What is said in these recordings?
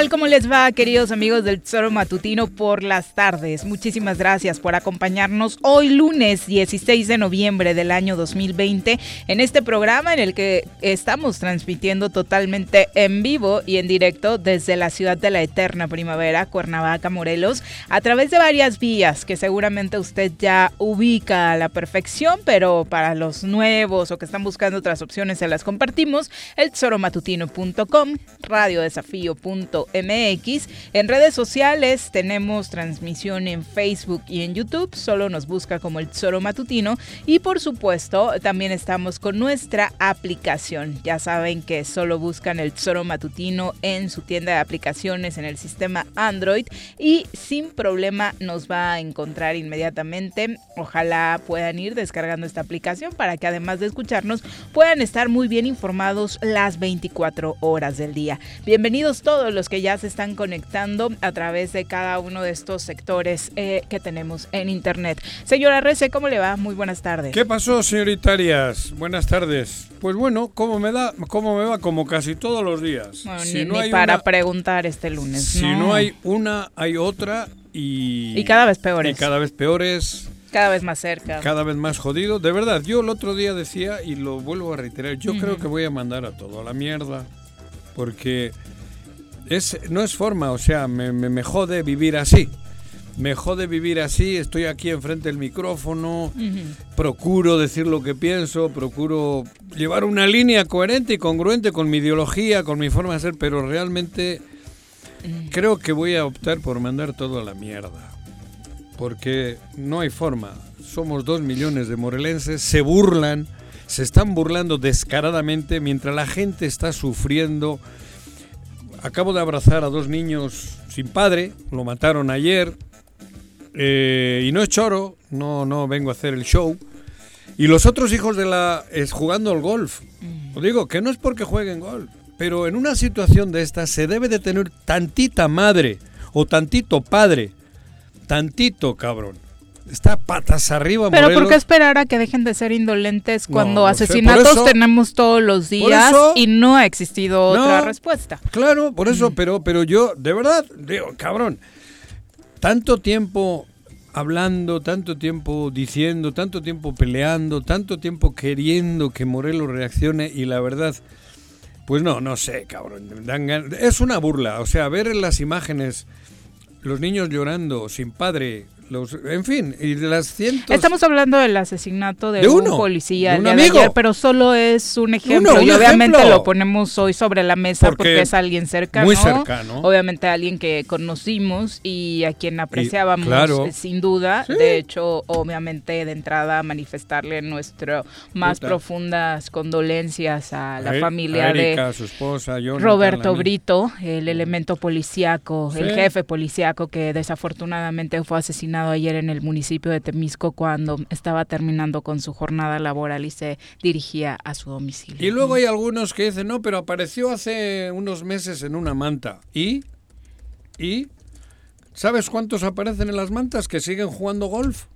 tal? ¿Cómo les va, queridos amigos del Tesoro Matutino por las tardes? Muchísimas gracias por acompañarnos hoy lunes 16 de noviembre del año 2020 en este programa en el que estamos transmitiendo totalmente en vivo y en directo desde la ciudad de la eterna primavera, Cuernavaca, Morelos, a través de varias vías que seguramente usted ya ubica a la perfección, pero para los nuevos o que están buscando otras opciones se las compartimos, el tesoromatutino.com, radiodesafío.com MX. En redes sociales tenemos transmisión en Facebook y en YouTube, solo nos busca como el Tesoro Matutino y por supuesto también estamos con nuestra aplicación. Ya saben que solo buscan el Tesoro Matutino en su tienda de aplicaciones en el sistema Android y sin problema nos va a encontrar inmediatamente. Ojalá puedan ir descargando esta aplicación para que además de escucharnos puedan estar muy bien informados las 24 horas del día. Bienvenidos todos los que ya se están conectando a través de cada uno de estos sectores eh, que tenemos en Internet. Señora Rece, ¿cómo le va? Muy buenas tardes. ¿Qué pasó, señoritarias? Buenas tardes. Pues bueno, ¿cómo me da? ¿Cómo me va? Como casi todos los días. si no hay para preguntar este lunes. Si no. hay una, hay otra y... Y cada vez peores. Y cada vez peores. Cada vez más cerca. Cada vez más jodido. De verdad, yo el otro día decía, y lo vuelvo a reiterar, yo creo que voy a mandar a todo a la mierda. Porque es, no es forma, o sea, me, me, jode vivir así. Me jode vivir así, estoy aquí enfrente del micrófono, procuro decir lo que pienso, procuro llevar una línea coherente y congruente con mi ideología, con mi forma de ser, pero realmente creo que voy a optar por mandar todo a la mierda. Porque no hay forma. Somos dos millones de morelenses, se burlan, se están burlando descaradamente mientras la gente está sufriendo acabo de abrazar a dos niños sin padre, lo mataron ayer, eh, y no es choro, no, no vengo a hacer el show. Y los otros hijos de la... es jugando al golf. Mm. Os digo que no es porque jueguen golf, pero en una situación de esta se debe de tener tantita madre o tantito padre, tantito cabrón está patas arriba. Pero ¿por qué esperar a que dejen de ser indolentes cuando asesinatos tenemos todos los días y no ha existido otra respuesta? Claro, por eso, mm. pero, pero yo, de verdad, digo, cabrón, tanto tiempo hablando, tanto tiempo diciendo, tanto tiempo peleando, tanto tiempo queriendo que Morelos reaccione y la verdad... Pues no, no sé, cabrón. Es una burla. O sea, ver en las imágenes los niños llorando sin padre, los, en fin, y las cientos. Estamos hablando del asesinato de, De un policía de un día de amigo. ayer, pero solo es un ejemplo un y obviamente ejemplo. lo ponemos hoy sobre la mesa porque, Porque es alguien cercano, muy cercano. obviamente alguien que conocimos y a quien apreciábamos claro. eh, sin duda. Sí. De hecho, obviamente de entrada manifestarle nuestro más Puta. profundas condolencias a la A- familia a de Erika, su esposa, Jonathan, Roberto. Brito, el elemento policíaco, el jefe policíaco que desafortunadamente fue asesinado ayer en el municipio de Temisco cuando estaba terminando con su jornada laboral y se dirigía a su domicilio. Y luego hay algunos que dicen, no, pero apareció hace unos meses en una manta. ¿Y? ¿Y? ¿Sabes cuántos aparecen en las mantas que siguen jugando golf?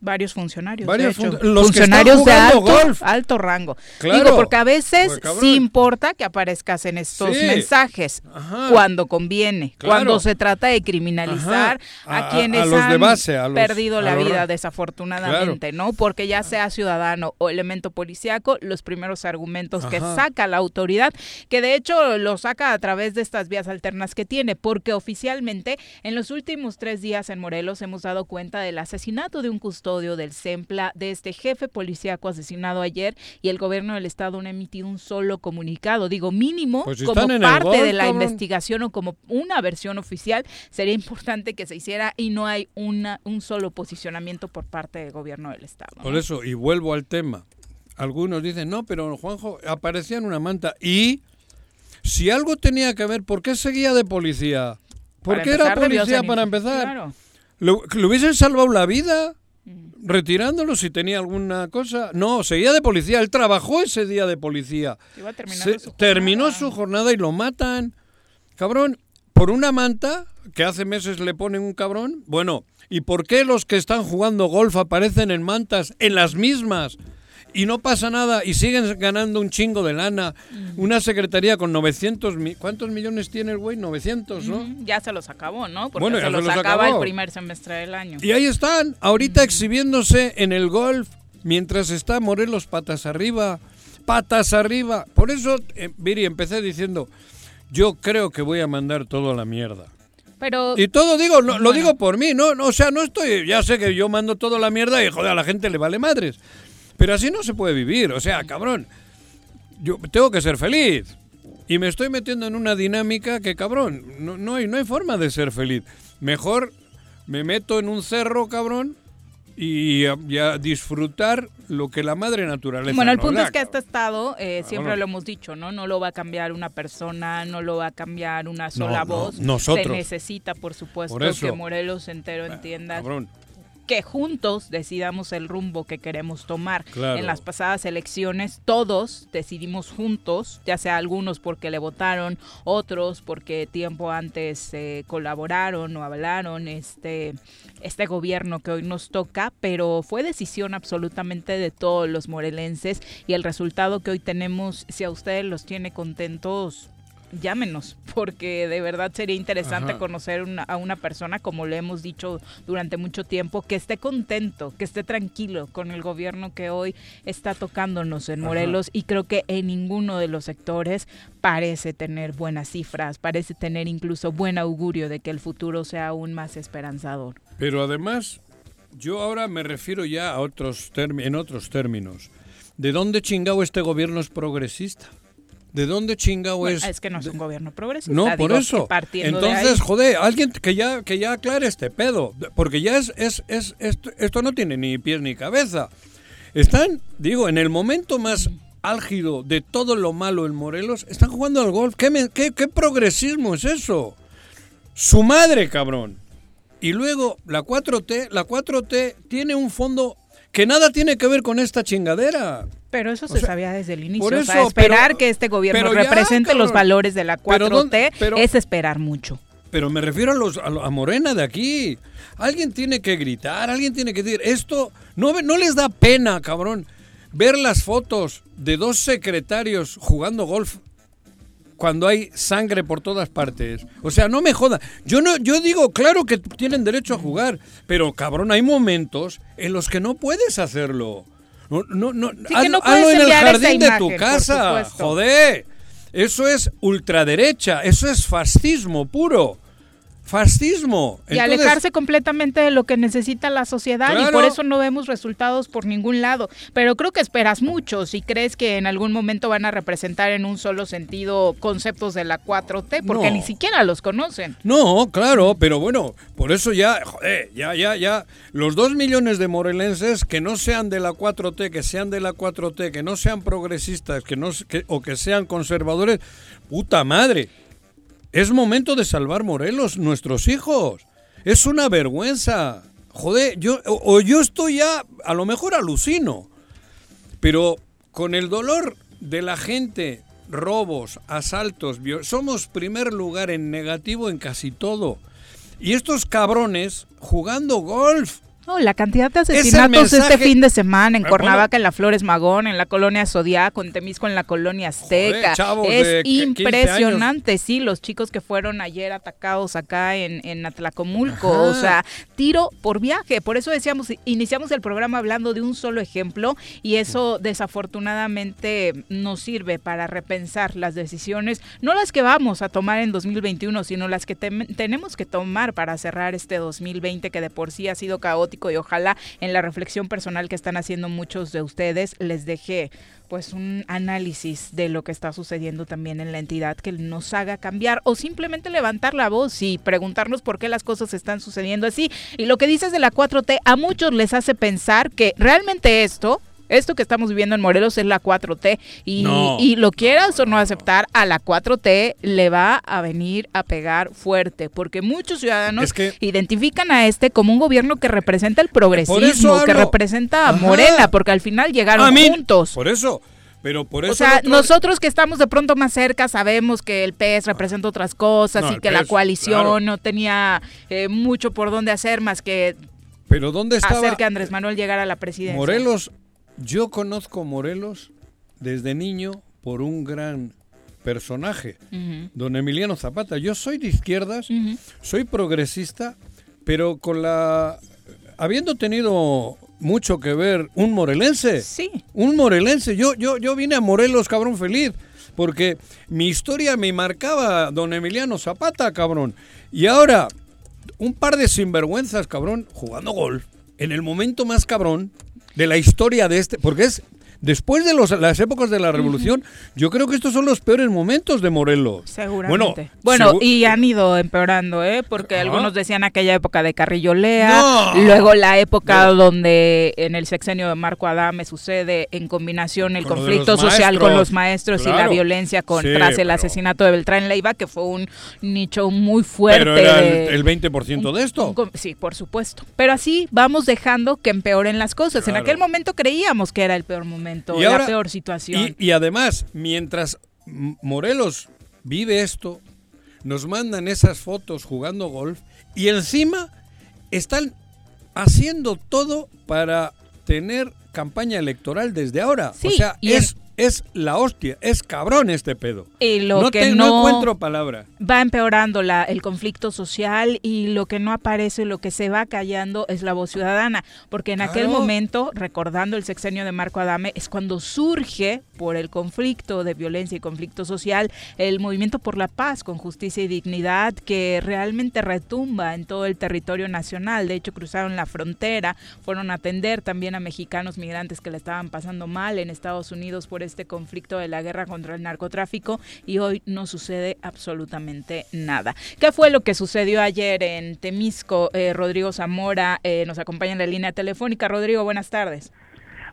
Varios funcionarios, Varios de hecho. fun- los funcionarios de alto, golf. alto rango. Claro. Digo, porque a veces sí importa que aparezcas en estos Sí. mensajes Ajá. cuando conviene, Claro. cuando se trata de criminalizar a, quienes a los de han base, a los- perdido la vida desafortunadamente, ¿no? Porque ya sea ciudadano o elemento policíaco, los primeros argumentos que saca la autoridad, que de hecho lo saca a través de estas vías alternas que tiene, porque oficialmente en los últimos tres días en Morelos hemos dado cuenta del asesinato de un custodio del CEMPLA, de este jefe policíaco asesinado ayer, y el gobierno del estado no ha emitido un solo comunicado. Digo, mínimo, Pues si como parte de la investigación o como una versión oficial, sería importante que se hiciera y no hay una, un solo posicionamiento por parte del gobierno del estado. ¿no? Por eso, y vuelvo al tema. Algunos dicen, no, pero Juanjo aparecía en una manta. Y si algo tenía que ver, ¿por qué seguía de policía? ¿Por qué era policía para empezar? Claro. ¿Le, le hubiesen salvado la vida? Retirándolo si tenía alguna cosa. No, seguía de policía. Él trabajó ese día de policía. Iba terminando Se- su jornada. terminó su jornada y lo matan. Cabrón, por una manta que hace meses le ponen un cabrón. Bueno, ¿y por qué los que están jugando golf aparecen en mantas, en las mismas? Y no pasa nada y siguen ganando un chingo de lana. Una secretaría con 900... mi- ¿Cuántos millones tiene el güey? 900, ¿no? Ya se los acabó, ¿no? Porque Bueno, se ya se los los acaba acabó. el primer semestre del año. Y ahí están, ahorita exhibiéndose en el golf, mientras está Morelos patas arriba, patas arriba. Por eso, eh, Viri, empecé diciendo, yo creo que voy a mandar todo a la mierda. Pero Y todo digo, no, lo digo por mí, no, no, o sea, no estoy, ya sé que yo mando todo a la mierda y joder, a la gente le vale madres. Pero así no se puede vivir, o sea, cabrón, yo tengo que ser feliz. Y me estoy metiendo en una dinámica que, cabrón, no, no, hay, no hay forma de ser feliz. Mejor me meto en un cerro, cabrón, y a, y a disfrutar lo que la madre naturaleza Bueno, el punto da, es que este estado, eh, siempre lo hemos dicho, ¿no? No lo va a cambiar una persona, no lo va a cambiar una sola no, voz. nosotros. Se necesita, por supuesto, Por que Morelos entero entienda Cabrón, que juntos decidamos el rumbo que queremos tomar. Claro. En las pasadas elecciones todos decidimos juntos, ya sea algunos porque le votaron, otros porque tiempo antes eh, colaboraron o hablaron este, este gobierno que hoy nos toca, pero fue decisión absolutamente de todos los morelenses y el resultado que hoy tenemos, si a ustedes los tiene contentos, llámenos, porque de verdad sería interesante Ajá. conocer una- a una persona, como le hemos dicho durante mucho tiempo, que esté contento, que esté tranquilo con el gobierno que hoy está tocándonos en Ajá. Morelos y creo que en ninguno de los sectores parece tener buenas cifras, parece tener incluso buen augurio de que el futuro sea aún más esperanzador. Pero además, yo ahora me refiero ya a otros en otros términos. ¿De dónde chingado este gobierno es progresista? ¿De dónde chingado Bueno, es? es que no es un gobierno progresista. No, por digo, eso. Entonces, ahí- joder, alguien que ya que ya aclare este pedo, porque ya es es, es esto, esto no tiene ni pies ni cabeza. Están, digo, en el momento más álgido de todo lo malo en Morelos, están jugando al golf. ¿Qué, me- qué, qué progresismo es eso? Su madre, cabrón. Y luego la 4T, la 4T tiene un fondo que nada tiene que ver con esta chingadera. Pero eso se sea, sabía desde el inicio. por o sea, eso, esperar pero- que este gobierno ya, represente los valores de la 4T Pero ¿dónde- pero- es esperar mucho. Pero me refiero a, los, a, a Morena de aquí. Alguien tiene que gritar, alguien tiene que decir, esto no, no les da pena, cabrón, ver las fotos de dos secretarios jugando golf cuando hay sangre por todas partes. O sea, no me joda. Yo no yo digo, claro que tienen derecho a jugar, pero cabrón, hay momentos en los que no puedes hacerlo. No no no, que haz- no puedes hazlo en el jardín de tu casa. Joder. Eso es ultraderecha, eso es fascismo puro. Fascismo. Y alejarse completamente de lo que necesita la sociedad y por eso no vemos resultados por ningún lado. Pero creo que esperas mucho si crees que en algún momento van a representar en un solo sentido conceptos de la 4T, porque ni siquiera los conocen. No, claro, pero bueno, por eso ya, joder, ya, ya, ya, los dos millones de morelenses que no sean de la 4T, que sean de la 4T, que no sean progresistas, que no, o que sean conservadores, puta madre es momento de salvar Morelos, nuestros hijos. Es una vergüenza. Joder, yo, o, yo estoy ya, a lo mejor alucino, pero con el dolor de la gente, robos, asaltos, somos primer lugar en negativo en casi todo. Y estos cabrones jugando golf, la cantidad de asesinatos este fin de semana en Cuernavaca, en la Flores Magón, en la colonia Zodiaco, en Temisco, en la colonia Azteca. es impresionante, sí, los chicos que fueron ayer atacados acá en, en Atlacomulco. O sea, tiro por viaje. Por eso decíamos, iniciamos el programa hablando de un solo ejemplo y eso desafortunadamente nos sirve para repensar las decisiones, no las que vamos a tomar en 2021, sino las que tenemos que tomar para cerrar este 2020 que de por sí ha sido caótico y ojalá en la reflexión personal que están haciendo muchos de ustedes les deje pues un análisis de lo que está sucediendo también en la entidad que nos haga cambiar o simplemente levantar la voz y preguntarnos por qué las cosas están sucediendo así. Y lo que dices de la 4T a muchos les hace pensar que realmente esto esto que estamos viviendo en Morelos es la 4T y, y, lo quieras o no aceptar, a la 4T le va a venir a pegar fuerte, porque muchos ciudadanos identifican a este como un gobierno que representa el progresismo, que representa a Morena, porque al final llegaron juntos. Por eso. Pero por eso o sea, nosotros que estamos de pronto más cerca sabemos que el PES representa otras cosas y que la coalición no tenía eh, mucho por dónde hacer más que pero dónde estaba hacer que Andrés Manuel llegara a la presidencia. Morelos yo conozco Morelos desde niño por un gran personaje, don Emiliano Zapata. Yo soy de izquierdas, soy progresista, pero con la... Habiendo tenido mucho que ver un morelense. Sí. Un morelense. Yo, yo, yo vine a Morelos, cabrón, feliz. Porque mi historia me marcaba don Emiliano Zapata, cabrón. Y ahora, un par de sinvergüenzas, cabrón, jugando golf. En el momento más cabrón de la historia de este, porque es después de los, las épocas de la revolución, yo creo que estos son los peores momentos de Morelos. Seguramente. Bueno, y han ido empeorando, ¿eh? Porque algunos decían aquella época de Carrillo Lea, luego la época donde en el sexenio de Marco Adame sucede en combinación el conflicto social con los maestros y la violencia con, tras el asesinato de Beltrán Leiva, que fue un nicho muy fuerte. Pero era el, 20% de esto. sí, por supuesto. Pero así vamos dejando que empeoren las cosas. En aquel momento creíamos que era el peor momento y la peor situación. Y, además, mientras Morelos vive esto, nos mandan esas fotos jugando golf y encima están haciendo todo para tener campaña electoral desde ahora. o sea, es es la hostia, es cabrón este pedo. Y lo no, que no, encuentro palabra. Va empeorando la, el conflicto social y lo que no aparece, lo que se va callando es la voz ciudadana, porque en aquel momento, recordando el sexenio de Marco Adame, es cuando surge por el conflicto de violencia y conflicto social el movimiento por la paz con justicia y dignidad que realmente retumba en todo el territorio nacional. De hecho, cruzaron la frontera, fueron a atender también a mexicanos migrantes que le estaban pasando mal en Estados Unidos por este conflicto de la guerra contra el narcotráfico y hoy no sucede absolutamente nada. ¿Qué fue lo que sucedió ayer en Temisco? Eh, Rodrigo Zamora eh, nos acompaña en la línea telefónica. Rodrigo, buenas tardes.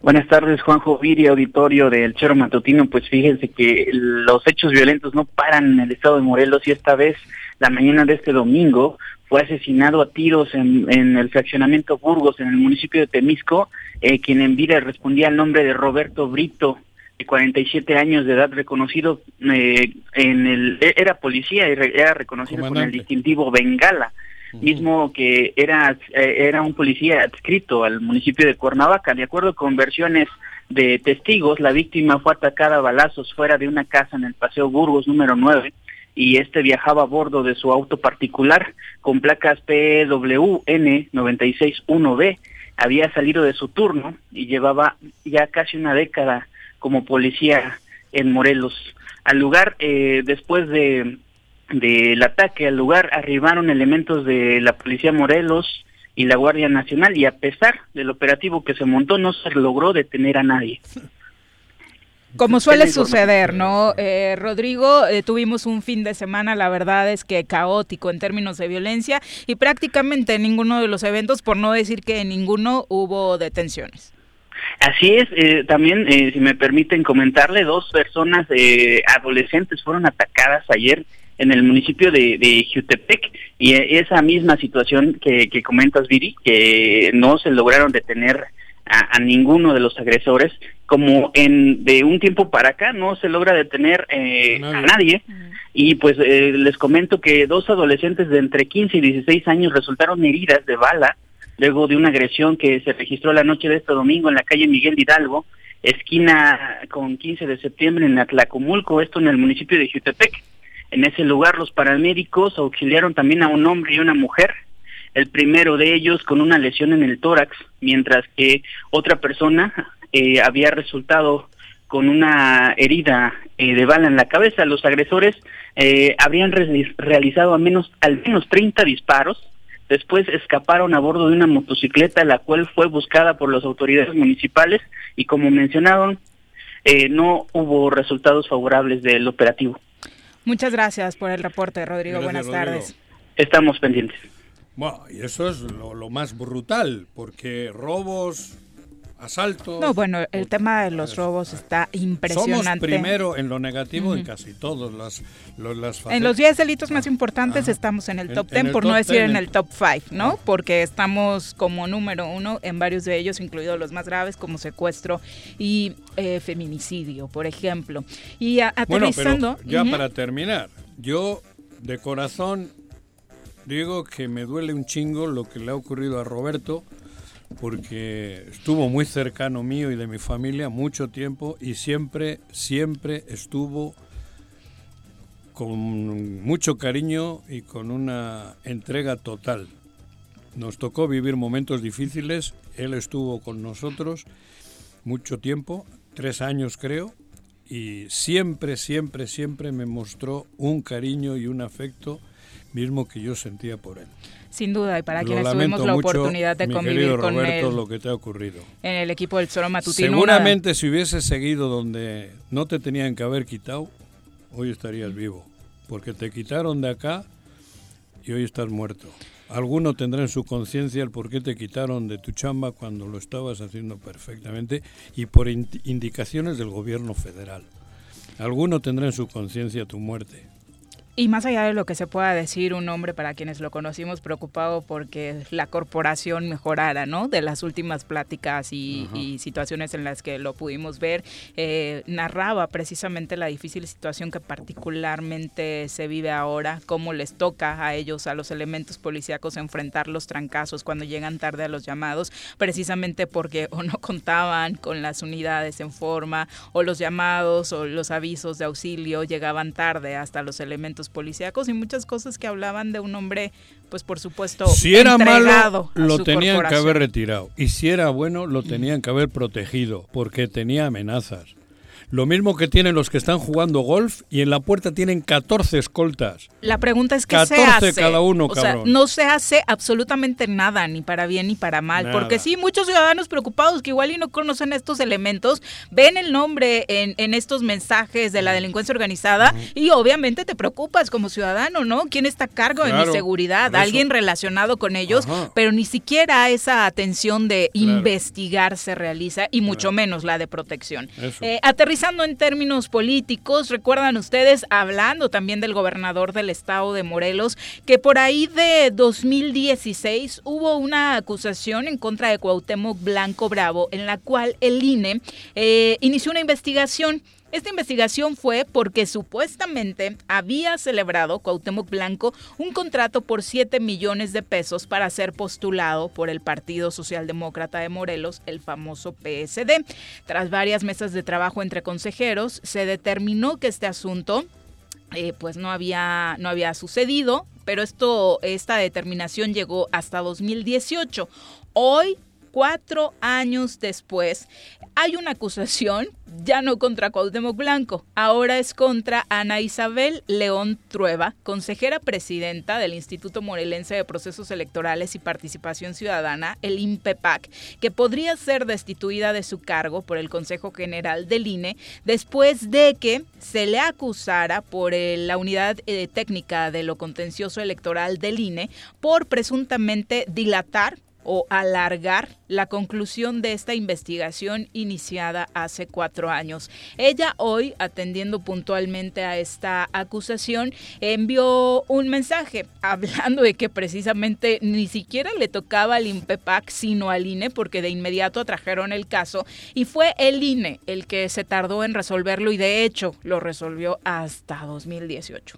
Buenas tardes, Juanjo Viri, auditorio del Chero Matutino. Pues fíjense que los hechos violentos no paran en el estado de Morelos y esta vez, la mañana de este domingo, fue asesinado a tiros en, el fraccionamiento Burgos, en el municipio de Temisco, eh, quien en vida respondía al nombre de Roberto Brito de 47 años de edad, reconocido eh, en el, e, era policía y era reconocido con el distintivo Bengala, mismo que era, eh, era un policía adscrito al municipio de Cuernavaca. De acuerdo con versiones de testigos, la víctima fue atacada a balazos fuera de una casa en el Paseo Burgos número 9 y este viajaba a bordo de su auto particular con placas PWN 961B. Había salido de su turno y llevaba ya casi una década como policía en Morelos. Al lugar, eh, después de del ataque al lugar arribaron elementos de la Policía Morelos y la Guardia Nacional y a pesar del operativo que se montó no se logró detener a nadie. Como suele suceder, ¿no? Eh, Rodrigo, eh, tuvimos un fin de semana, la verdad es que caótico en términos de violencia y prácticamente en ninguno de los eventos, por no decir que en ninguno hubo detenciones. Así es, eh, también, si me permiten comentarle, dos personas adolescentes fueron atacadas ayer en el municipio de, de Jutepec y esa misma situación que, que comentas, Viri, que no se lograron detener a, ninguno de los agresores, como en de un tiempo para acá no se logra detener eh, a nadie. Y pues eh, les comento que dos adolescentes de entre 15 y 16 años resultaron heridas de bala luego de una agresión que se registró la noche de este domingo en la calle Miguel Hidalgo, esquina con 15 de septiembre en Atlacomulco, esto en el municipio de Jutepec. En ese lugar los paramédicos auxiliaron también a un hombre y una mujer el primero de ellos con una lesión en el tórax, mientras que otra persona eh, había resultado con una herida eh, de bala en la cabeza. Los agresores eh, habrían realizado al menos, al menos 30 disparos. Después escaparon a bordo de una motocicleta, la cual fue buscada por las autoridades municipales y como mencionaron, no hubo resultados favorables del operativo. Muchas gracias por el reporte, Rodrigo. Buenas tardes. Estamos pendientes. Bueno, y eso es lo, más brutal, porque robos, asaltos... No, bueno, el tema de los robos está impresionante. Somos primero en lo negativo en casi todos las, las En los 10 delitos más importantes estamos en el top 10, por no decir en el top 5, ¿no? Porque estamos como número uno en varios de ellos, incluidos los más graves como secuestro y eh, feminicidio, por ejemplo. Y aterrizando... Bueno, ya para terminar, yo de corazón digo que me duele un chingo lo que le ha ocurrido a Roberto, porque estuvo muy cercano mío y de mi familia mucho tiempo y siempre, siempre estuvo con mucho cariño y con una entrega total. Nos tocó vivir momentos difíciles, él estuvo con nosotros mucho tiempo, tres años creo, y siempre, siempre, siempre me mostró un cariño y un afecto mismo que yo sentía por él. Sin duda, y para quienes tuvimos la oportunidad de convivir con Roberto, lo que te ha ocurrido. En el equipo del Zoro Matutino. Seguramente si hubiese seguido donde no te tenían que haber quitado, hoy estarías vivo. Porque te quitaron de acá y hoy estás muerto. Alguno tendrá en su conciencia el por qué te quitaron de tu chamba cuando lo estabas haciendo perfectamente y por indicaciones del gobierno federal. Alguno tendrá en su conciencia tu muerte. Y más allá de lo que se pueda decir, un hombre para quienes lo conocimos preocupado porque la corporación mejorara, ¿no? De las últimas pláticas y, situaciones en las que lo pudimos ver, eh, narraba precisamente la difícil situación que particularmente se vive ahora, cómo les toca a ellos, a los elementos policíacos, enfrentar los trancazos cuando llegan tarde a los llamados, precisamente porque o no contaban con las unidades en forma, o los llamados o los avisos de auxilio llegaban tarde hasta los elementos policíacos y muchas cosas que hablaban de un hombre, pues por supuesto, si era malo, lo tenían que haber retirado y si era bueno, lo tenían que haber protegido porque tenía amenazas. Lo mismo que tienen los que están jugando golf y en la puerta tienen 14 escoltas. La pregunta es qué se hace. cada uno, o Sea, no se hace absolutamente nada, ni para bien ni para mal. Porque sí, muchos ciudadanos preocupados que igual y no conocen estos elementos, ven el nombre en, en estos mensajes de la delincuencia organizada y obviamente te preocupas como ciudadano, ¿no? ¿Quién está a cargo de mi seguridad? Alguien relacionado con ellos, pero ni siquiera esa atención de investigar se realiza y mucho menos la de protección. Eh, Pensando en términos políticos, recuerdan ustedes, hablando también del gobernador del estado de Morelos, que por ahí de 2016 hubo una acusación en contra de Cuauhtémoc Blanco Bravo, en la cual el INE eh, inició una investigación esta investigación fue porque supuestamente había celebrado Cuauhtémoc Blanco un contrato por 7 millones de pesos para ser postulado por el Partido Socialdemócrata de Morelos, el famoso PSD. Tras varias mesas de trabajo entre consejeros, se determinó que este asunto eh, pues no había, no había sucedido, pero esto, esta determinación llegó hasta 2018. Hoy cuatro años después, hay una acusación ya no contra Cuauhtémoc Blanco, ahora es contra Ana Isabel León Trueba, consejera presidenta del Instituto Morelense de Procesos Electorales y Participación Ciudadana, el INPEPAC, que podría ser destituida de su cargo por el Consejo General del INE después de que se le acusara por la Unidad eh, Técnica de lo Contencioso Electoral del INE por presuntamente dilatar o alargar la conclusión de esta investigación iniciada hace cuatro años. Ella hoy, atendiendo puntualmente a esta acusación, envió un mensaje hablando de que precisamente ni siquiera le tocaba al INPEPAC, sino al INE, porque de inmediato atrajeron el caso y fue el INE el que se tardó en resolverlo y de hecho lo resolvió hasta 2018.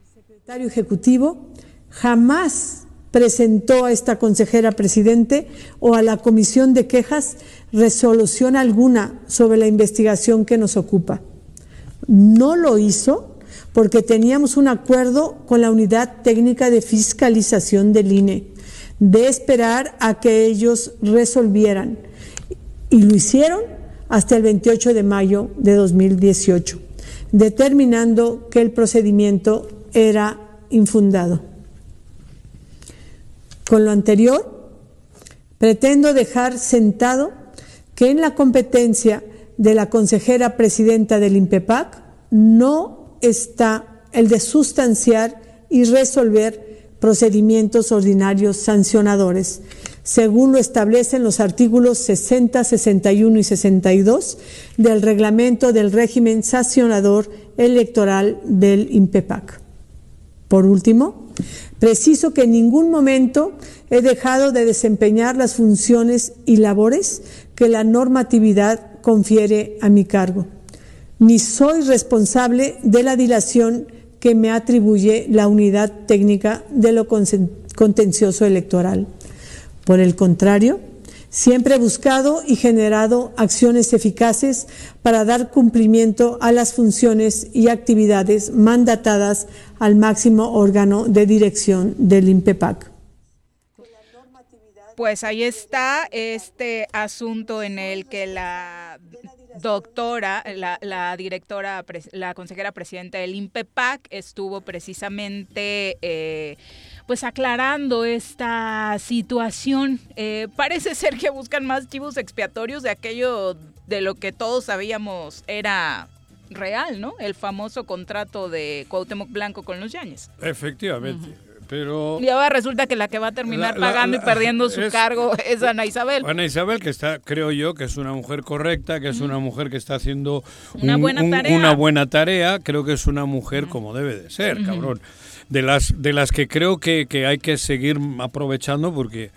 El secretario ejecutivo jamás presentó a esta consejera presidente o a la comisión de quejas resolución alguna sobre la investigación que nos ocupa. No lo hizo porque teníamos un acuerdo con la unidad técnica de fiscalización del INE de esperar a que ellos resolvieran. Y lo hicieron hasta el 28 de mayo de 2018, determinando que el procedimiento era infundado. Con lo anterior, pretendo dejar sentado que en la competencia de la consejera presidenta del INPEPAC no está el de sustanciar y resolver procedimientos ordinarios sancionadores, según lo establecen los artículos 60, 61 y 62 del reglamento del régimen sancionador electoral del INPEPAC. Por último, Preciso que en ningún momento he dejado de desempeñar las funciones y labores que la normatividad confiere a mi cargo, ni soy responsable de la dilación que me atribuye la unidad técnica de lo contencioso electoral. Por el contrario, Siempre he buscado y generado acciones eficaces para dar cumplimiento a las funciones y actividades mandatadas al máximo órgano de dirección del INPEPAC. Pues ahí está este asunto en el que la doctora, la, directora, la consejera presidenta del INPEPAC estuvo precisamente... Eh, pues aclarando esta situación. Eh, parece ser que buscan más chivos expiatorios de aquello de lo que todos sabíamos era real, ¿no? El famoso contrato de Cuauhtémoc Blanco con los Yañez. Efectivamente. Pero... Y ahora resulta que la que va a terminar pagando y perdiendo su cargo es Ana Isabel. Ana Isabel, que está, creo yo, que es una mujer correcta, que es una mujer que está haciendo una, buena, tarea. una buena tarea. Creo que es una mujer como debe de ser, cabrón de las, de las que creo que, que hay que seguir aprovechando porque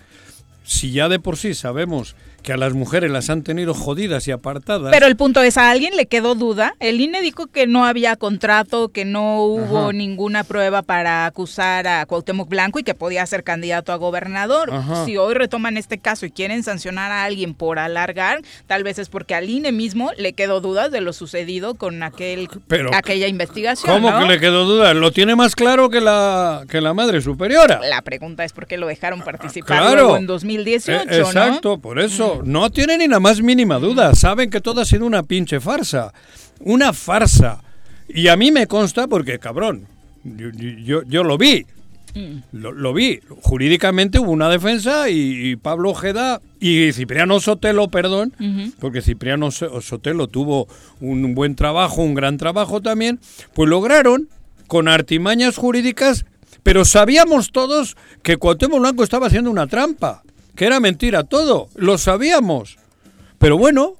si ya de por sí sabemos que a las mujeres las han tenido jodidas y apartadas. Pero el punto es, ¿a alguien le quedó duda? El INE dijo que no había contrato, que no hubo ninguna prueba para acusar a Cuauhtémoc Blanco y que podía ser candidato a gobernador. Si hoy retoman este caso y quieren sancionar a alguien por alargar, tal vez es porque al INE mismo le quedó dudas de lo sucedido con aquel aquella investigación. ¿Cómo que le quedó duda? Lo tiene más claro que la, que la madre superiora. La pregunta es por qué lo dejaron participar luego en 2018, e, exacto, por eso no tienen ni la más mínima duda. Saben que todo ha sido una pinche farsa. Una farsa. Y a mí me consta porque, cabrón, yo, yo, lo vi. Mm. Lo, vi. Jurídicamente hubo una defensa y, Pablo Ojeda y Cipriano Sotelo, perdón, porque Cipriano Sotelo tuvo un buen trabajo, un gran trabajo también, pues lograron con artimañas jurídicas, pero sabíamos todos que Cuauhtémoc Blanco estaba haciendo una trampa que era mentira todo, lo sabíamos. Pero bueno,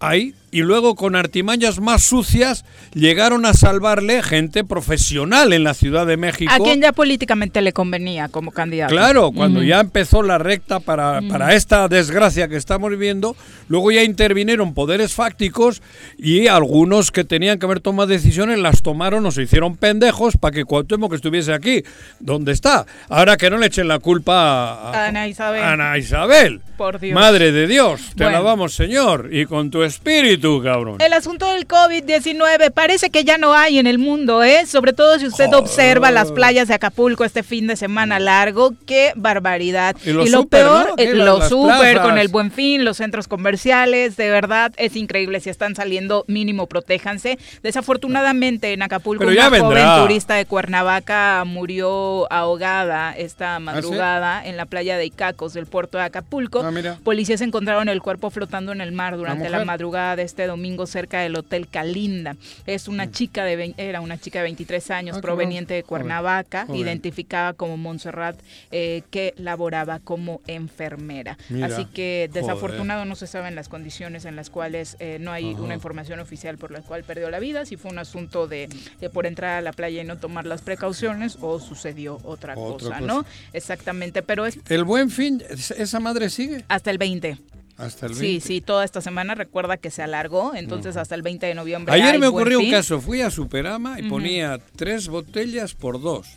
ahí y luego con artimañas más sucias llegaron a salvarle gente profesional en la Ciudad de México. A quien ya políticamente le convenía como candidato. Claro, cuando ya empezó la recta para, para esta desgracia que estamos viviendo, luego ya intervinieron poderes fácticos y algunos que tenían que haber tomado decisiones las tomaron o se hicieron pendejos para que Cuauhtémoc estuviese aquí, donde está. Ahora que no le echen la culpa a, Ana Isabel. Ana Isabel. Por Dios. Madre de Dios, te alabamos Señor y con tu espíritu tú, cabrón. El asunto del COVID-19 parece que ya no hay en el mundo, ¿eh? Sobre todo si usted observa las playas de Acapulco este fin de semana largo. ¡Qué barbaridad! Y lo lo súper, peor, ¿no? eh, lo súper con el buen fin, los centros comerciales, de verdad es increíble. Si están saliendo, mínimo protéjanse. Desafortunadamente en Acapulco, una vendrá. joven turista de Cuernavaca murió ahogada esta madrugada en la playa de Icacos del puerto de Acapulco. Ah. Policías encontraron el cuerpo flotando en el mar durante la mujer? madrugada de este domingo cerca del Hotel Calinda. Es una chica de era una chica de 23 años Mm. Ah, proveniente de. Cuernavaca, Joven. identificada como Montserrat, eh, que laboraba como enfermera. Mira. Así que Joder. desafortunado no se saben las condiciones en las cuales eh, no hay Ajá. una información oficial por la cual perdió la vida, si fue un asunto de, de por entrar a la playa y no tomar las precauciones o sucedió otra, Otra cosa, cosa. ¿no? Exactamente, pero es El buen fin, ¿es- ¿esa madre sigue? hasta el 20. Hasta el Sí, 20. sí, toda esta semana recuerda que se alargó, entonces hasta el 20 de noviembre. Ayer me ocurrió un caso. Fui a Superama y ponía tres botellas por dos.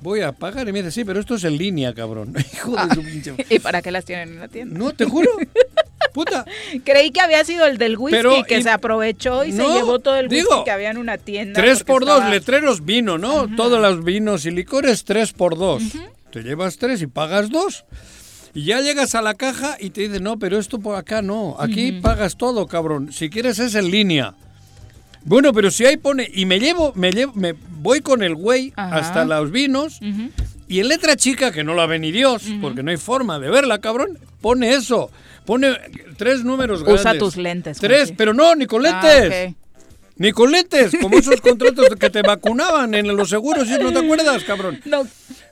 Voy a pagar y me dice, sí, pero esto es en línea, cabrón. Hijo de su pinche... ¿Y para qué las tienen en la tienda? No, te juro. Puta. Creí que había sido el del whisky Pero, que y- se aprovechó y No, se llevó todo el whisky digo, que había en una tienda. Tres por dos, estaba- letreros vino, ¿no? Todos los vinos y licores, tres por dos. Te llevas tres y pagas dos. Y ya llegas a la caja y te dicen, no, pero esto por acá no. Aquí pagas todo, cabrón. Si quieres es en línea. Bueno, pero si ahí pone, y me llevo, me llevo, me voy con el güey Ajá. hasta los vinos, y en letra chica, que no la ve ni Dios, porque no hay forma de verla, cabrón, pone eso. Pone tres números Usa grandes. tus lentes, Tres, Jorge. pero no, ni con Ah, lentes. ok. Ni con lentes, como esos contratos que te vacunaban en los seguros, ¿sí? ¿no te acuerdas, cabrón? No,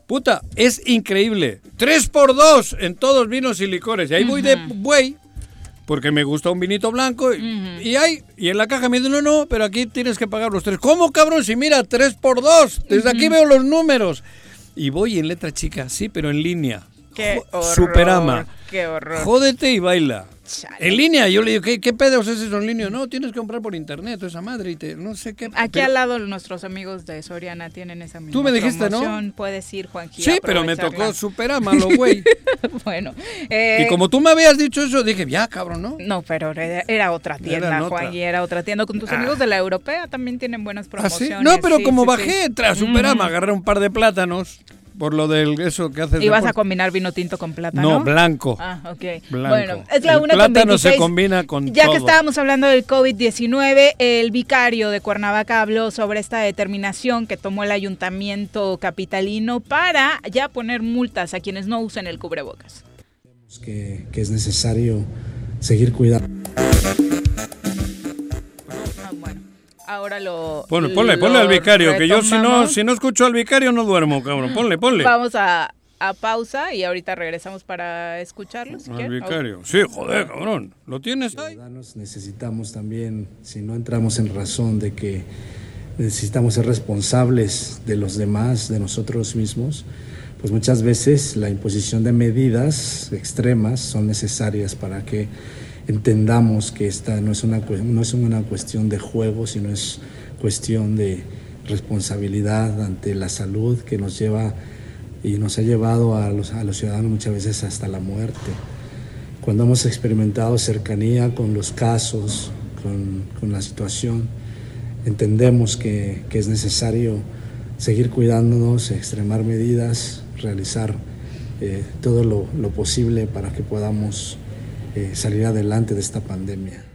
Puta, es increíble. Tres por dos en todos vinos y licores. Y ahí voy de buey, porque me gusta un vinito blanco. Y, y hay, y en la caja me dicen, no, no, pero aquí tienes que pagar los tres. ¿Cómo, cabrón? Si mira, tres por dos. Desde aquí veo los números. Y voy en letra chica, sí, pero en línea. qué horror. Superama. Qué horror. Jódete y baila. Chale. En línea, yo le digo, ¿qué, qué pedos es eso en línea? No, tienes que comprar por internet, esa madre, y te, no sé qué. Aquí pero- al lado nuestros amigos de Soriana tienen esa misma Tú me dijiste, ¿no? promoción. Puedes ir, Juanji, Sí, pero me tocó Superama, lo güey. bueno. eh, y como tú me habías dicho eso, dije, ya, cabrón, ¿no? No, pero era, era otra tienda, otra. Juan, y era otra tienda. Con tus Ah. amigos de la europea también tienen buenas ¿Ah, sí? promociones. No, pero sí, como sí, bajé, tras Superama, agarré un par de plátanos por lo del eso que haces. ¿Y vas a combinar vino tinto con plátano? No, blanco. Ah, ok. Blanco. Bueno, es la El una con plátano se 26. combina con Ya todo. que estábamos hablando del COVID-19, el vicario de Cuernavaca habló sobre esta determinación que tomó el ayuntamiento capitalino para ya poner multas a quienes no usen el cubrebocas. que, que es necesario seguir cuidando. Ah, ahora lo. Bueno, ponle, ponle lo al vicario, que yo si no, retomamos. si no escucho al vicario no duermo, cabrón. Ponle, ponle. Vamos a, a pausa y ahorita regresamos para escucharlo. Si Al quieren. vicario. Sí, joder, cabrón. ¿Lo tienes ahí? Ciudadanos necesitamos también, si no entramos en razón de que necesitamos ser responsables de los demás, de nosotros mismos, pues muchas veces la imposición de medidas extremas son necesarias para que entendamos que esta no es una, no es una cuestión de juego, sino es cuestión de responsabilidad ante la salud que nos lleva y nos ha llevado a los, a los ciudadanos muchas veces hasta la muerte. Cuando hemos experimentado cercanía con los casos, con, con la situación, entendemos que, que es necesario seguir cuidándonos, extremar medidas, realizar eh, todo lo, lo posible para que podamos eh, salir adelante de esta pandemia.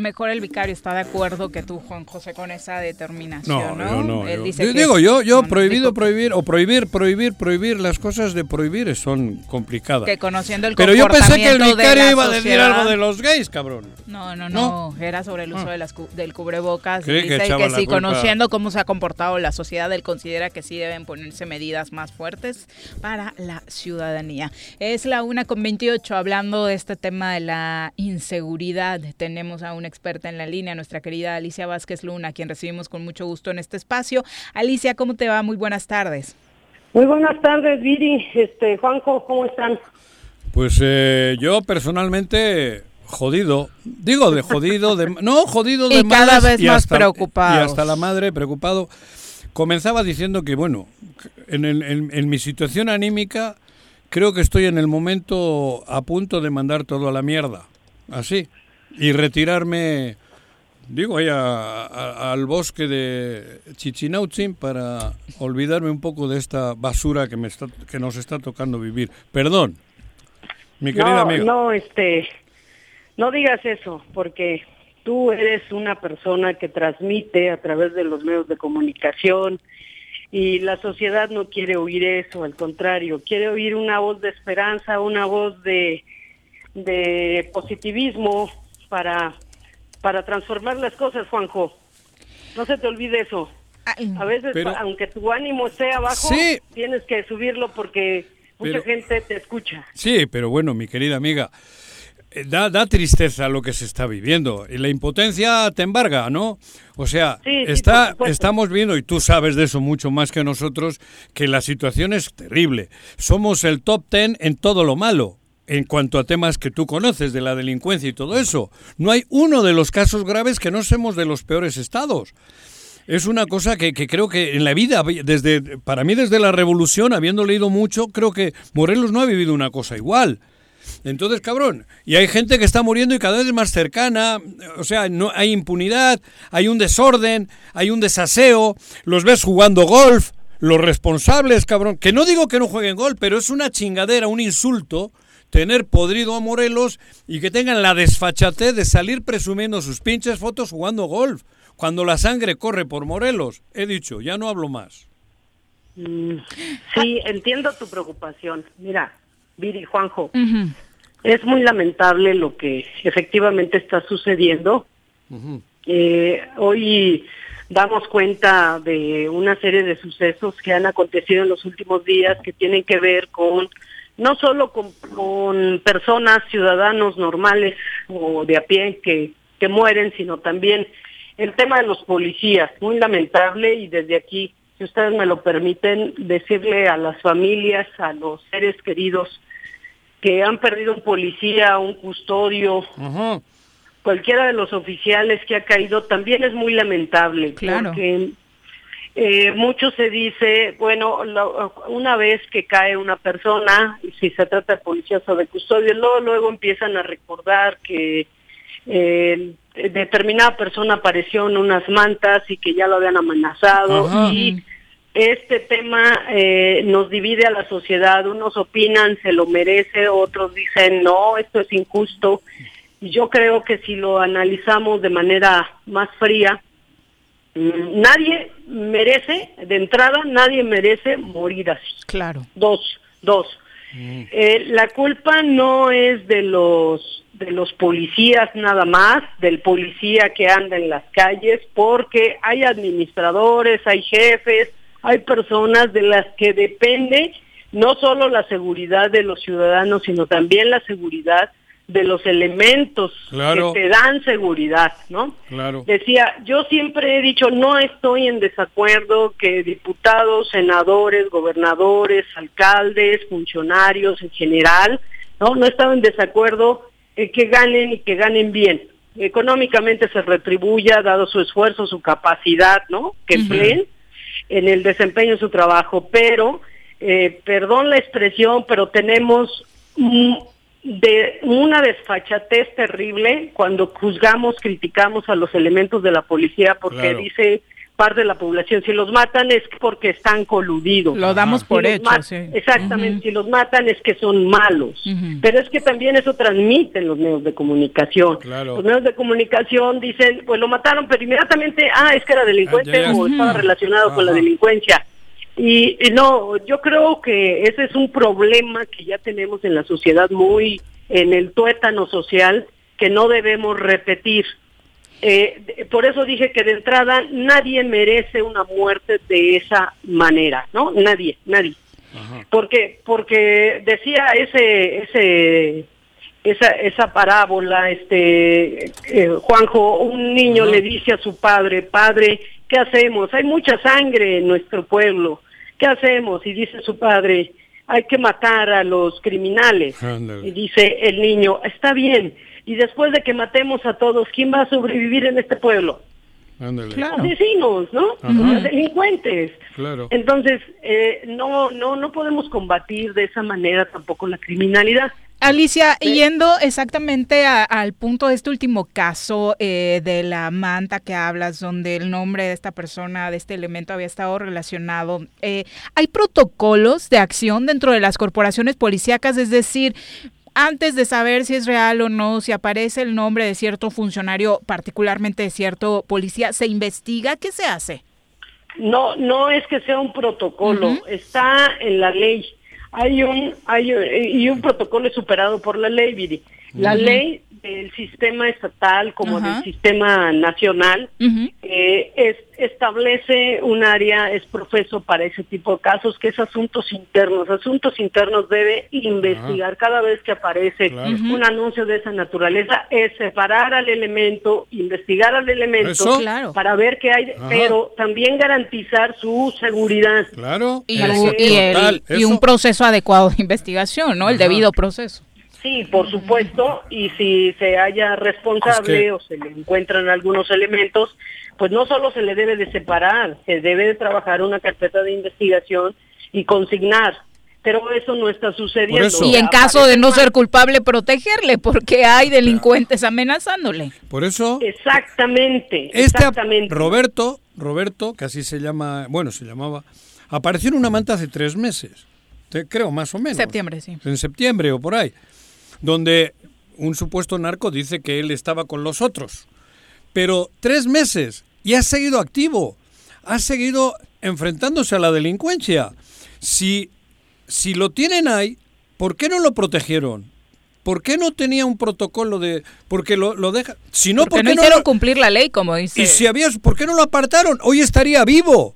Mejor el vicario está de acuerdo que tú, Juan José, con esa determinación, No, ¿no? yo no. Él yo- dice yo que digo, yo, yo un prohibido tipo prohibir, o prohibir, prohibir, prohibir, las cosas de prohibir son complicadas. Que conociendo el Pero yo pensé que el vicario iba a decir sociedad- algo de los gays, cabrón. No, no, ¿No? no, era sobre el uso Ah. de las cu- del cubrebocas. Creí que dice que la sí, culpa. conociendo cómo se ha comportado la sociedad, él considera que sí deben ponerse medidas más fuertes para la ciudadanía. Es la una con 28, hablando de este tema de la inseguridad. Tenemos a una experta en la línea, nuestra querida Alicia Vázquez Luna, a quien recibimos con mucho gusto en este espacio. Alicia, ¿cómo te va? Muy buenas tardes. Muy buenas tardes, Viri. Este, Juanjo, ¿cómo están? Pues eh, yo personalmente jodido, digo de jodido, de no jodido de Y cada vez y más hasta, preocupados. y hasta la madre preocupado. Comenzaba diciendo que bueno, en, el- en- en mi situación anímica creo que estoy en el momento a punto de mandar todo a la mierda. así, y retirarme, digo, ahí al bosque de Chichinautzin para olvidarme un poco de esta basura que, me está, que nos está tocando vivir. Perdón, mi querida no, amiga. No, este, no digas eso, porque tú eres una persona que transmite a través de los medios de comunicación y la sociedad no quiere oír eso, al contrario, quiere oír una voz de esperanza, una voz de, de positivismo para, para transformar las cosas, Juanjo. No se te olvide eso. A veces, aunque tu ánimo esté abajo, tienes que subirlo porque mucha gente te escucha. Sí, pero bueno, mi querida amiga, eh, Da, da, tristeza lo que se está viviendo y la impotencia te embarga, ¿no? O sea, está, estamos viendo, y tú sabes de eso mucho más que nosotros, que la situación es terrible. Somos el top ten en todo lo malo en cuanto a temas que tú conoces de la delincuencia y todo eso. No hay uno de los casos graves que no seamos de los peores estados. Es una cosa que, que, creo que en la vida, desde para mí desde la revolución, habiendo leído mucho, creo que Morelos no ha vivido una cosa igual. Entonces, cabrón, y hay gente que está muriendo y cada vez más cercana, o sea, no hay impunidad, hay un desorden, hay un desaseo, los ves jugando golf, los responsables, cabrón, que no digo que no jueguen golf, pero es una chingadera, un insulto tener podrido a Morelos y que tengan la desfachatez de salir presumiendo sus pinches fotos jugando golf, cuando la sangre corre por Morelos. He dicho, ya no hablo más. Mm, sí, entiendo tu preocupación. Mira, Viri, Juanjo, es muy lamentable lo que efectivamente está sucediendo. Eh, hoy damos cuenta de una serie de sucesos que han acontecido en los últimos días que tienen que ver con no solo con, personas, ciudadanos normales o de a pie que, que mueren, sino también el tema de los policías, muy lamentable y desde aquí, si ustedes me lo permiten, decirle a las familias, a los seres queridos que han perdido un policía, un custodio, cualquiera de los oficiales que ha caído, también es muy lamentable. Claro. Porque eh, mucho se dice, bueno, una vez que cae una persona, si se trata de policías o de custodio, luego, luego empiezan a recordar que eh, determinada persona apareció en unas mantas y que ya lo habían amenazado y este tema eh, nos divide a la sociedad. Unos opinan se lo merece, otros dicen no, esto es injusto. Y yo creo que si lo analizamos de manera más fría, nadie merece, de entrada, nadie merece morir así. Claro. Dos, dos. Mm. Eh, la culpa no es de los de los policías nada más, del policía que anda en las calles, porque hay administradores, hay jefes, hay personas de las que depende no solo la seguridad de los ciudadanos, sino también la seguridad de los elementos que te dan seguridad, ¿no? Claro. Decía, yo siempre he dicho, no estoy en desacuerdo que diputados, senadores, gobernadores, alcaldes, funcionarios en general, ¿no? No he estado en desacuerdo en que ganen y que ganen bien. Económicamente se retribuya, dado su esfuerzo, su capacidad, ¿no? Que empleen en el desempeño de su trabajo, pero, eh, perdón la expresión, pero tenemos de una desfachatez terrible cuando juzgamos, criticamos a los elementos de la policía porque dice parte de la población, si los matan es porque están coludidos. Lo damos por hecho, Exactamente, si los matan es que son malos. Pero es que también eso transmiten los medios de comunicación. Los medios de comunicación dicen, pues lo mataron, pero inmediatamente, ah, es que era delincuente ah, o estaba relacionado con la delincuencia. Y, y, no, yo creo que ese es un problema que ya tenemos en la sociedad muy en el tuétano social que no debemos repetir. Eh, por eso dije que de entrada nadie merece una muerte de esa manera, ¿no? Nadie, nadie. Porque porque decía ese ese esa esa parábola este eh, Juanjo, un niño le dice a su padre, "Padre, ¿qué hacemos? Hay mucha sangre en nuestro pueblo. ¿Qué hacemos?" Y dice su padre, "Hay que matar a los criminales." Y dice el niño, "Está bien." y después de que matemos a todos, ¿quién va a sobrevivir en este pueblo? Los Asesinos, ¿no? Los delincuentes. Claro. Entonces, eh, no, no, no podemos combatir de esa manera tampoco la criminalidad. Alicia, yendo exactamente al punto de este último caso eh, de la manta que hablas, donde el nombre de esta persona, de este elemento había estado relacionado, eh, ¿hay protocolos de acción dentro de las corporaciones policíacas? Es decir, antes de saber si es real o no, si aparece el nombre de cierto funcionario, particularmente de cierto policía, ¿se investiga? ¿Qué se hace? No, no es que sea un protocolo, está en la ley hay un, hay, y un protocolo es superado por la ley, Viri. La ley del sistema estatal como del sistema nacional eh, es, establece un área, es profeso para ese tipo de casos, que es asuntos internos. Asuntos internos debe investigar cada vez que aparece un anuncio de esa naturaleza, es separar al elemento, investigar al elemento para ver qué hay, pero también garantizar su seguridad. Claro. Y, y un proceso adecuado de investigación, ¿no? El debido proceso. Sí, por supuesto, y si se haya responsable o se le encuentran algunos elementos, pues no solo se le debe de separar, se debe de trabajar una carpeta de investigación y consignar. Pero eso no está sucediendo. Y en caso de no ser culpable, protegerle, porque hay delincuentes amenazándole. Por eso. Exactamente. Este exactamente. Roberto, Roberto, que así se llama, bueno, se llamaba, apareció en una manta hace tres meses. Creo, más o menos. Septiembre, sí. En septiembre o por ahí donde un supuesto narco dice que él estaba con los otros. Pero tres meses y ha seguido activo, ha seguido enfrentándose a la delincuencia. Si, si lo tienen ahí, ¿por qué no lo protegieron? ¿Por qué no tenía un protocolo de.? Porque lo, lo deja. Si no, porque no hicieron cumplir la ley, como dice. Y si había. ¿Por qué no lo apartaron? Hoy estaría vivo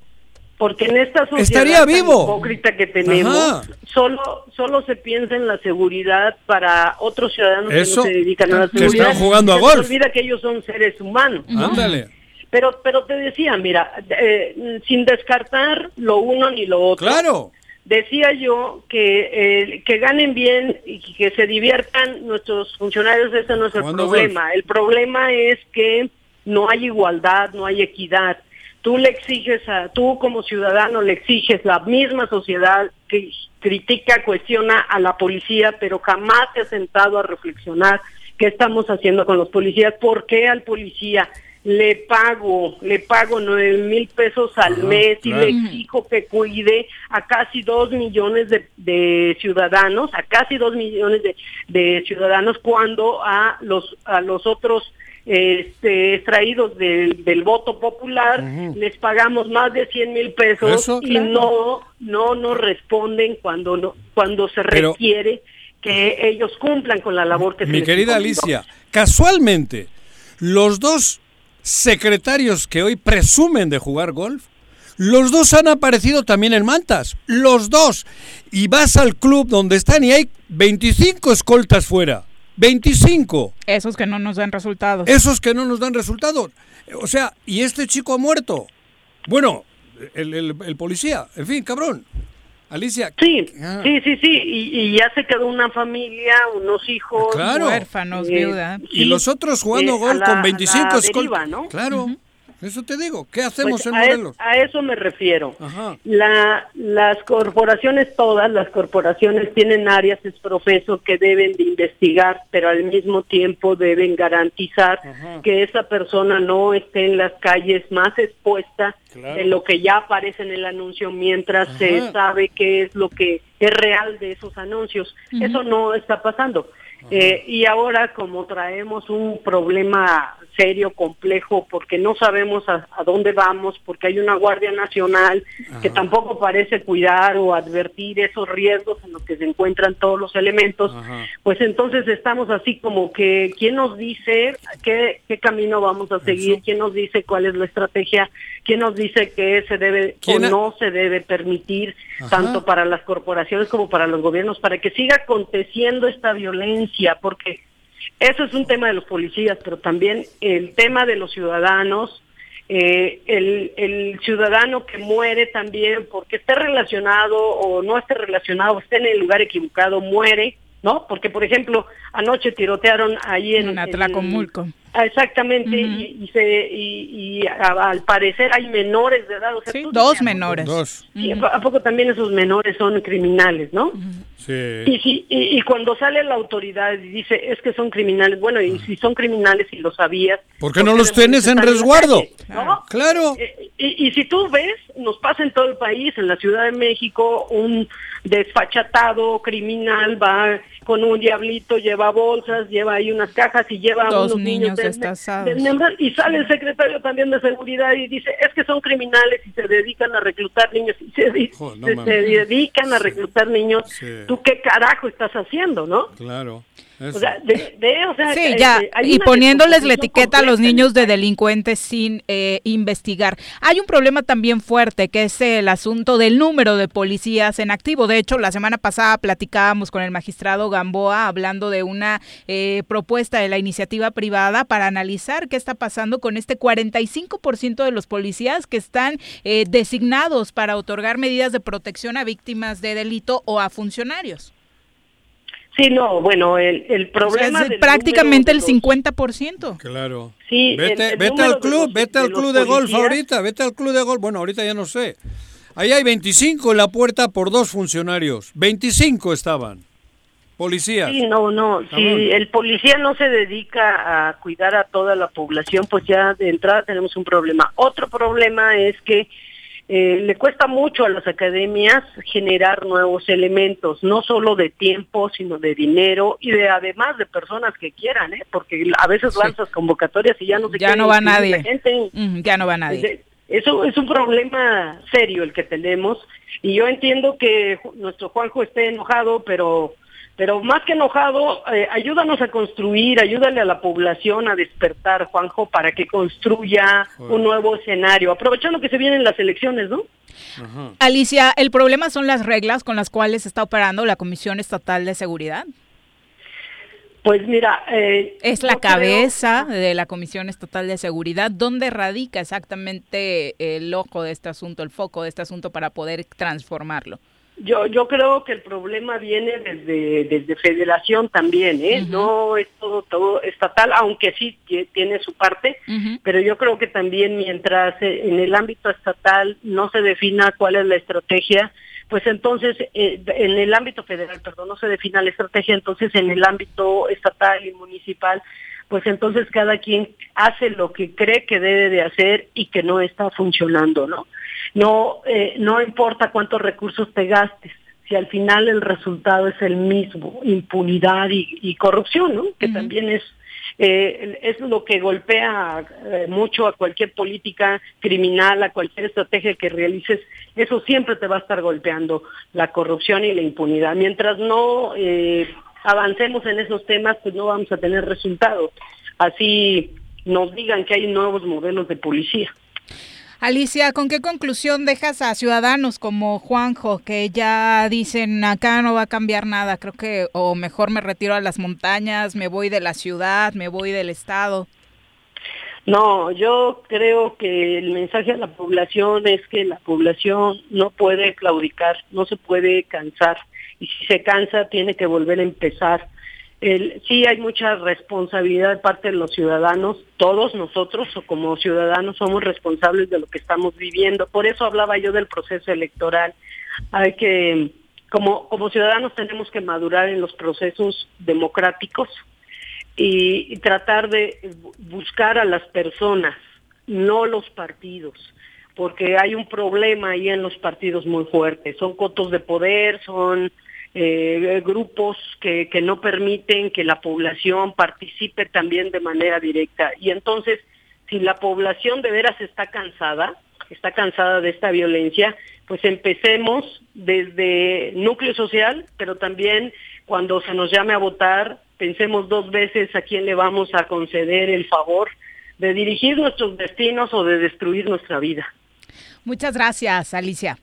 porque en esta sociedad Estaría vivo. hipócrita que tenemos, solo solo se piensa en la seguridad para otros ciudadanos que no se dedican a la seguridad. Que están jugando a golf. Se olvida que ellos son seres humanos. Ándale. Pero, pero te decía, mira, eh, sin descartar lo uno ni lo otro. Claro. Decía yo que eh, que ganen bien y que se diviertan nuestros funcionarios, ese no es el problema. El problema es que no hay igualdad, no hay equidad tú le exiges a, tú como ciudadano le exiges la misma sociedad que critica, cuestiona a la policía, pero jamás se ha sentado a reflexionar qué estamos haciendo con los policías, por qué al policía le pago, le pago nueve mil pesos al mes y le exijo que cuide a casi dos millones de, ciudadanos, a casi dos millones de, de ciudadanos cuando a los a los otros este, extraídos del, voto popular, les pagamos más de 100 mil pesos y no no nos responden cuando no, cuando se requiere que ellos cumplan con la labor que se Mi querida Alicia, casualmente, los dos secretarios que hoy presumen de jugar golf, los dos han aparecido también en mantas, los dos. Y vas al club donde están y hay 25 escoltas fuera. 25. Esos que no nos dan resultados. Esos que no nos dan resultados. O sea, y este chico ha muerto. Bueno, el, policía, en fin, cabrón. Alicia. Sí, ah. sí, sí, sí. Y, ya se quedó una familia, unos hijos. Claro. Huérfanos, eh, viuda. y los otros jugando eh, gol con 25 escoltas. ¿no? Claro. Eso te digo, ¿qué hacemos pues en Morelos? a eso me refiero. La, las corporaciones, todas las corporaciones tienen áreas es profeso que deben de investigar, pero al mismo tiempo deben garantizar que esa persona no esté en las calles más expuesta de lo que ya aparece en el anuncio mientras se sabe qué es lo que es real de esos anuncios. Eso no está pasando. Eh, y ahora como traemos un problema serio, complejo, porque no sabemos a, dónde vamos, porque hay una Guardia Nacional que tampoco parece cuidar o advertir esos riesgos en los que se encuentran todos los elementos, pues entonces estamos así como que, ¿quién nos dice qué, qué camino vamos a seguir? ¿Quién nos dice cuál es la estrategia? ¿Quién nos dice que se debe o no se debe permitir, tanto para las corporaciones como para los gobiernos, para que siga aconteciendo esta violencia? Porque eso es un tema de los policías, pero también el tema de los ciudadanos, eh, el, el, ciudadano que muere también porque esté relacionado o no esté relacionado, esté en el lugar equivocado, muere ¿no? Porque, por ejemplo, anoche tirotearon ahí en... En Atlacomulco. Exactamente, y, se, y, al parecer hay menores de edad. sí, dos menores. Dos. ¿A poco también esos menores son criminales, no? Sí. Y, y, cuando sale la autoridad y dice, es que son criminales, bueno, y si son criminales y lo sabías... ¿Por qué no los tienes en resguardo? Claro. Eh, y, y si tú ves, nos pasa en todo el país, en la Ciudad de México, un desfachatado criminal va con un diablito, lleva bolsas, lleva ahí unas cajas y lleva Dos unos niños de, y sale el secretario también de seguridad y dice, es que son criminales y se dedican a reclutar niños, y se, dedican a reclutar niños, ¿tú qué carajo estás haciendo, no? Claro. O sea, de, o sea, sí, eh, ya, eh, y poniéndoles la etiqueta a los niños de delincuentes sin eh, investigar. Hay un problema también fuerte, que es el asunto del número de policías en activo. De hecho, la semana pasada platicábamos con el magistrado Gamboa hablando de una propuesta de la iniciativa privada para analizar qué está pasando con este 45% de los policías que están designados para otorgar medidas de protección a víctimas de delito o a funcionarios. Sí, no, bueno, el, el problema es prácticamente el 50%. Claro. Sí, vete, vete al club, vete al club de golf ahorita, vete al club de golf. Bueno, ahorita ya no sé. Ahí hay 25 en la puerta por dos funcionarios. 25 estaban. Policías. Sí, no, no. Si el policía no se dedica a cuidar a toda la población, pues ya de entrada tenemos un problema. Otro problema es que eh, le cuesta mucho a las academias generar nuevos elementos, no solo de tiempo, sino de dinero y de además de personas que quieran, ¿eh? porque a veces lanzas convocatorias y ya no se ya no va nadie, ya no va nadie. Eso es un problema serio el que tenemos y yo entiendo que nuestro Juanjo esté enojado, pero pero más que enojado, eh, ayúdanos a construir, ayúdale a la población a despertar, Juanjo, para que construya un nuevo escenario, aprovechando que se vienen las elecciones, ¿no? Alicia, ¿el problema son las reglas con las cuales está operando la Comisión Estatal de Seguridad? Pues mira, eh, es la cabeza de la Comisión Estatal de Seguridad. ¿Dónde radica exactamente el ojo de este asunto, el foco de este asunto para poder transformarlo? Yo, yo creo que el problema viene desde, desde federación también, ¿eh? No es todo, todo estatal, aunque sí tiene su parte, pero yo creo que también mientras eh, en el ámbito estatal no se defina cuál es la estrategia, pues entonces eh, en el ámbito federal, perdón, no se defina la estrategia, entonces en el ámbito estatal y municipal, pues entonces cada quien hace lo que cree que debe de hacer y que no está funcionando, ¿no? No, eh, no importa cuántos recursos te gastes, si al final el resultado es el mismo, impunidad y, corrupción, ¿no? Que también es eh, es lo que golpea eh, mucho a cualquier política criminal, a cualquier estrategia que realices, eso siempre te va a estar golpeando, la corrupción y la impunidad. Mientras no avancemos en esos temas, pues no vamos a tener resultados. Así nos digan que hay nuevos modelos de policía. Alicia, ¿con qué conclusión dejas a ciudadanos como Juanjo que ya dicen acá no va a cambiar nada? Creo que o mejor me retiro a las montañas, me voy de la ciudad, me voy del estado. No, yo creo que el mensaje a la población es que la población no puede claudicar, no se puede cansar y si se cansa tiene que volver a empezar sí hay mucha responsabilidad de parte de los ciudadanos, todos nosotros o como ciudadanos somos responsables de lo que estamos viviendo. Por eso hablaba yo del proceso electoral. Hay que, como, como ciudadanos tenemos que madurar en los procesos democráticos y, tratar de buscar a las personas, no los partidos porque hay un problema ahí en los partidos muy fuerte. Son cotos de poder, son eh, grupos que, que no permiten que la población participe también de manera directa. Y entonces, si la población de veras está cansada, está cansada de esta violencia, pues empecemos desde núcleo social, pero también cuando se nos llame a votar, pensemos dos veces a quién le vamos a conceder el favor de dirigir nuestros destinos o de destruir nuestra vida. Muchas gracias, Alicia.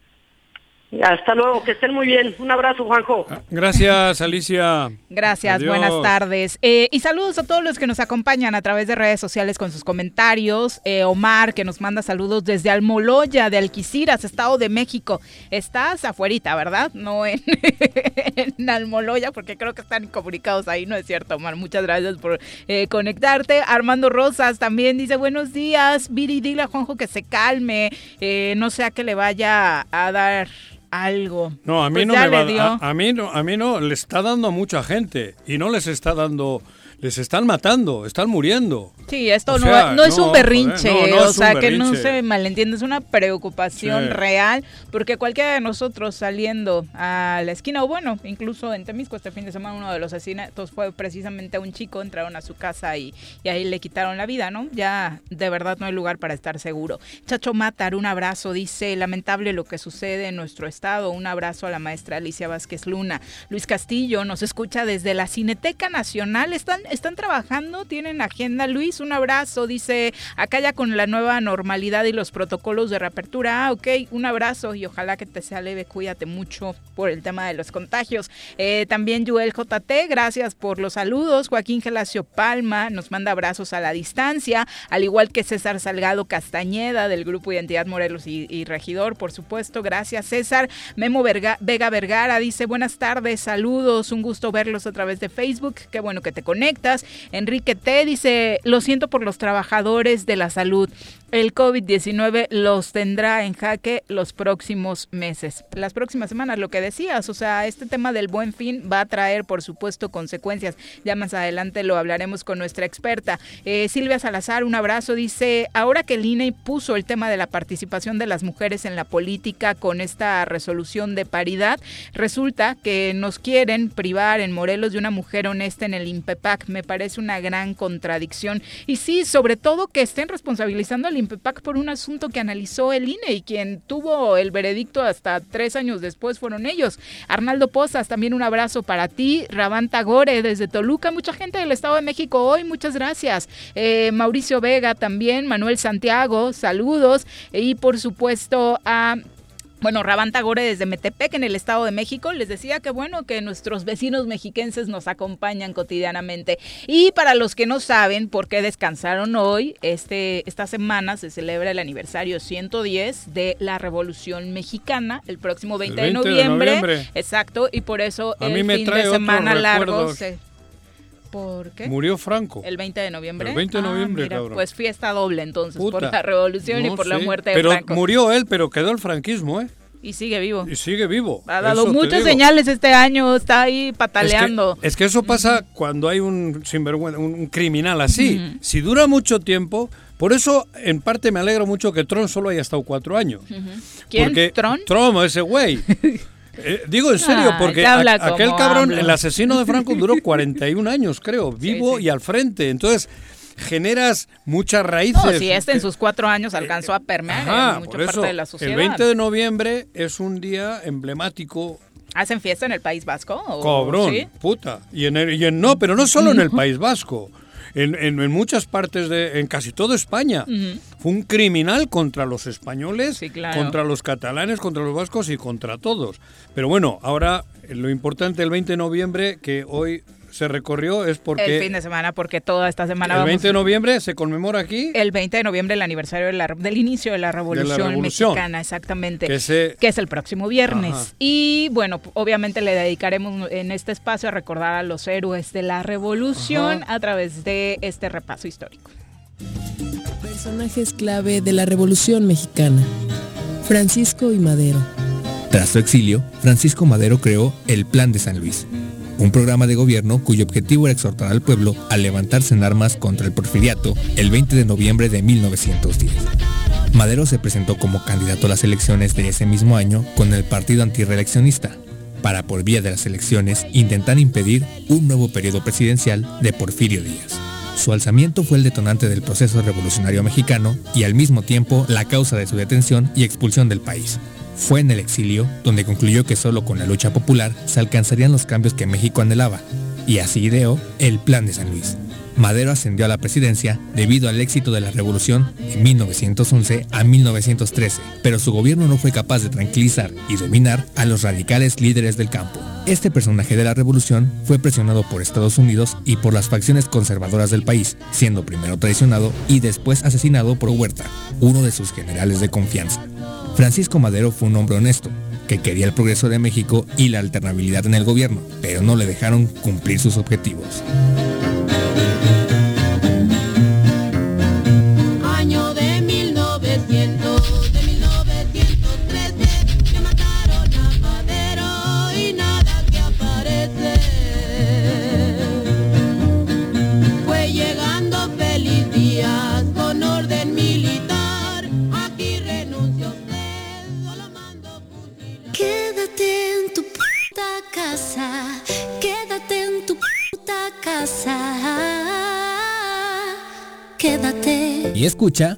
Hasta luego, que estén muy bien. Un abrazo, Juanjo. Ah, gracias, Alicia. Gracias, buenas tardes. Eh, y saludos a todos los que nos acompañan a través de redes sociales con sus comentarios. Eh, Omar, que nos manda saludos desde Almoloya, de Alquiciras, Estado de México. Estás afuerita, ¿verdad? No en, en, Almoloya, porque creo que están comunicados ahí, ¿no es cierto, Omar? Muchas gracias por eh, conectarte. Armando Rosas también dice, buenos días. Viri, dile a Juanjo que se calme. no sea que le vaya a dar algo. No, a mí pues no me va a, a, mí no, a mí no le está dando a mucha gente y no les está dando les están matando, están muriendo. Sí, esto no, es un berrinche, o sea, que no se malentiende, es una preocupación real, porque cualquiera de nosotros saliendo a la esquina, o bueno, incluso en Temisco este fin de semana uno de los asesinatos fue precisamente a un chico, entraron a su casa y, y ahí le quitaron la vida, ¿no? Ya de verdad no hay lugar para estar seguro. Chacho Matar, un abrazo, dice, lamentable lo que sucede en nuestro estado, un abrazo a la maestra Alicia Vázquez Luna. Luis Castillo nos escucha desde la Cineteca Nacional, están, están trabajando, tienen agenda, Luis, un abrazo, dice, acá ya con la nueva normalidad y los protocolos de reapertura, ah, ok, un abrazo y ojalá que te sea leve, cuídate mucho por el tema de los contagios. Eh, también Joel JT, gracias por los saludos. Joaquín Gelacio Palma nos manda abrazos a la distancia, al igual que César Salgado Castañeda del Grupo Identidad Morelos y, Regidor, por supuesto. Gracias, César. Memo Vega Vergara dice, buenas tardes, saludos, un gusto verlos a través de Facebook, qué bueno que te conectas. Enrique T dice, lo siento por los trabajadores de la salud el COVID-19 los tendrá en jaque los próximos meses. Las próximas semanas, lo que decías, o sea, este tema del buen fin va a traer, por supuesto, consecuencias. Ya más adelante lo hablaremos con nuestra experta. Eh, Silvia Salazar, un abrazo, dice, ahora que el INE puso el tema de la participación de las mujeres en la política con esta resolución de paridad, resulta que nos quieren privar en Morelos de una mujer honesta en el INPEPAC. Me parece una gran contradicción. Y sí, sobre todo que estén responsabilizando al INPEPAC por un asunto que analizó el INE y quien tuvo el veredicto hasta tres años después fueron ellos. Arnaldo Pozas, también un abrazo para ti. Rabán Tagore desde Toluca, mucha gente del Estado de México hoy, muchas gracias. Eh, Mauricio Vega también, Manuel Santiago, saludos. Y por supuesto a bueno, Rabanta Gore desde Metepec, en el Estado de México, les decía que bueno, que nuestros vecinos mexiquenses nos acompañan cotidianamente. Y para los que no saben por qué descansaron hoy, este, esta semana se celebra el aniversario 110 de la Revolución Mexicana, el próximo 20, de, noviembre, Exacto, y por eso el fin de semana largo se ¿Por qué? Murió Franco. El 20 de noviembre. El 20 de ah, noviembre, cabrón. Pues fiesta doble entonces, por la revolución y por la muerte de Franco. Pero murió él, pero quedó el franquismo, ¿eh? Y sigue vivo. Y sigue vivo. Ha dado muchas señales este año, está ahí pataleando. Es que, eso pasa cuando hay un un criminal así. Si dura mucho tiempo, por eso en parte me alegro mucho que Tron solo haya estado cuatro años. ¿Quién? Porque ¿Tron? Tron, ese güey. Eh, digo en serio, porque aquel cabrón, el asesino de Franco duró 41 años, creo, vivo y al frente. Entonces, generas muchas raíces. No, si este en sus cuatro años alcanzó a permear en mucha parte de la sociedad. El 20 de noviembre es un día emblemático ¿Hacen fiesta en el País Vasco? Cobrón, puta. Y en, y en, no, pero no solo en el País Vasco en, muchas partes de, en casi toda España. Fue un criminal contra los españoles, contra los catalanes, contra los vascos y contra todos. Pero bueno, ahora lo importante el 20 de noviembre, que hoy se recorrió es porque... El fin de semana, porque toda esta semana El 20 de noviembre se conmemora aquí... El 20 de noviembre el aniversario del inicio de la Revolución, Mexicana, exactamente. Que, que, es el próximo viernes. Y bueno, obviamente le dedicaremos en este espacio a recordar a los héroes de la Revolución a través de este repaso histórico. Personajes clave de la Revolución Mexicana. Francisco y Madero. Tras su exilio, Francisco Madero creó el Plan de San Luis un programa de gobierno cuyo objetivo era exhortar al pueblo a levantarse en armas contra el porfiriato el 20 de noviembre de 1910. Madero se presentó como candidato a las elecciones de ese mismo año con el partido antireeleccionista, para por vía de las elecciones intentar impedir un nuevo periodo presidencial de Porfirio Díaz. Su alzamiento fue el detonante del proceso revolucionario mexicano y al mismo tiempo la causa de su detención y expulsión del país. Fue en el exilio donde concluyó que solo con la lucha popular se alcanzarían los cambios que México anhelaba, y así ideó el Plan de San Luis. Madero ascendió a la presidencia debido al éxito de la revolución de 1911 a 1913, pero su gobierno no fue capaz de tranquilizar y dominar a los radicales líderes del campo. Este personaje de la revolución fue presionado por Estados Unidos y por las facciones conservadoras del país, siendo primero traicionado y después asesinado por Huerta, uno de sus generales de confianza. Francisco Madero fue un hombre honesto, que quería el progreso de México y la alternabilidad en el gobierno, pero no le dejaron cumplir sus objetivos. Y escucha.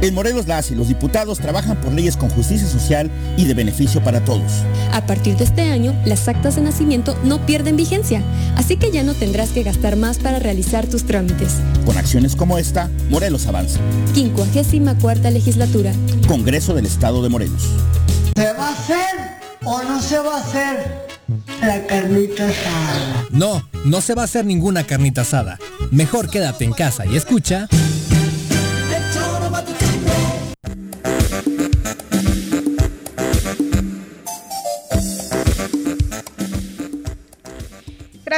En Morelos las y los diputados trabajan por leyes con justicia social y de beneficio para todos. A partir de este año, las actas de nacimiento no pierden vigencia, así que ya no tendrás que gastar más para realizar tus trámites. Con acciones como esta, Morelos avanza. 54 legislatura. Congreso del Estado de Morelos. ¿Se va a hacer o no se va a hacer la carnita asada? No, no se va a hacer ninguna carnita asada. Mejor quédate en casa y escucha.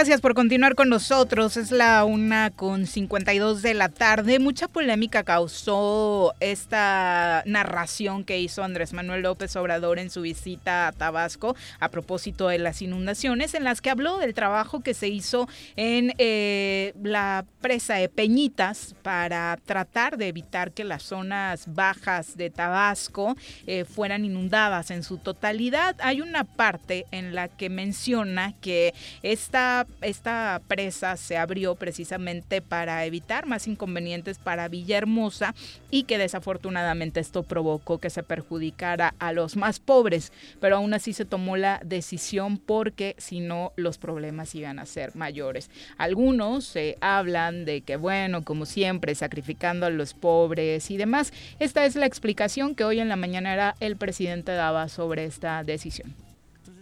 Gracias por continuar con nosotros. Es la una con 52 de la tarde. Mucha polémica causó esta narración que hizo Andrés Manuel López Obrador en su visita a Tabasco a propósito de las inundaciones, en las que habló del trabajo que se hizo en eh, la presa de Peñitas para tratar de evitar que las zonas bajas de Tabasco eh, fueran inundadas en su totalidad. Hay una parte en la que menciona que esta esta presa se abrió precisamente para evitar más inconvenientes para Villahermosa y que desafortunadamente esto provocó que se perjudicara a los más pobres, pero aún así se tomó la decisión porque si no los problemas iban a ser mayores. Algunos se hablan de que bueno, como siempre, sacrificando a los pobres y demás. Esta es la explicación que hoy en la mañana el presidente daba sobre esta decisión.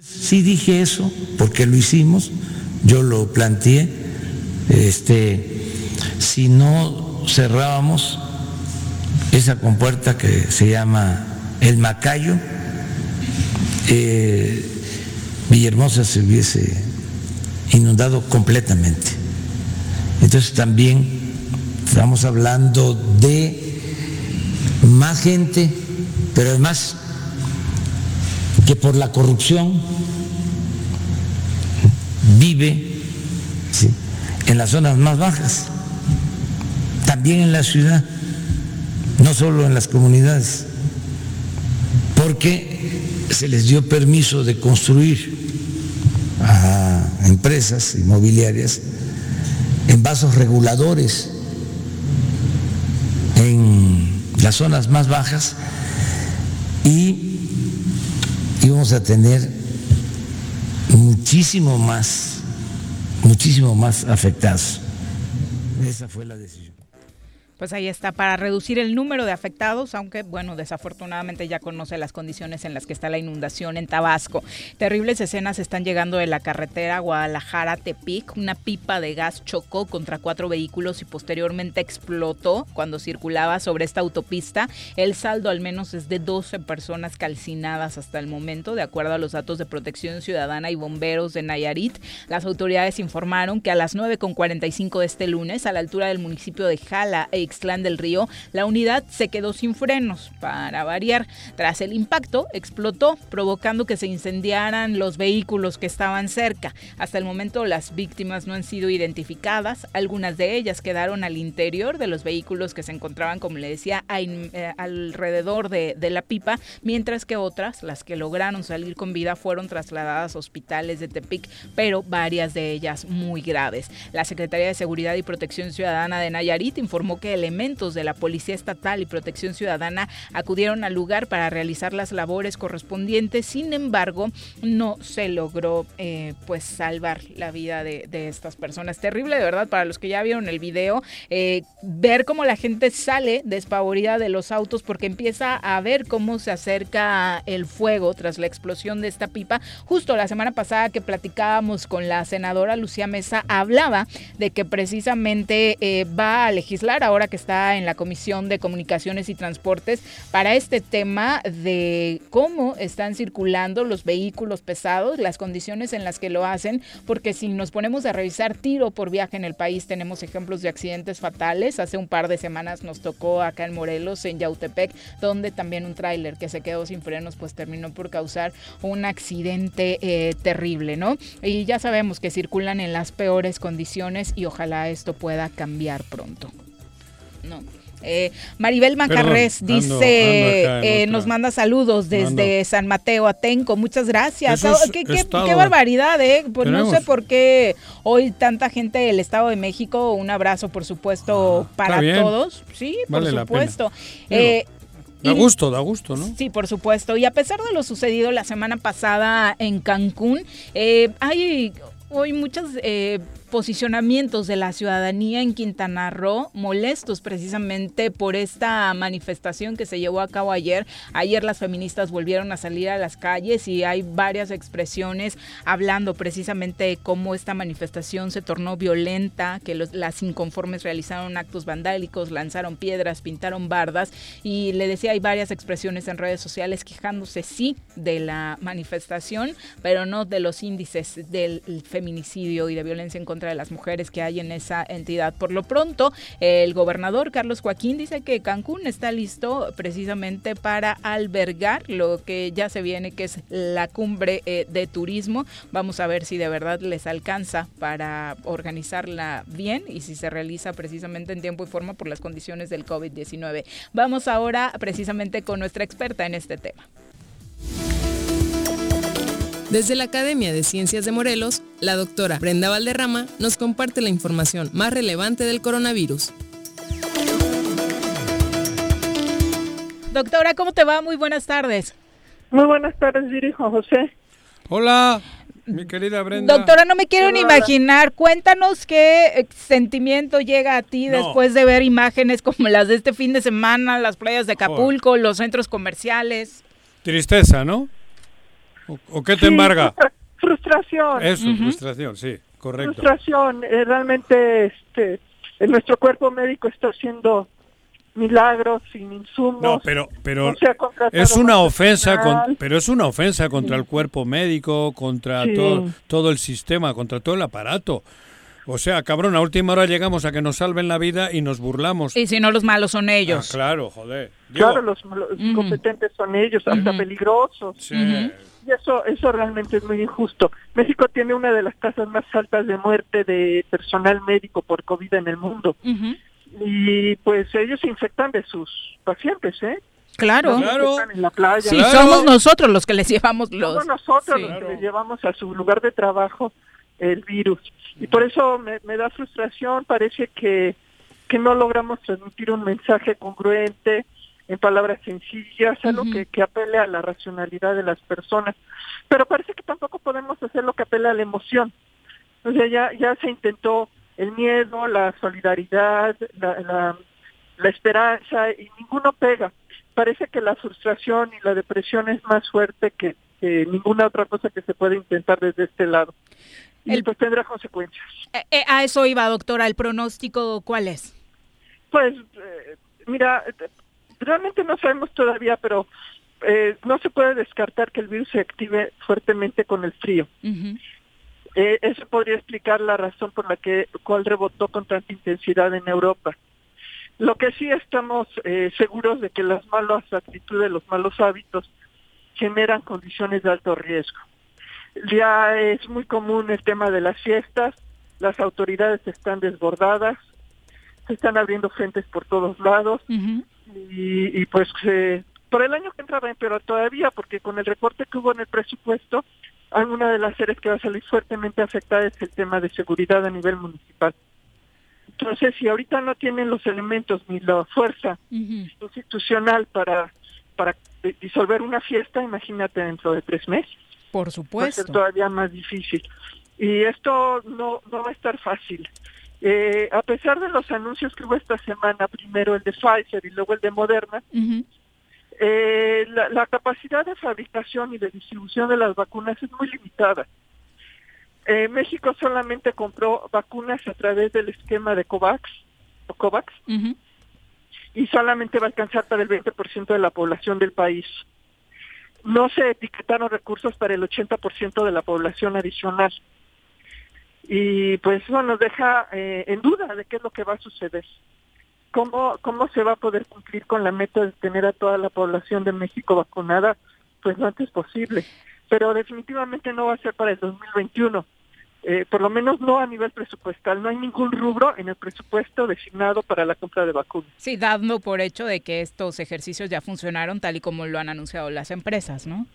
Sí dije eso porque lo hicimos, yo lo planteé, este, si no cerrábamos esa compuerta que se llama el Macayo, eh, Villahermosa se hubiese inundado completamente. Entonces también estamos hablando de más gente pero además que por la corrupción vive en las zonas más bajas, también en la ciudad, no solo en las comunidades, porque se les dio permiso de construir a empresas inmobiliarias en vasos reguladores en las zonas más bajas y íbamos a tener muchísimo más, muchísimo más afectados. Esa fue la decisión. Pues ahí está, para reducir el número de afectados, aunque bueno, desafortunadamente ya conoce las condiciones en las que está la inundación en Tabasco. Terribles escenas están llegando de la carretera Guadalajara-Tepic. Una pipa de gas chocó contra cuatro vehículos y posteriormente explotó cuando circulaba sobre esta autopista. El saldo al menos es de 12 personas calcinadas hasta el momento, de acuerdo a los datos de protección ciudadana y bomberos de Nayarit. Las autoridades informaron que a las 9.45 de este lunes, a la altura del municipio de Jala, e Ixtlán del Río, la unidad se quedó sin frenos. Para variar, tras el impacto, explotó, provocando que se incendiaran los vehículos que estaban cerca. Hasta el momento, las víctimas no han sido identificadas. Algunas de ellas quedaron al interior de los vehículos que se encontraban, como le decía, eh, alrededor de, de la pipa, mientras que otras, las que lograron salir con vida, fueron trasladadas a hospitales de Tepic, pero varias de ellas muy graves. La Secretaría de Seguridad y Protección Ciudadana de Nayarit informó que elementos de la Policía Estatal y Protección Ciudadana acudieron al lugar para realizar las labores correspondientes. Sin embargo, no se logró eh, pues salvar la vida de, estas personas. Terrible, de verdad, para los que ya vieron el video, eh, ver cómo la gente sale despavorida de los autos porque empieza a ver cómo se acerca el fuego tras la explosión de esta pipa. Justo la semana pasada que platicábamos con la senadora Lucía Mesa, hablaba de que precisamente eh, va a legislar ahora que está en la Comisión de Comunicaciones y Transportes para este tema de cómo están circulando los vehículos pesados, las condiciones en las que lo hacen, porque si nos ponemos a revisar tiro por viaje en el país, tenemos ejemplos de accidentes fatales. Hace un par de semanas nos tocó acá en Morelos, en Yautepec, donde también un tráiler que se quedó sin frenos, pues terminó por causar un accidente eh, terrible, ¿no? Y ya sabemos que circulan en las peores condiciones y ojalá esto pueda cambiar pronto. No. Eh, Maribel Macarres dice, eh, nos manda saludos desde San Mateo Atenco, muchas gracias. Oh, qué, barbaridad, ¿eh? Pues no sé por qué hoy tanta gente del Estado de México, un abrazo por supuesto ah, para todos, sí, por supuesto. Eh, da gusto, da gusto, ¿no? Sí, por supuesto. Y a pesar de lo sucedido la semana pasada en Cancún, hay hoy muchas eh, posicionamientos de la ciudadanía en Quintana Roo molestos precisamente por esta manifestación que se llevó a cabo ayer. Ayer las feministas volvieron a salir a las calles y hay varias expresiones hablando precisamente de cómo esta manifestación se tornó violenta, que las inconformes realizaron actos vandálicos, lanzaron piedras, pintaron bardas y le decía hay varias expresiones en redes sociales quejándose sí de la manifestación, pero no de los índices del feminicidio y de violencia en contra de las mujeres que hay en esa entidad. Por lo pronto, el gobernador Carlos Joaquín dice que Cancún está listo precisamente para albergar lo que ya se viene, que es la cumbre eh, de turismo. Vamos a ver si de verdad les alcanza para organizarla bien y si se realiza precisamente en tiempo y forma por las condiciones del COVID-19. Vamos ahora precisamente con nuestra experta en este tema. Desde la Academia de Ciencias de Morelos, la doctora Brenda Valderrama nos comparte la información más relevante del coronavirus. Doctora, ¿cómo te va? Muy buenas tardes. Muy buenas tardes, dirijo José. Hola, mi querida Brenda. Doctora, no me quiero ni imaginar. Cuéntanos qué eh, sentimiento llega a ti después de ver imágenes como las de este fin de semana, las playas de Acapulco, los centros comerciales. Tristeza, ¿no? ¿O, qué te embarga? frustración. Eso, frustración, sí, correcto. Frustración. Eh, realmente este, nuestro cuerpo médico está haciendo milagros sin insumos. No, pero pero es una ofensa pero es una ofensa contra el cuerpo médico, contra todo todo el sistema, contra todo el aparato. O sea, cabrón, a última hora llegamos a que nos salven la vida y nos burlamos. Y si no, los malos son ellos. Ah, claro, joder. Claro, los, competentes son ellos, hasta peligrosos. Sí. Y eso, eso realmente es muy injusto. México tiene una de las tasas más altas de muerte de personal médico por COVID en el mundo. Y pues ellos se infectan de sus pacientes, ¿eh? Claro. claro. En la playa. Sí, somos nosotros los que les llevamos los... Somos nosotros los que les llevamos a su lugar de trabajo el virus. Y por eso me, me da frustración, parece que, que no logramos transmitir un mensaje congruente, en palabras sencillas, algo que, que apele a la racionalidad de las personas. Pero parece que tampoco podemos hacer lo que apela a la emoción. O sea, ya, ya se intentó el miedo, la solidaridad, la, la, la esperanza, y ninguno pega. Parece que la frustración y la depresión es más fuerte que, que ninguna otra cosa que se puede intentar desde este lado. Y El- pues tendrá consecuencias. Eh, eh, a eso iba, doctora. ¿El pronóstico cuál es? Pues, eh, mira, realmente no sabemos todavía, pero eh, no se puede descartar que el virus se active fuertemente con el frío. Eh, eso podría explicar la razón por la que cual rebotó con tanta intensidad en Europa. Lo que sí estamos eh, seguros de que las malas actitudes, los malos hábitos generan condiciones de alto riesgo. Ya es muy común el tema de las fiestas, las autoridades están desbordadas, se están abriendo frentes por todos lados y, y pues eh, por el año que entra va a empeorar todavía porque con el recorte que hubo en el presupuesto, alguna de las áreas que va a salir fuertemente afectada es el tema de seguridad a nivel municipal. Entonces, si ahorita no tienen los elementos ni la fuerza institucional para para disolver una fiesta, imagínate dentro de tres meses. Por Va a ser supuesto. todavía más difícil. Y esto no, no va a estar fácil. Eh, a pesar de los anuncios que hubo esta semana, primero el de Pfizer y luego el de Moderna, eh, la, la capacidad de fabricación y de distribución de las vacunas es muy limitada. Eh, México solamente compró vacunas a través del esquema de COVAX, o COVAX y solamente va a alcanzar para el 20% de la población del país. No se etiquetaron recursos para el 80% de la población adicional. Y pues eso nos deja eh, en duda de qué es lo que va a suceder. ¿Cómo, ¿Cómo se va a poder cumplir con la meta de tener a toda la población de México vacunada? Pues lo antes posible. Pero definitivamente no va a ser para el 2021. Eh, por lo menos no a nivel presupuestal. No hay ningún rubro en el presupuesto designado para la compra de vacunas. Sí, dando por hecho de que estos ejercicios ya funcionaron tal y como lo han anunciado las empresas, ¿no?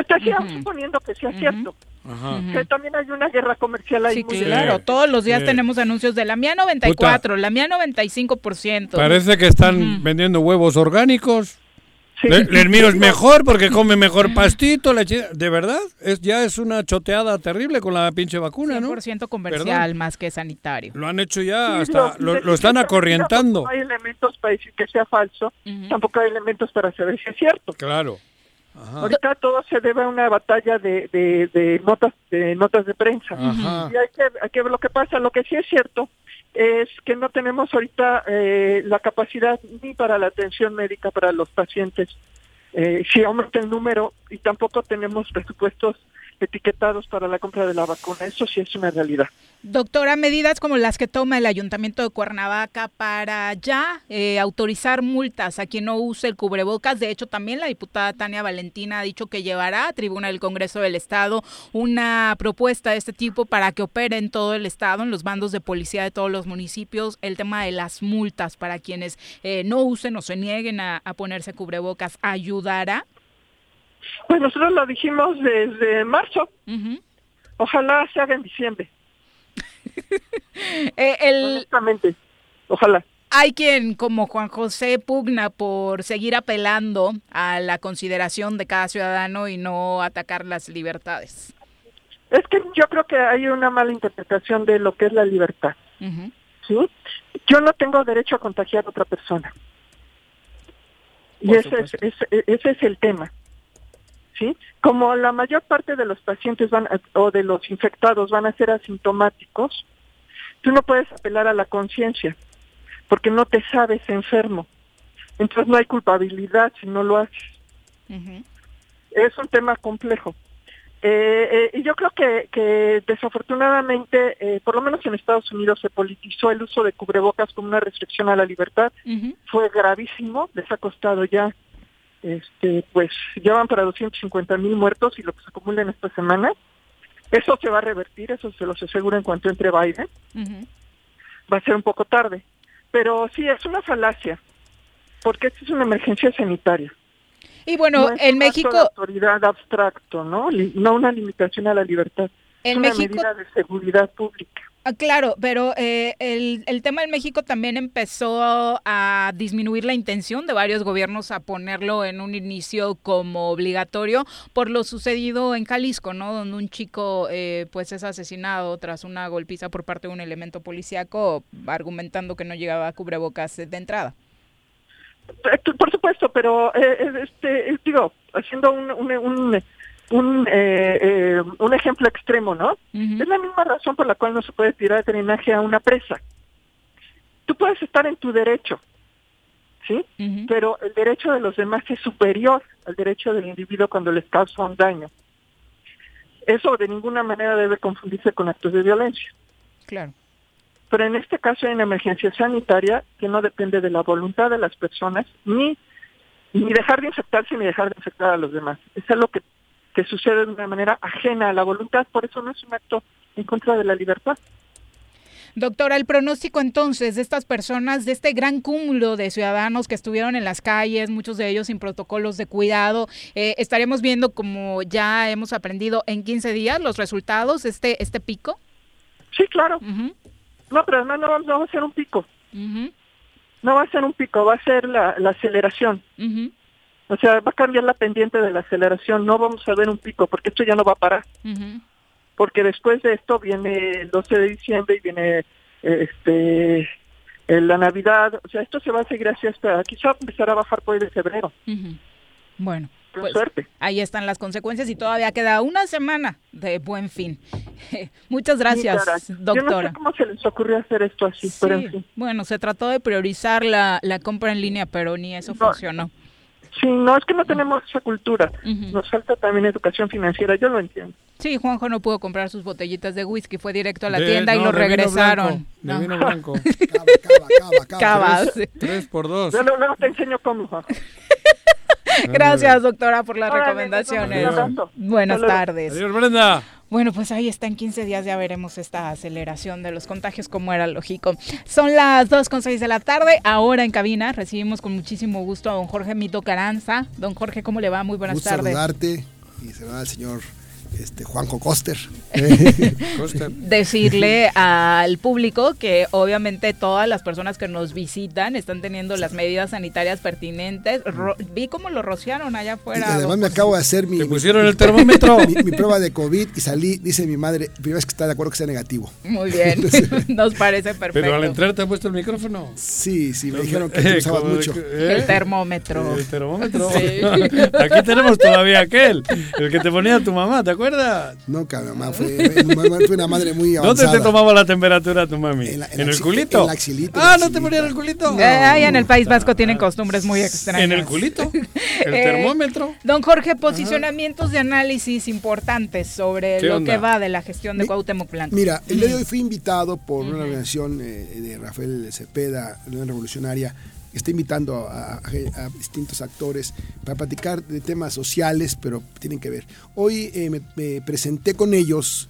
Hasta aquí Ujú. aún suponiendo que sea cierto. Ajá. Que también hay una guerra comercial ahí Sí, muy claro. Todos los días Sí. tenemos anuncios de la mía 94, la mía 95%. Parece que están vendiendo huevos orgánicos. Sí. Le- El mío es mejor porque come mejor pastito. la ¿De verdad? Es, ya es una choteada terrible con la pinche vacuna, ¿no? 100% comercial Perdón. más que sanitario. Lo han hecho ya, Sí, hasta lo- lo, lo están acorrientando. No hay elementos para decir que sea falso, tampoco hay elementos para saber si es cierto. Claro. Ajá. Ahorita todo se debe a una batalla de, de, de notas de notas de prensa. Ajá. Y hay que, hay que ver lo que pasa. Lo que sí es cierto es que no tenemos ahorita eh, la capacidad ni para la atención médica para los pacientes. Eh, si aumenta el número y tampoco tenemos presupuestos etiquetados para la compra de la vacuna. Eso sí es una realidad. Doctora, medidas como las que toma el Ayuntamiento de Cuernavaca para ya eh, autorizar multas a quien no use el cubrebocas. De hecho, también la diputada Tania Valentina ha dicho que llevará a tribuna del Congreso del Estado una propuesta de este tipo para que opere en todo el Estado, en los bandos de policía de todos los municipios, el tema de las multas para quienes eh, no usen o se nieguen a, a ponerse cubrebocas. ¿Ayudará? Pues nosotros lo dijimos desde marzo. Ojalá se haga en diciembre. Eh, el... Honestamente, ojalá. Hay quien, como Juan José, pugna por seguir apelando a la consideración de cada ciudadano y no atacar las libertades. Es que yo creo que hay una mala interpretación de lo que es la libertad. ¿sí? Yo no tengo derecho a contagiar a otra persona. Y ese es, ese, ese es el tema. ¿Sí? Como la mayor parte de los pacientes van a- o de los infectados van a ser asintomáticos, tú no puedes apelar a la conciencia porque no te sabes enfermo. Entonces no hay culpabilidad si no lo haces. Es un tema complejo. Eh, y yo creo que, que desafortunadamente, por lo menos en Estados Unidos, se politizó el uso de cubrebocas como una restricción a la libertad. Fue gravísimo, les ha costado ya, este, pues llevan para 250 mil muertos y lo que se acumula en esta semana. Eso se va a revertir, eso se los aseguro en cuanto entre Biden. Va a ser un poco tarde. Pero sí, es una falacia, porque esta es una emergencia sanitaria. Y bueno, en México... De autoridad abstracto, ¿no? No una limitación a la libertad. En es una México... medida de seguridad pública. Ah, claro, pero eh, el, el, tema en México también empezó a disminuir la intención de varios gobiernos a ponerlo en un inicio como obligatorio por lo sucedido en Jalisco, ¿no? Donde un chico eh, pues es asesinado tras una golpiza por parte de un elemento policíaco argumentando que no llegaba a cubrebocas de entrada. Eh, por supuesto, pero este digo, haciendo un, un un, eh, eh, un ejemplo extremo, ¿no? Es la misma razón por la cual no se puede tirar drenaje a una presa. Tú puedes estar en tu derecho, ¿sí? Pero el derecho de los demás es superior al derecho del individuo cuando les causa un daño. Eso de ninguna manera debe confundirse con actos de violencia. Claro. Pero en este caso hay una emergencia sanitaria que no depende de la voluntad de las personas, ni, ni dejar de infectarse ni dejar de infectar a los demás. Es algo que que sucede de una manera ajena a la voluntad, por eso no es un acto en contra de la libertad. Doctora, el pronóstico entonces de estas personas, de este gran cúmulo de ciudadanos que estuvieron en las calles, muchos de ellos sin protocolos de cuidado, eh, estaremos viendo, como ya hemos aprendido, en 15 días los resultados de este, este pico. Sí, claro. No, pero además no, va a ser un pico. No va a ser un pico, va a ser la, aceleración. O sea, va a cambiar la pendiente de la aceleración, no vamos a ver un pico, porque esto ya no va a parar. Porque después de esto viene el 12 de diciembre y viene este la Navidad, o sea, esto se va a seguir así hasta, quizá empezar a bajar por el de febrero. Bueno, pues, suerte. ahí están las consecuencias y todavía queda una semana de buen fin. Muchas gracias, doctora. no sé cómo se les ocurrió hacer esto así, pero Bueno, se trató de priorizar la, la compra en línea, pero ni eso funcionó. Sí, no es que no tenemos esa cultura. Nos falta también educación financiera, yo lo entiendo. Sí, Juanjo no pudo comprar sus botellitas de whisky, fue directo a la tienda y lo regresaron. de vino blanco. Cava, Tres, por dos. Yo luego te enseño cómo, Juanjo. Gracias, doctora, por las recomendaciones. Buenas tardes. Adiós, Brenda. Bueno, pues ahí está, en 15 días ya veremos esta aceleración de los contagios como era lógico. Son las 2.6 de la tarde, ahora en cabina recibimos con muchísimo gusto a don Jorge Mito Caranza. Don Jorge, ¿cómo le va? Muy buenas gusto tardes. saludarte y al señor este, Juanco Coster. Decirle al público que obviamente todas las personas que nos visitan están teniendo las medidas sanitarias pertinentes. vi cómo lo rociaron allá afuera. Y además me acabo de hacer mi... pusieron el termómetro? Mi, prueba de COVID y salí, dice mi madre, primera vez que está de acuerdo que sea negativo. Muy bien, nos parece perfecto. Pero al entrar te ha puesto el micrófono. Sí, sí, me dijeron que eh, usabas mucho. El termómetro. El termómetro. Aquí tenemos todavía aquel, el que te ponía tu mamá, ¿te acuerdas? Nunca, mi mamá fue, una madre muy avanzada. ¿Dónde te tomaba la temperatura tu mami? ¿En, el culito? En el axilito. Ah, ¿no te ponía en el culito? Eh, ahí en el País Vasco tienen costumbres muy extrañas. ¿En el culito? ¿El eh, termómetro? Don Jorge, posicionamientos de análisis importantes sobre lo que va de la gestión de Cuauhtémoc Blanco. Mira, el día de hoy fui invitado por una organización eh, de Rafael Cepeda, Unión Revolucionaria, está invitando a, distintos actores para platicar de temas sociales, pero tienen que ver. Hoy eh, me, presenté con ellos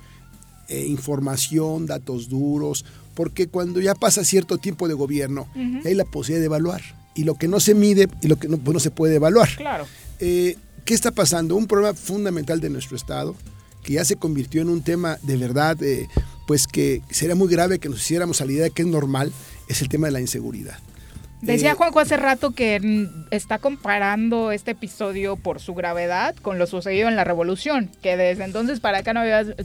eh, información, datos duros, porque cuando ya pasa cierto tiempo de gobierno, hay la posibilidad de evaluar. Y lo que no se mide y lo que no, pues, se puede evaluar. Claro. Eh, ¿Qué está pasando? Un problema fundamental de nuestro Estado, que ya se convirtió en un tema de verdad, pues que sería muy grave que nos hiciéramos a la idea de que es normal, es el tema de la inseguridad. Decía eh, Juanjo hace rato que está comparando este episodio por su gravedad con lo sucedido en la revolución, que desde entonces para acá no,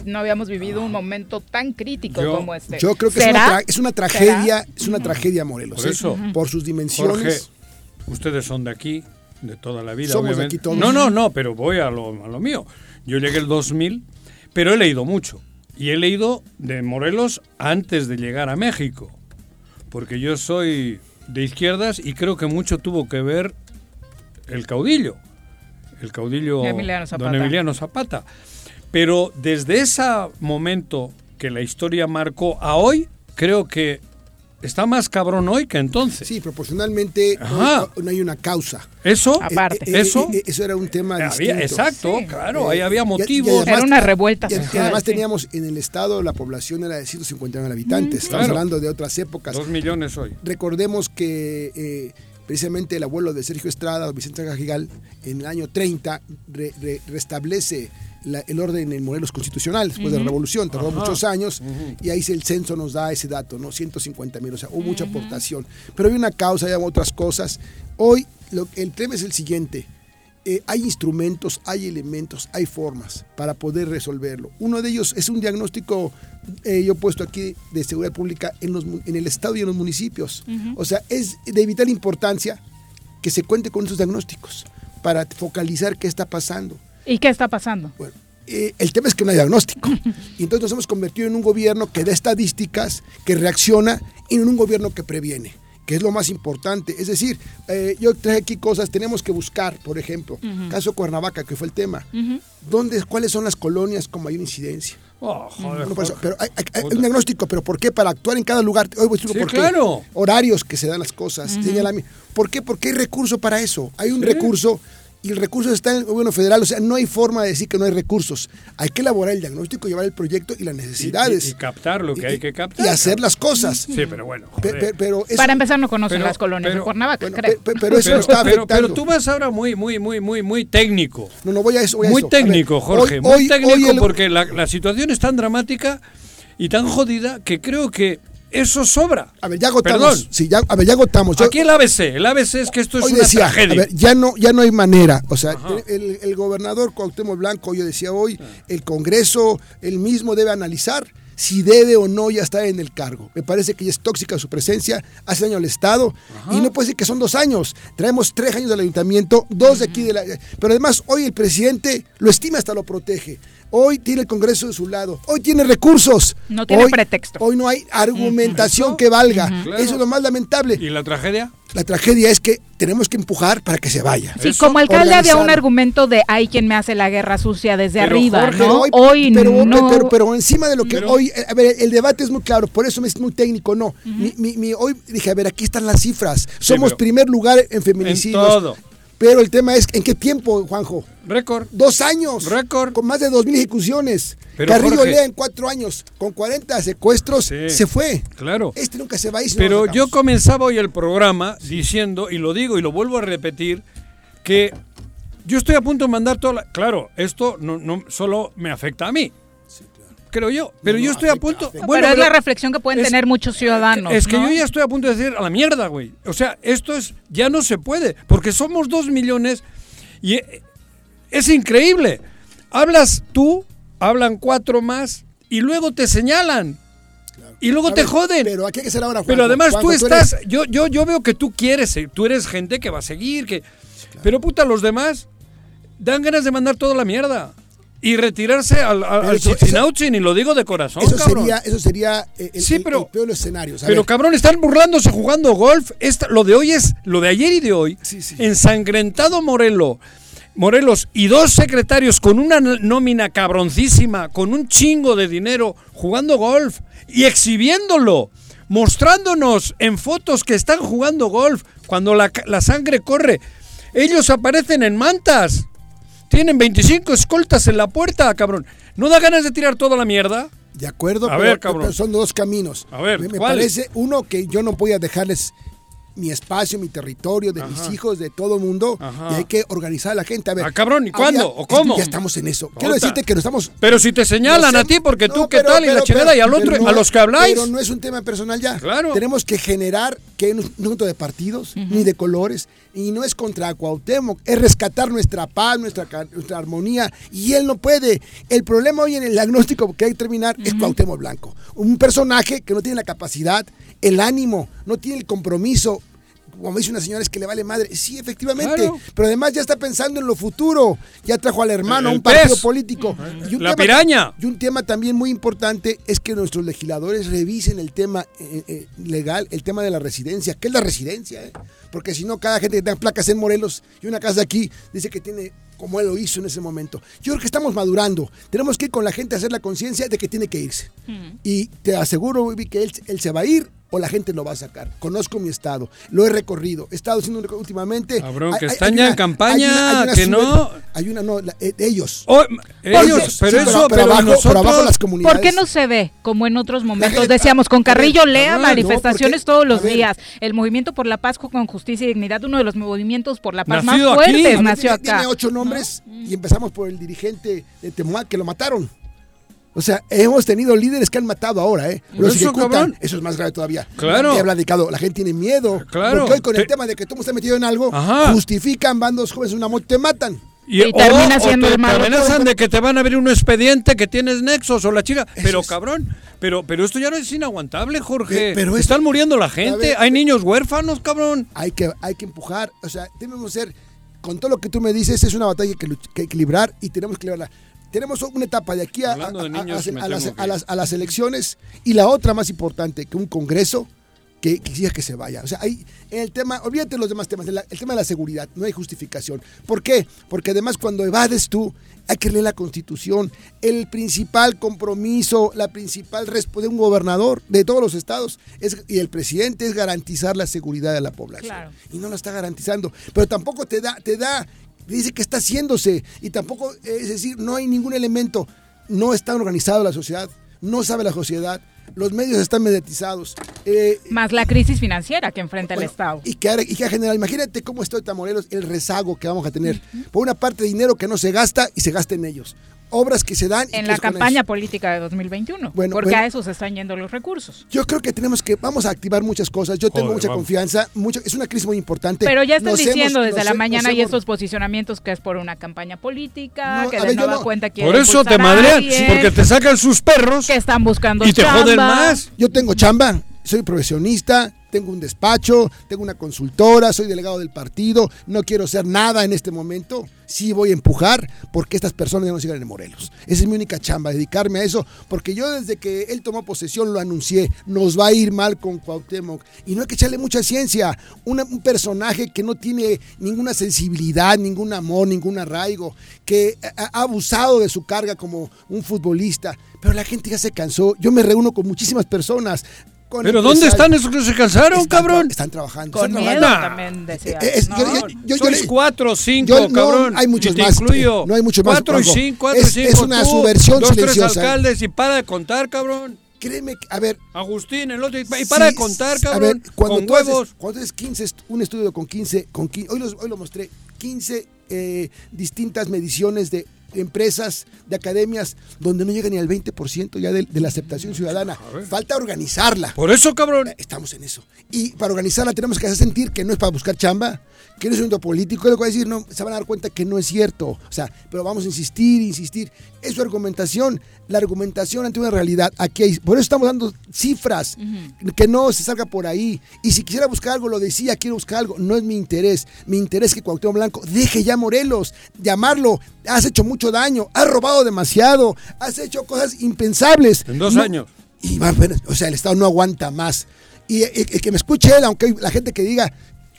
no habíamos vivido un momento tan crítico como este. Yo creo que es una, tragedia, es una tragedia Morelos, por, ¿eh? eso, por sus dimensiones. ustedes son de aquí, de toda la vida, Somos De aquí todos. No, no, no, pero voy a lo, a lo mío. Yo llegué el 2000, pero he leído mucho. Y he leído de Morelos antes de llegar a México. Porque yo soy de izquierdas y creo que mucho tuvo que ver el caudillo, el caudillo Emiliano don Emiliano Zapata. Pero desde ese momento que la historia marcó a hoy, creo que está más cabrón hoy que entonces. Sí, proporcionalmente no, no, hay una causa. Eso, aparte. Eh, eh, eso, eh, eso era un tema había, distinto. Exacto, sí. claro, ahí había motivos. era una revuelta. Y, y además teníamos en el estado la población era de 150 habitantes. Mm, Estamos claro. hablando de otras épocas. Dos millones hoy. Recordemos que eh, precisamente el abuelo de Sergio Estrada, Vicente Cajigal, en el año 30 re, re, restablece la, el orden en Morelos constitucional después uh -huh. de la revolución, tardó Ajá. muchos años uh -huh. y ahí el censo nos da ese dato, ¿no? 150 mil, o sea, hubo uh -huh. mucha aportación. Pero hay una causa, hay otras cosas. Hoy lo, el tema es el siguiente. Eh, hay instrumentos, hay elementos, hay formas para poder resolverlo. Uno de ellos es un diagnóstico, eh, yo he puesto aquí, de seguridad pública en, los, en el Estado y en los municipios. O sea, es de vital importancia que se cuente con esos diagnósticos para focalizar qué está pasando. ¿Y qué está pasando? Bueno, eh, el tema es que no hay diagnóstico. y entonces nos hemos convertido en un gobierno que da estadísticas, que reacciona y en un gobierno que previene que es lo más importante. Es decir, eh, yo traje aquí cosas, tenemos que buscar, por ejemplo, uh -huh. caso Cuernavaca, que fue el tema, uh -huh. ¿dónde, ¿cuáles son las colonias con mayor incidencia? Oh, joder, no, eso, pero hay, hay, hay, un diagnóstico, pero ¿por qué? Para actuar en cada lugar. Hoy voy a sí, por qué. Claro. Horarios que se dan las cosas. Uh -huh. ¿Por qué? Porque hay recurso para eso. Hay un sí. recurso y el recurso está en el gobierno federal, o sea, no hay forma de decir que no hay recursos. Hay que elaborar el diagnóstico, llevar el proyecto y las necesidades. Y, y, y captar lo que y, hay que captar. Y hacer las cosas. Sí, pero bueno. Pe, pe, pero eso, Para empezar, no conocen pero, las colonias pero, de Cuernavaca, bueno, creo. Pe, pero eso pero, está afectando. Pero, tú vas ahora muy, muy, muy, muy, muy técnico. No, no voy a eso. Voy a muy eso. técnico, ver, Jorge. Hoy, muy hoy, técnico hoy el... porque la, la situación es tan dramática y tan jodida que creo que eso sobra. A ver, ya agotamos. Perdón. Sí, ya, a ver, ya agotamos. Yo, Aquí el ABC, el ABC es que esto es hoy una decía, tragedia. A ver, ya no, ya no hay manera. O sea, el, el, gobernador Cuauhtémoc Blanco, yo decía hoy, el Congreso, él mismo debe analizar si debe o no ya estar en el cargo. Me parece que ya es tóxica su presencia, hace daño al Estado, Ajá. y no puede decir que son dos años. Traemos tres años del ayuntamiento, dos de aquí de la... Pero además hoy el presidente lo estima hasta lo protege. Hoy tiene el Congreso de su lado. Hoy tiene recursos. No tiene hoy, pretexto. Hoy no hay argumentación uh -huh. que valga. Uh -huh. claro. Eso es lo más lamentable. ¿Y la tragedia? La tragedia es que tenemos que empujar para que se vaya. Sí, Eso, como alcalde había un argumento de hay quien me hace la guerra sucia desde pero arriba, Jorge, ¿no? Hoy, hoy pero, no. Pero, pero, encima de lo que pero, hoy, a ver, el debate es muy claro, por eso es muy técnico, no. Uh -huh. mi, mi, mi, hoy dije, a ver, aquí están las cifras. Somos sí, primer lugar en feminicidios. En todo. Pero el tema es, ¿en qué tiempo, Juanjo? Récord. Dos años. Récord. Con más de dos mil ejecuciones. Pero Carrillo Jorge, Lea en cuatro años, con 40 secuestros, sí, se fue. Claro. Este nunca se va a ir. Si Pero no yo comenzaba hoy el programa diciendo, y lo digo y lo vuelvo a repetir, que yo estoy a punto de mandar toda la... Claro, esto no, no solo me afecta a mí. Creo yo, pero no, yo estoy afecta, a punto. Bueno, pero es la reflexión que pueden es, tener muchos ciudadanos. Es que ¿no? yo ya estoy a punto de decir a la mierda, güey. O sea, esto es ya no se puede, porque somos dos millones y es increíble. Hablas tú, hablan cuatro más y luego te señalan. Claro. Y luego a te ver, joden. Pero aquí hay que ser ahora. Juanjo, pero además Juanjo, tú estás. Tú eres... yo, yo, yo veo que tú quieres. Tú eres gente que va a seguir. Que, claro. Pero puta, los demás dan ganas de mandar toda la mierda. Y retirarse al, al, al y lo digo de corazón. Eso cabrón. sería, eso sería el, sí, pero, el peor escenario. Pero cabrón, están burlándose jugando golf. Esta, lo de hoy es, lo de ayer y de hoy, sí, sí. ensangrentado Morelo. Morelos y dos secretarios con una nómina cabroncísima, con un chingo de dinero, jugando golf y exhibiéndolo, mostrándonos en fotos que están jugando golf cuando la, la sangre corre. Ellos aparecen en mantas, tienen 25 escoltas en la puerta, cabrón. ¿No da ganas de tirar toda la mierda? De acuerdo, a pero, ver, cabrón. pero son dos caminos. A ver, me, me parece uno que yo no voy a dejarles mi espacio, mi territorio, de Ajá. mis hijos, de todo el mundo, Ajá. y hay que organizar a la gente. A ver, ah, cabrón, ¿y cuándo? ¿O cómo? Ya estamos en eso. Ota. Quiero decirte que no estamos. Pero si te señalan a ti, porque no, tú qué tal, pero, y la chingada, y al otro, no, a los que habláis. Pero no es un tema personal ya. Claro. Tenemos que generar que no es un de partidos, uh -huh. ni de colores, y no es contra Cuauhtémoc, es rescatar nuestra paz, nuestra, nuestra armonía, y él no puede. El problema hoy en el diagnóstico que hay que terminar uh -huh. es Cuauhtémoc Blanco. Un personaje que no tiene la capacidad, el ánimo, no tiene el compromiso como dice una señora, es que le vale madre. Sí, efectivamente. Claro. Pero además ya está pensando en lo futuro. Ya trajo al hermano a un pez. partido político. Y un La tema, piraña. Y un tema también muy importante es que nuestros legisladores revisen el tema eh, eh, legal, el tema de la residencia. ¿Qué es la residencia? Eh? Porque si no, cada gente que tenga placas en Morelos y una casa aquí dice que tiene como él lo hizo en ese momento. Yo creo que estamos madurando. Tenemos que ir con la gente a hacer la conciencia de que tiene que irse. Y te aseguro, Vivi, que él, él se va a ir o la gente lo va a sacar. Conozco mi estado, lo he recorrido, he estado haciendo últimamente. Cabrón, que están ya en campaña, que no. Hay una, no, eh, ellos. Oh, ellos, pero eso, pero, abajo, las comunidades. ¿Por qué no se ve como en otros momentos? Decíamos, con Carrillo lea manifestaciones todos los días. El Movimiento por la Paz con Justicia y Dignidad, uno de los movimientos por la paz más fuertes, nació acá. Tiene ocho nombres y empezamos por el dirigente de Temuac que lo mataron. O sea, hemos tenido líderes que han matado ahora, ¿eh? Los eso, ejecutan. Eso es más grave todavía. Claro. La gente tiene miedo. Claro. Porque hoy con el tema de que tú estás metido en algo, justifican bandos jóvenes en una moto te matan. Y, termina siendo te, amenazan de que te van a abrir un expediente que tienes nexos o la chica. pero cabrón, pero, pero esto ya no es inaguantable, Jorge. Eh, pero Están muriendo la gente, hay niños huérfanos, cabrón. Hay que, hay que empujar, o sea, tenemos que ser, con todo lo que tú me dices, es una batalla que, que equilibrar y tenemos que librarla tenemos una etapa de aquí a, las, elecciones y la otra más importante, que un Congreso que quisiera que se vaya. O sea, hay el tema, olvídate los demás temas, el tema de la seguridad, no hay justificación. ¿Por qué? Porque además cuando evades tú, hay que leer la Constitución. El principal compromiso, la principal respuesta de un gobernador de todos los estados y el presidente es garantizar la seguridad de la población. Y no lo está garantizando. Pero tampoco te da, te da dice que está haciéndose y tampoco, es decir, no hay ningún elemento, no está organizado la sociedad, no sabe la sociedad, los medios están mediatizados. Eh, Más la crisis financiera que enfrenta el Estado. Y que, y que general, imagínate cómo está Morelos, el rezago que vamos a tener. Por una parte, dinero que no se gasta y se gasta en ellos obras que se dan. En la campaña política de 2021. Bueno, porque a eso se están yendo los recursos. Yo creo que tenemos que, vamos a activar muchas cosas. Yo tengo mucha confianza. Mucho, es una crisis muy importante. Pero ya están diciendo desde la mañana y estos posicionamientos que es por una campaña política, que de nueva cuenta quieren Por eso te madrean, porque te sacan sus perros. Que están buscando Y te joden más. Yo tengo chamba, soy profesionista, tengo un despacho, tengo una consultora, soy delegado del partido, no quiero hacer nada en este momento. Sí voy a empujar porque estas personas ya no sigan en Morelos. Esa es mi única chamba, dedicarme a eso, porque yo desde que él tomó posesión lo anuncié, nos va a ir mal con Cuauhtémoc. Y no hay que echarle mucha ciencia. un personaje que no tiene ninguna sensibilidad, ningún amor, ningún arraigo, que ha abusado de su carga como un futbolista. Pero la gente ya se cansó. Yo me reúno con muchísimas personas. ¿Pero dónde están esos que se cansaron, cabrón? están trabajando. Con están miedo también decía. Eh, es, yo, cuatro o cinco, cabrón. No, hay muchos más. Incluyo. No hay muchos más. Cuatro y cinco, cuatro y cinco. Es una subversión dos, silenciosa. tres alcaldes y para de contar, cabrón. Créeme, a ver. Agustín, el otro. Y para de contar, cabrón. A ver, cuando con huevos. cuando es 15, un estudio con 15, con 15 hoy, los, hoy lo mostré, 15 eh, distintas mediciones de empresas, de academias, donde no llega ni al 20% ya de, la aceptación ciudadana. Falta organizarla. Por eso, cabrón. Estamos en eso. Y para organizarla tenemos que hacer sentir que no es para buscar chamba, que no es un asunto político. Lo que a decir, no, se van a dar cuenta que no es cierto. O sea, pero vamos a insistir, insistir. Es su argumentación. La argumentación ante una realidad. Aquí hay, por eso estamos dando cifras. Que no se salga por ahí. Y si quisiera buscar algo, lo decía, quiero buscar algo. No es mi interés. Mi interés es que Cuauhtémoc Blanco deje ya Morelos. Llamarlo. Has hecho mucho daño. Has robado demasiado. Has hecho cosas impensables. En dos años. Y va, o sea, el Estado no aguanta más. Y el que me escuche él, aunque la gente que diga,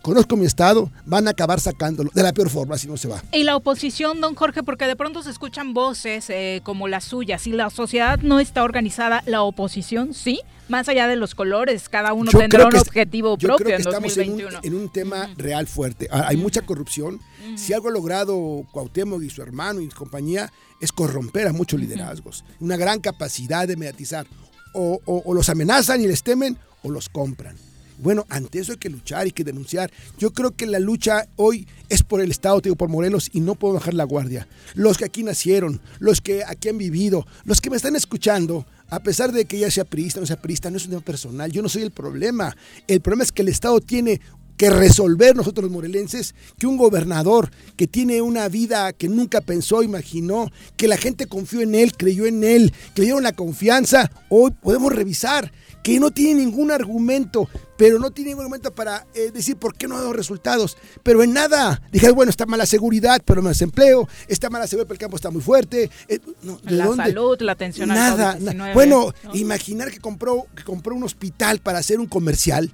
conozco mi estado, van a acabar sacándolo de la peor forma si no se va. Y la oposición, don Jorge, porque de pronto se escuchan voces eh, como las suyas. Si la sociedad no está organizada, la oposición sí, más allá de los colores, cada uno tendrá un objetivo propio en 2021. En un, tema real fuerte. Ah, hay mucha corrupción. Si algo ha logrado Cuauhtémoc y su hermano y compañía es corromper a muchos liderazgos. Una gran capacidad de mediatizar. o los amenazan y les temen o los compran. Bueno, ante eso hay que luchar, y que denunciar. Yo creo que la lucha hoy es por el Estado, digo, por Morelos, y no puedo bajar la guardia. Los que aquí nacieron, los que aquí han vivido, los que me están escuchando, a pesar de que ya sea priista no sea priista, no es un tema personal, yo no soy el problema. El problema es que el Estado tiene que resolver nosotros los morelenses que un gobernador que tiene una vida que nunca pensó, imaginó, que la gente confió en él, creyó en él, que le dieron la confianza, hoy podemos revisar que no tiene ningún argumento pero no tiene ningún momento para eh, decir por qué no ha dado resultados. Pero en nada. Dije, bueno, está mala seguridad, pero no desempleo, está mala seguridad, pero el campo está muy fuerte. Eh, la salud, la atención nada, al COVID-19. Bueno, imaginar que compró, que compró un hospital para hacer un comercial.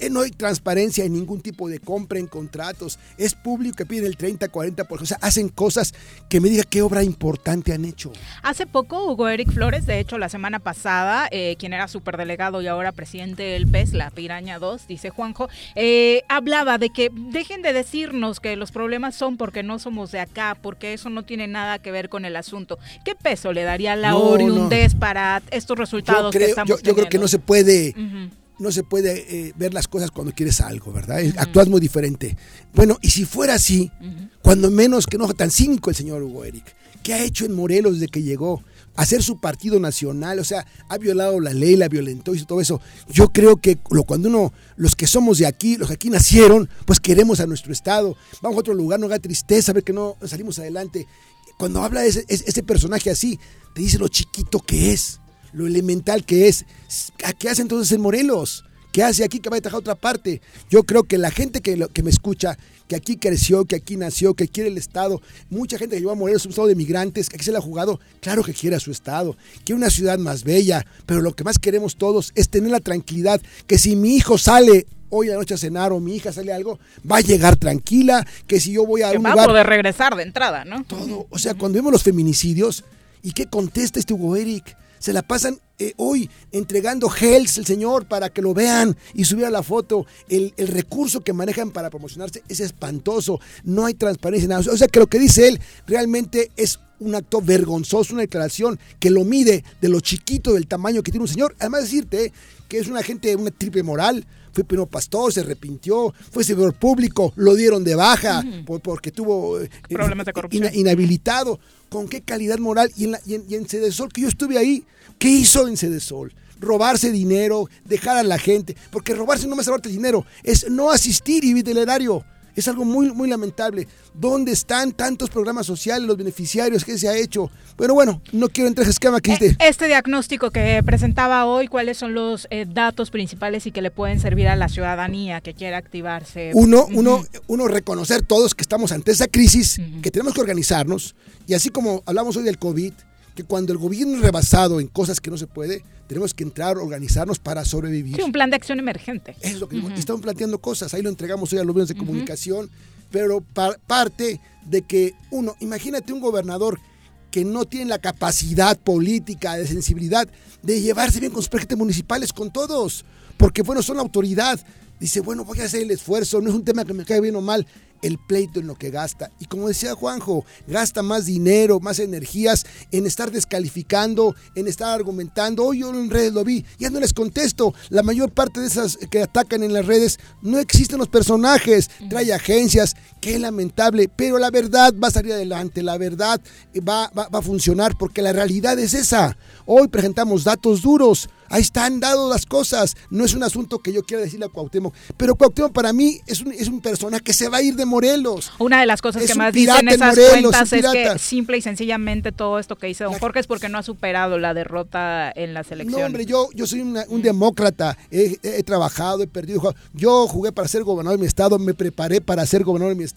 Eh, no hay transparencia en ningún tipo de compra en contratos. Es público que piden el 30, 40%. O sea, hacen cosas que me diga qué obra importante han hecho. Hace poco, Hugo Eric Flores, de hecho, la semana pasada, quien era superdelegado y ahora presidente del PES, la Piraña 2, dice Juanjo, eh, hablaba de que dejen de decirnos que los problemas son porque no somos de acá, porque eso no tiene nada que ver con el asunto. ¿Qué peso le daría la no, oriundez para estos resultados yo creo, que estamos yo, yo creo que no se puede... No se puede eh, ver las cosas cuando quieres algo, ¿verdad? Uh -huh. Actúas muy diferente. Bueno, y si fuera así, uh -huh. cuando menos que no tan cínico el señor Hugo Eric, ¿qué ha hecho en Morelos desde que llegó? Hacer su partido nacional, o sea, ha violado la ley, la violentó y todo eso. Yo creo que cuando uno, los que somos de aquí, los que aquí nacieron, pues queremos a nuestro estado, vamos a otro lugar, no da tristeza ver que no salimos adelante. Cuando habla ese, ese personaje así, te dice lo chiquito que es, lo elemental que es. ¿Qué hace entonces en Morelos? ¿Qué hace aquí que va a dejar otra parte? Yo creo que la gente que, que me escucha que aquí creció, que aquí nació, que quiere el Estado. Mucha gente que lleva a Morelos un estado de migrantes, que aquí se le ha jugado, claro que quiere a su Estado, quiere una ciudad más bella, pero lo que más queremos todos es tener la tranquilidad que si mi hijo sale hoy a la noche a cenar o mi hija sale algo, va a llegar tranquila, que si yo voy a que un va lugar... a poder regresar de entrada, ¿no? Todo, o sea, cuando vemos los feminicidios, ¿y qué contesta este Hugo Eric? Se la pasan eh, hoy entregando gels el señor para que lo vean y subir a la foto. El, el, recurso que manejan para promocionarse es espantoso. No hay transparencia. Nada. O sea que lo que dice él realmente es un acto vergonzoso, una declaración que lo mide de lo chiquito del tamaño que tiene un señor. Además decirte que es una gente, una triple moral. Fue primero pastor, se arrepintió, fue servidor público, lo dieron de baja uh -huh. por, porque tuvo eh, problemas de corrupción. In, inhabilitado. ¿Con qué calidad moral? Y en, la, y en, y en Cedesol, que yo estuve ahí, ¿qué hizo en Cedesol? robarse dinero, dejar a la gente, porque robarse no me es robarte dinero, es no asistir y vivir el erario. Es algo muy, muy lamentable. ¿Dónde están tantos programas sociales, los beneficiarios? ¿Qué se ha hecho? Pero bueno, no quiero entrar en ese esquema que eh, Este diagnóstico que presentaba hoy, ¿cuáles son los eh, datos principales y que le pueden servir a la ciudadanía que quiera activarse? Uno, uh -huh. uno, uno reconocer todos que estamos ante esa crisis, uh -huh. que tenemos que organizarnos. Y así como hablamos hoy del COVID, que cuando el gobierno es rebasado en cosas que no se puede, tenemos que entrar, organizarnos para sobrevivir. Sí, un plan de acción emergente. Es lo que uh -huh. estamos planteando cosas, ahí lo entregamos hoy a los medios de uh -huh. comunicación, pero par parte de que uno, imagínate un gobernador que no tiene la capacidad política, de sensibilidad, de llevarse bien con sus presidentes municipales, con todos, porque bueno, son la autoridad. Dice, bueno, voy a hacer el esfuerzo, no es un tema que me cae bien o mal, el pleito en lo que gasta. Y como decía Juanjo, gasta más dinero, más energías en estar descalificando, en estar argumentando. Hoy yo en redes lo vi, ya no les contesto. La mayor parte de esas que atacan en las redes no existen los personajes, trae agencias, qué lamentable, pero la verdad va a salir adelante, la verdad va, va, va a funcionar porque la realidad es esa. Hoy presentamos datos duros. Ahí están dadas las cosas. No es un asunto que yo quiera decirle a Cuauhtémoc. Pero Cuauhtémoc para mí es un, es un persona que se va a ir de Morelos. Una de las cosas es que más dicen esas Morelos, cuentas es, es, que simple y sencillamente todo esto que dice Don Jorge es porque no ha superado la derrota en las elecciones. No, hombre, yo, yo soy una, un demócrata. He, he, trabajado, he perdido. Yo jugué para ser gobernador de mi estado, me preparé para ser gobernador de mi estado.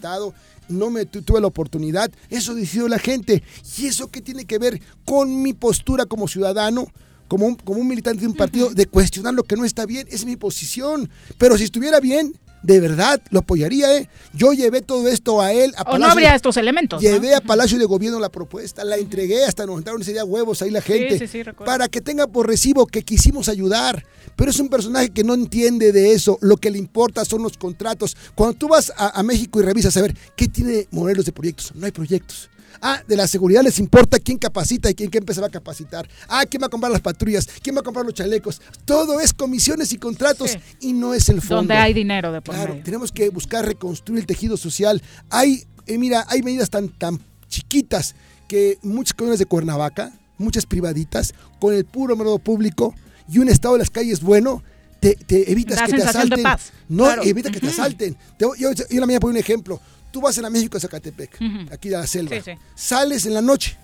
No me tuve la oportunidad. Eso decidió la gente. ¿Y eso qué tiene que ver con mi postura como ciudadano? como un, como un militante de un partido, de cuestionar lo que no está bien, es mi posición. Pero si estuviera bien, de verdad, lo apoyaría, ¿eh? Yo llevé todo esto a él. A o Palacio, no habría estos elementos. Llevé ¿no? a Palacio de Gobierno la propuesta, la entregué, hasta nos entraron ese día huevos ahí la gente. Sí, sí, sí, para que tenga por recibo que quisimos ayudar. Pero es un personaje que no entiende de eso. Lo que le importa son los contratos. Cuando tú vas a, a México y revisas a ver qué tiene Morelos de proyectos, no hay proyectos. Ah, de la seguridad les importa quién capacita y quién, quién se va a capacitar. Ah, quién va a comprar las patrullas, quién va a comprar los chalecos. Todo es comisiones y contratos sí. y no es el fondo. Donde hay dinero de por Claro, medio. tenemos que buscar reconstruir el tejido social. Hay, eh, mira, hay medidas tan, tan chiquitas que muchas colonias de Cuernavaca, muchas privaditas, con el puro modo público y un estado de las calles bueno, te, te evitas que te asalten. No, claro. evita que te asalten. Te, yo, yo, la mañana pongo un ejemplo tú vas en la México a Zacatepec, uh -huh. aquí de la selva, sí, sí. sales en la noche.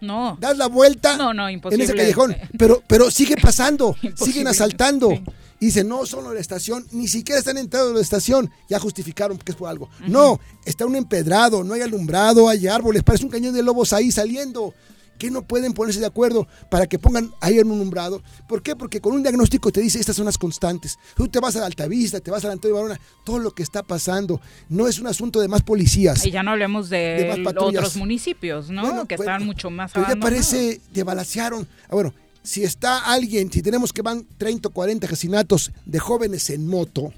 No. Das la vuelta no, no, en ese callejón. Pero, pero sigue pasando, siguen asaltando. Sí. y dicen, no, son de la estación, ni siquiera están entrados de la estación, ya justificaron que es por algo. No, está un empedrado, no hay alumbrado, hay árboles, parece un cañón de lobos ahí saliendo. ¿Qué no pueden ponerse de acuerdo para que pongan ahí en un umbrado? ¿Por qué? Porque con un diagnóstico te dice estas son las constantes. Tú te vas a la Altavista, te vas a la Antonio Barona, todo lo que está pasando. No es un asunto de más policías. Y ya no hablemos de, otros municipios, ¿no? que están mucho más pero ya parece, te. Ah, bueno, si está alguien, si tenemos que van 30 o 40 asesinatos de jóvenes en moto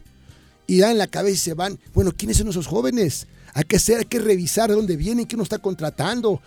y dan la cabeza y se van, bueno, ¿quiénes son esos jóvenes? Hay que, ser, hay que revisar de dónde vienen, quién nos está contratando.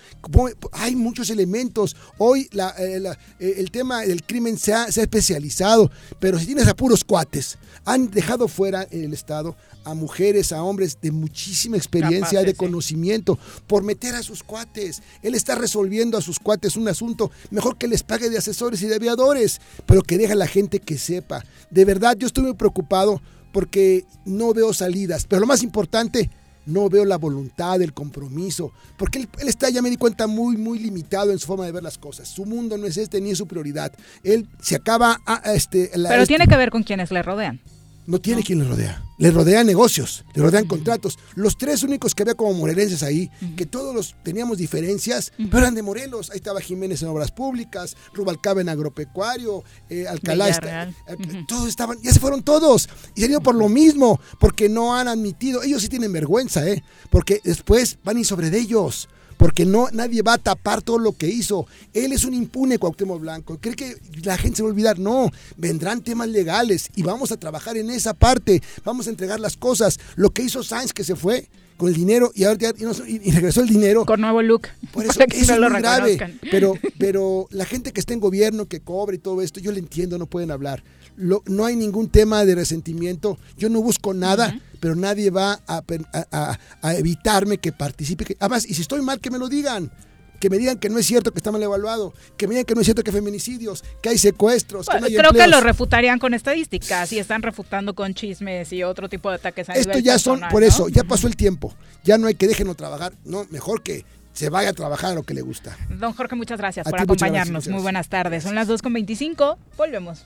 Hay muchos elementos. Hoy eh, eh, el tema del crimen se ha, especializado, pero si tienes a puros cuates, han dejado fuera en el Estado a mujeres, a hombres de muchísima experiencia, de conocimiento, por meter a sus cuates. Él está resolviendo a sus cuates un asunto mejor que les pague de asesores y de aviadores, pero que deja a la gente que sepa. De verdad, yo estoy muy preocupado porque no veo salidas, pero lo más importante, no veo la voluntad, el compromiso, porque él, está, ya me di cuenta, muy, muy limitado en su forma de ver las cosas. Su mundo no es este ni es su prioridad. Él se acaba a, este... Pero este tiene que ver con quienes le rodean. No tiene quien le rodea. Le rodean negocios, le rodean contratos. Los tres únicos que había como morelenses ahí, que todos los teníamos diferencias, pero eran de Morelos. Ahí estaba Jiménez en Obras Públicas, Rubalcaba en Agropecuario, eh, Alcalá. Eh, todos estaban, ya se fueron todos. Y se han ido por lo mismo, porque no han admitido. Ellos sí tienen vergüenza, ¿eh? Porque después van y sobre de ellos porque no nadie va a tapar todo lo que hizo. Él es un impune Cuauhtémoc Blanco. ¿Cree que la gente se va a olvidar? No, vendrán temas legales y vamos a trabajar en esa parte. Vamos a entregar las cosas. Lo que hizo Sainz que se fue con el dinero y ahora y, regresó el dinero. Con nuevo look. Por eso, es muy grave. Pero, pero la gente que está en gobierno, que cobra y todo esto, yo le entiendo, no pueden hablar no hay ningún tema de resentimiento, yo no busco nada, pero nadie va a, evitarme que participe. Además, y si estoy mal, que me lo digan que me digan que no es cierto que está mal evaluado, que me digan que no es cierto que hay feminicidios, que hay secuestros, que no hay Creo que lo refutarían con estadísticas y están refutando con chismes y otro tipo de ataques a Esto ya son, por eso, ya pasó el tiempo, ya no hay que déjenlo trabajar, no, mejor que se vaya a trabajar a lo que le gusta. Don Jorge, muchas gracias por acompañarnos. Muy buenas tardes. Son las 2.25. Volvemos.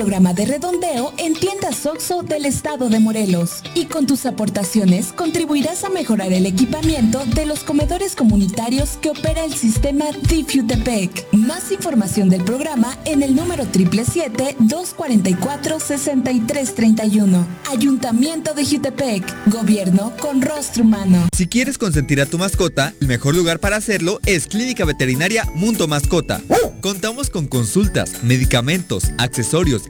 programa de redondeo en tiendas OXO del estado de Morelos. Y con tus aportaciones contribuirás a mejorar el equipamiento de los comedores comunitarios que opera el sistema DIF Más información del programa en el número 777-244-6331. Ayuntamiento de Jutepec. Gobierno con rostro humano. Si quieres consentir a tu mascota, el mejor lugar para hacerlo es Clínica Veterinaria Mundo Mascota. Contamos con consultas, medicamentos, accesorios,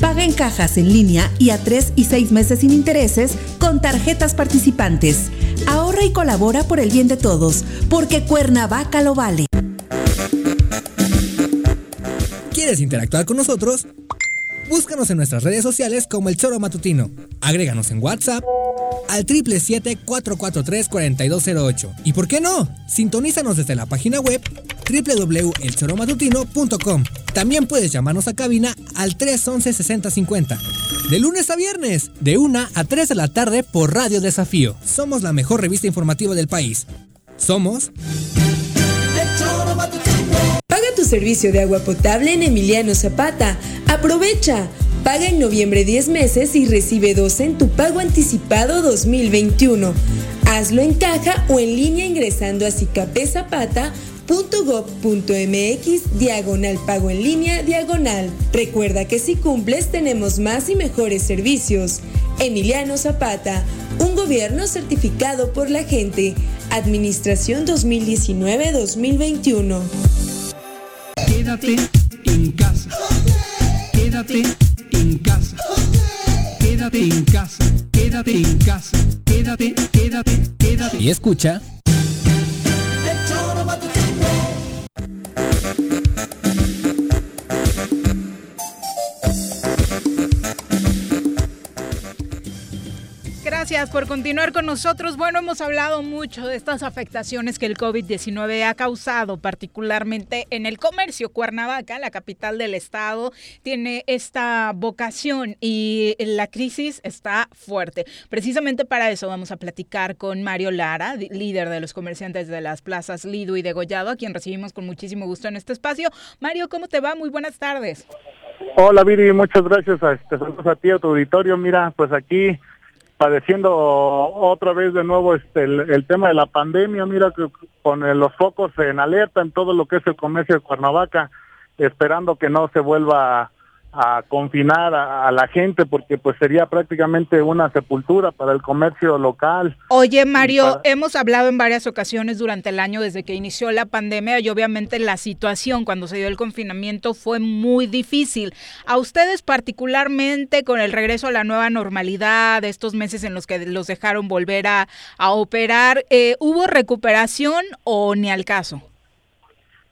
Paga en cajas en línea y a 3 y 6 meses sin intereses con tarjetas participantes. Ahorra y colabora por el bien de todos, porque Cuernavaca lo vale. ¿Quieres interactuar con nosotros? Búscanos en nuestras redes sociales como El Choro Matutino. Agréganos en WhatsApp al 777-443-4208. ¿Y por qué no? Sintonízanos desde la página web www.elchoromatutino.com. También puedes llamarnos a cabina al 311-6050. De lunes a viernes, de 1 a 3 de la tarde por Radio Desafío. Somos la mejor revista informativa del país. Somos... Paga tu servicio de agua potable en Emiliano Zapata. Aprovecha. Paga en noviembre 10 meses y recibe 12 en tu pago anticipado 2021. Hazlo en caja o en línea ingresando a .gov.mx diagonal pago en línea diagonal. Recuerda que si cumples tenemos más y mejores servicios. Emiliano Zapata, un gobierno certificado por la gente. Administración 2019-2021. Quédate en casa. Quédate en casa. Quédate en casa. Quédate en casa. Quédate, quédate, quédate. Y escucha. Gracias por continuar con nosotros. Bueno, hemos hablado mucho de estas afectaciones que el COVID-19 ha causado, particularmente en el comercio. Cuernavaca, la capital del estado, tiene esta vocación y la crisis está fuerte. Precisamente para eso vamos a platicar con Mario Lara, líder de los comerciantes de las plazas Lido y Degollado, a quien recibimos con muchísimo gusto en este espacio. Mario, ¿cómo te va? Muy buenas tardes. Hola Viri, muchas gracias a, este, saludos a ti, a tu auditorio. Mira, pues aquí padeciendo otra vez de nuevo este el, tema de la pandemia, mira que con los focos en alerta en todo lo que es el comercio de Cuernavaca, esperando que no se vuelva a confinar a, la gente porque pues sería prácticamente una sepultura para el comercio local. Oye Mario, hemos hablado en varias ocasiones durante el año desde que inició la pandemia y obviamente la situación cuando se dio el confinamiento fue muy difícil. A ustedes particularmente con el regreso a la nueva normalidad, estos meses en los que los dejaron volver a, operar, eh, ¿hubo recuperación o ni al caso?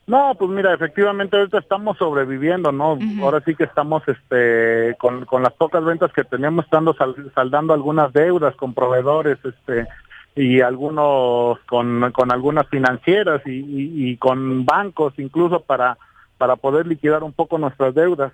No, pues mira, efectivamente ahorita estamos sobreviviendo, ¿no? Ahora sí que estamos este con, con las pocas ventas que teníamos estando saldando algunas deudas con proveedores, este y algunos con, con algunas financieras y, y con bancos incluso para para poder liquidar un poco nuestras deudas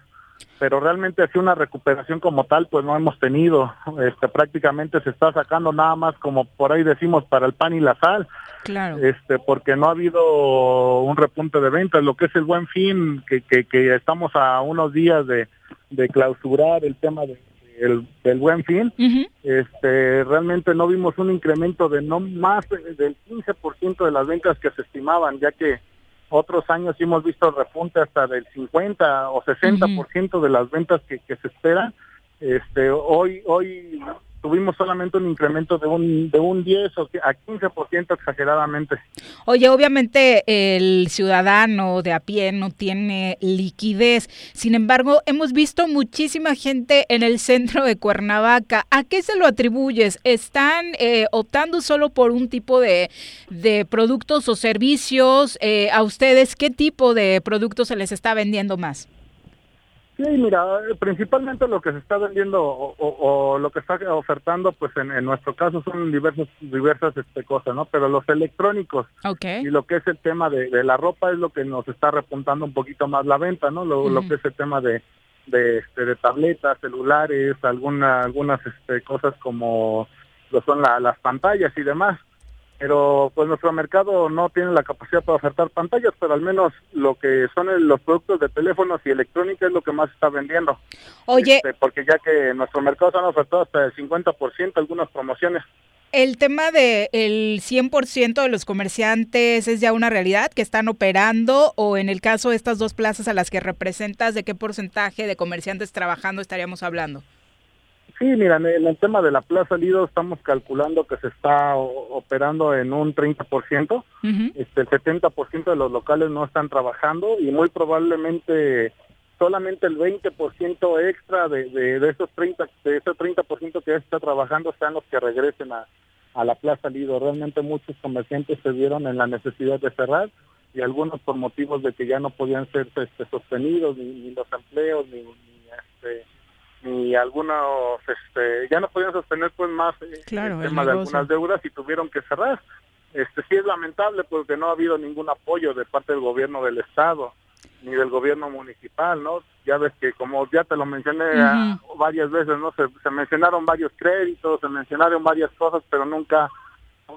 pero realmente así una recuperación como tal pues no hemos tenido. Este prácticamente se está sacando nada más como por ahí decimos para el pan y la sal. Claro. Este porque no ha habido un repunte de ventas lo que es el buen fin que, que, que estamos a unos días de, de clausurar el tema de, del buen fin. Este realmente no vimos un incremento de no más del 15% de las ventas que se estimaban ya que otros años hemos visto repunte hasta del 50 o 60% de las ventas que, que se esperan. Este, hoy, hoy tuvimos solamente un incremento de un, de un 10 o a 15% exageradamente. Oye, obviamente el ciudadano de a pie no tiene liquidez, sin embargo, hemos visto muchísima gente en el centro de Cuernavaca. ¿A qué se lo atribuyes? ¿Están eh, optando solo por un tipo de, de productos o servicios? Eh, ¿A ustedes qué tipo de productos se les está vendiendo más? Sí, mira, principalmente lo que se está vendiendo o, lo que está ofertando, pues en, nuestro caso son diversos, diversas este, cosas, ¿no? Pero los electrónicos y lo que es el tema de, la ropa es lo que nos está repuntando un poquito más la venta, ¿no? Lo, que es el tema de, de, este, de tabletas, celulares, alguna, algunas este, cosas como lo son las pantallas y demás pero pues nuestro mercado no tiene la capacidad para ofertar pantallas, pero al menos lo que son los productos de teléfonos y electrónica es lo que más está vendiendo. Oye, este, porque ya que nuestro mercado se han ofertado hasta el 50% algunas promociones. El tema del el 100% de los comerciantes es ya una realidad que están operando o en el caso de estas dos plazas a las que representas, ¿de qué porcentaje de comerciantes trabajando estaríamos hablando? Sí, mira, en el tema de la Plaza Lido estamos calculando que se está operando en un 30%, este, el 70% de los locales no están trabajando y muy probablemente solamente el 20% extra de, de, esos 30, de ese 30% que ya está trabajando sean los que regresen a, a la Plaza Lido. Realmente muchos comerciantes se vieron en la necesidad de cerrar y algunos por motivos de que ya no podían ser este, sostenidos ni, los empleos ni, ni este ni algunos este ya no podían sostener pues más eh, el tema de algunas deudas y tuvieron que cerrar. Este sí es lamentable porque no ha habido ningún apoyo de parte del gobierno del estado ni del gobierno municipal no ya ves que como ya te lo mencioné ah, varias veces no se, se, mencionaron varios créditos se mencionaron varias cosas pero nunca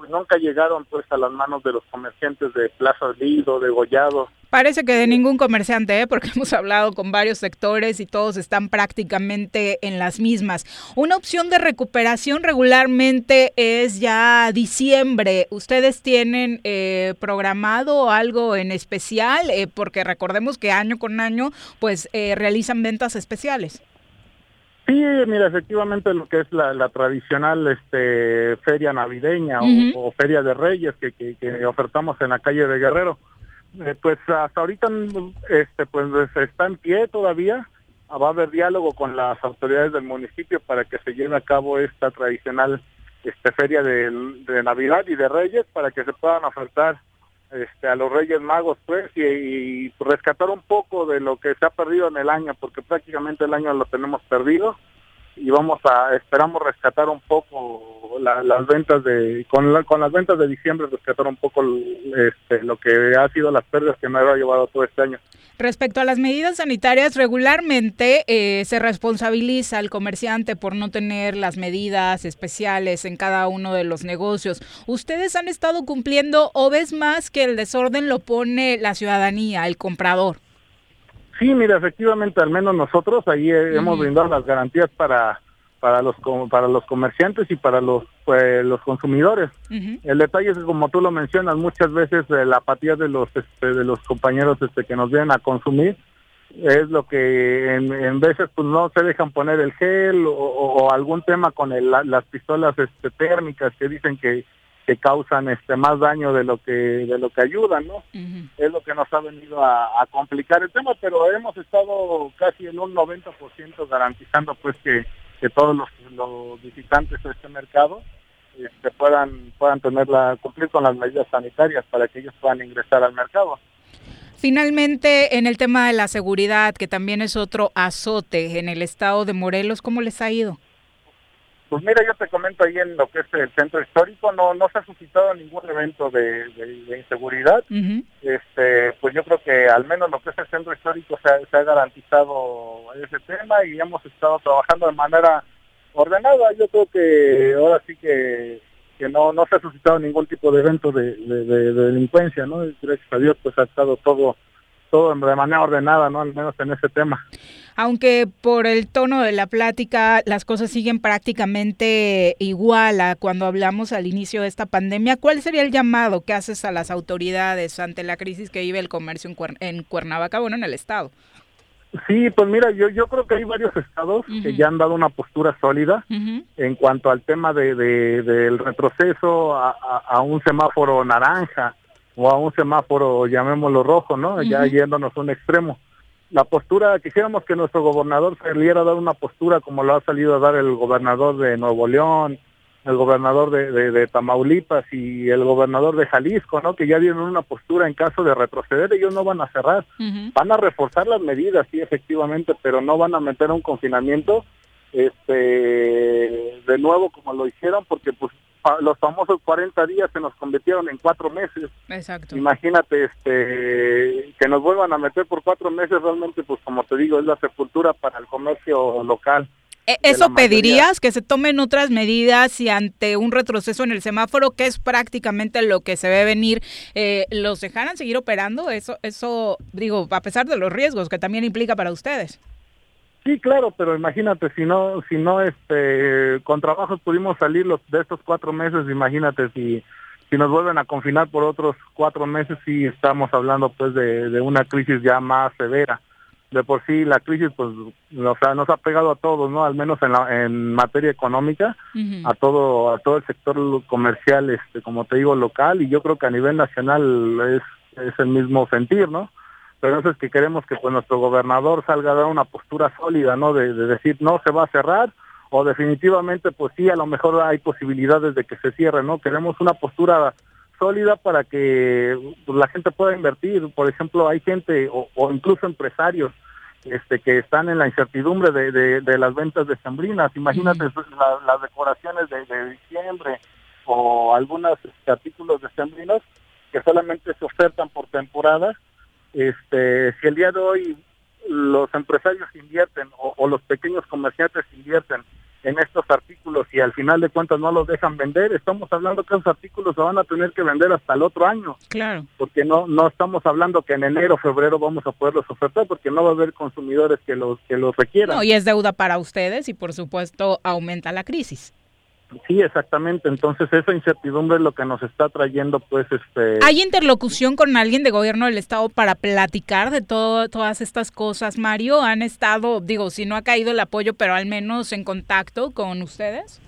nunca llegaron pues a las manos de los comerciantes de Plaza Lido de Gollado Parece que de ningún comerciante, ¿eh? porque hemos hablado con varios sectores y todos están prácticamente en las mismas. Una opción de recuperación regularmente es ya diciembre. ¿Ustedes tienen eh, programado algo en especial? Eh, porque recordemos que año con año pues realizan ventas especiales. Sí, mira, efectivamente lo que es la, tradicional este, feria navideña o, feria de reyes que, que ofertamos en la calle de Guerrero eh, pues hasta ahorita este pues está en pie todavía. Va a haber diálogo con las autoridades del municipio para que se lleve a cabo esta tradicional este feria de, navidad y de reyes para que se puedan ofertar este a los reyes magos pues y, rescatar un poco de lo que se ha perdido en el año porque prácticamente el año lo tenemos perdido y vamos a esperamos rescatar un poco las ventas de con, con las ventas de diciembre rescatar un poco este, lo que ha sido las pérdidas que me ha llevado todo este año. Respecto a las medidas sanitarias, regularmente eh, se responsabiliza al comerciante por no tener las medidas especiales en cada uno de los negocios. ¿Ustedes han estado cumpliendo o ves más que el desorden lo pone la ciudadanía, el comprador? Sí, mira, efectivamente, al menos nosotros ahí hemos brindado las garantías para para los para los comerciantes y para los pues, los consumidores. El detalle es que como tú lo mencionas, muchas veces eh, la apatía de los este, de los compañeros este que nos vienen a consumir es lo que en, veces pues no se dejan poner el gel o, algún tema con las pistolas este, térmicas que dicen que que causan este más daño de lo que de lo que ayudan no es lo que nos ha venido a, complicar el tema pero hemos estado casi en un 90% garantizando pues que, que todos los, los, visitantes de este mercado este, puedan puedan tenerla cumplir con las medidas sanitarias para que ellos puedan ingresar al mercado. Finalmente, en el tema de la seguridad, que también es otro azote en el estado de Morelos, ¿cómo les ha ido? Pues mira, yo te comento ahí en lo que es el centro histórico, no no se ha suscitado ningún evento de, inseguridad. Este, pues yo creo que al menos lo que es el centro histórico se ha, garantizado ese tema y hemos estado trabajando de manera ordenada. Yo creo que ahora sí que, que no no se ha suscitado ningún tipo de evento de, de delincuencia, ¿no? Gracias a Dios, pues ha estado todo todo de manera ordenada, ¿no? Al menos en ese tema aunque por el tono de la plática las cosas siguen prácticamente igual a cuando hablamos al inicio de esta pandemia, ¿cuál sería el llamado que haces a las autoridades ante la crisis que vive el comercio en, Cuernavaca, bueno, en el estado? Sí, pues mira, yo yo creo que hay varios estados que ya han dado una postura sólida en cuanto al tema de, del retroceso a, un semáforo naranja o a un semáforo, llamémoslo rojo, ¿no? Ya yéndonos a un extremo la postura, quisiéramos que nuestro gobernador saliera a dar una postura como lo ha salido a dar el gobernador de Nuevo León, el gobernador de, de, Tamaulipas y el gobernador de Jalisco, ¿no? Que ya dieron una postura en caso de retroceder, ellos no van a cerrar, van a reforzar las medidas, sí, efectivamente, pero no van a meter un confinamiento, este, de nuevo como lo hicieron, porque pues los famosos 40 días se nos convirtieron en cuatro meses. Exacto. Imagínate este que nos vuelvan a meter por cuatro meses, realmente, pues como te digo, es la sepultura para el comercio local. E, ¿Eso pedirías que se tomen otras medidas y ante un retroceso en el semáforo, que es prácticamente lo que se ve venir, eh, los dejaran seguir operando? Eso, eso, digo, a pesar de los riesgos que también implica para ustedes. Sí, claro, pero imagínate si no, si no, este, con trabajos pudimos salir los de estos cuatro meses, imagínate si si nos vuelven a confinar por otros cuatro meses, sí estamos hablando pues de, de una crisis ya más severa. De por sí la crisis pues nos ha, nos ha pegado a todos, ¿no? Al menos en, la, en materia económica, a todo a todo el sector comercial, este, como te digo, local y yo creo que a nivel nacional es es el mismo sentir, ¿no? Pero eso es que queremos que pues nuestro gobernador salga a dar una postura sólida, ¿no? De, decir no se va a cerrar o definitivamente pues sí, a lo mejor hay posibilidades de que se cierre, ¿no? Queremos una postura sólida para que pues, la gente pueda invertir. Por ejemplo, hay gente o, incluso empresarios este, que están en la incertidumbre de, de, las ventas de sembrinas. Imagínate las decoraciones de, de, diciembre o algunos este, artículos de sembrinos que solamente se ofertan por temporada este, si el día de hoy los empresarios invierten o, los pequeños comerciantes invierten en estos artículos y al final de cuentas no los dejan vender, estamos hablando que esos artículos se van a tener que vender hasta el otro año. Claro. Porque no no estamos hablando que en enero, febrero vamos a poderlos ofertar porque no va a haber consumidores que los que los requieran. No, y es deuda para ustedes y por supuesto aumenta la crisis. Sí, exactamente. Entonces esa incertidumbre es lo que nos está trayendo, pues, este. ¿Hay interlocución con alguien de gobierno del estado para platicar de todo, todas estas cosas, Mario? ¿Han estado, digo, si no ha caído el apoyo, pero al menos en contacto con ustedes?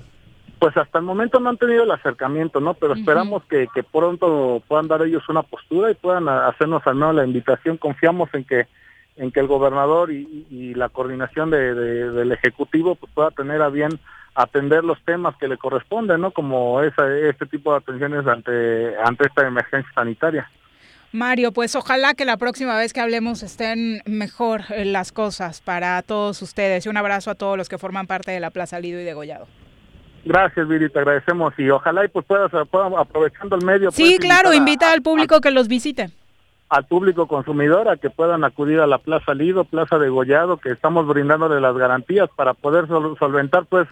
Pues hasta el momento no han tenido el acercamiento, ¿no? Pero esperamos que, que pronto puedan dar ellos una postura y puedan hacernos al menos la invitación. Confiamos en que en que el gobernador y, y la coordinación de, de, del ejecutivo pues, pueda tener a bien atender los temas que le corresponden, ¿no? Como esa, este tipo de atenciones ante, ante esta emergencia sanitaria. Mario, pues ojalá que la próxima vez que hablemos estén mejor eh, las cosas para todos ustedes. Y un abrazo a todos los que forman parte de la Plaza Lido y de Gollado. Gracias, Viri, te agradecemos y ojalá y pues puedas, puedas aprovechando el medio. Sí, claro, invita al público que los visite. Al público consumidor a que puedan acudir a la Plaza Lido, Plaza de Gollado, que estamos brindándole las garantías para poder solventar pues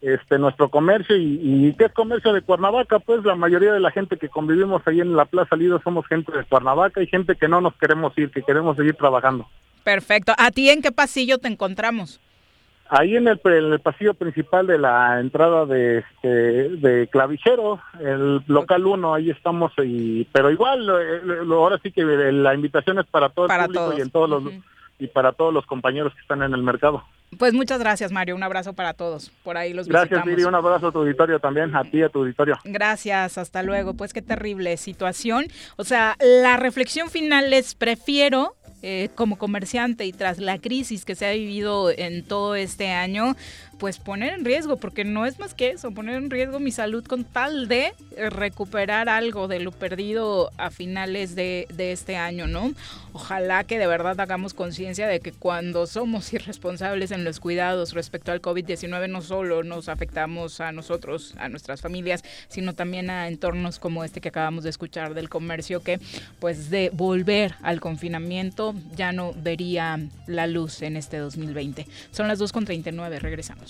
este nuestro comercio y, y qué es comercio de Cuernavaca pues la mayoría de la gente que convivimos ahí en la Plaza Lido somos gente de Cuernavaca y gente que no nos queremos ir que queremos seguir trabajando. Perfecto. A ti en qué pasillo te encontramos ahí en el, en el pasillo principal de la entrada de este, de clavijero el local 1 ahí estamos y pero igual ahora sí que la invitación es para todo el público y en todos. los y para todos los compañeros que están en el mercado pues muchas gracias, Mario. Un abrazo para todos. Por ahí los Gracias, Miri. Un abrazo a tu auditorio también, a ti y a tu auditorio. Gracias, hasta luego. Pues qué terrible situación. O sea, la reflexión final es prefiero eh, como comerciante y tras la crisis que se ha vivido en todo este año, pues poner en riesgo, porque no es más que eso, poner en riesgo mi salud con tal de recuperar algo de lo perdido a finales de, de este año, ¿no? Ojalá que de verdad hagamos conciencia de que cuando somos irresponsables en los cuidados respecto al COVID-19 no solo nos afectamos a nosotros, a nuestras familias, sino también a entornos como este que acabamos de escuchar del comercio que pues de volver al confinamiento ya no vería la luz en este 2020. Son las 2.39, regresamos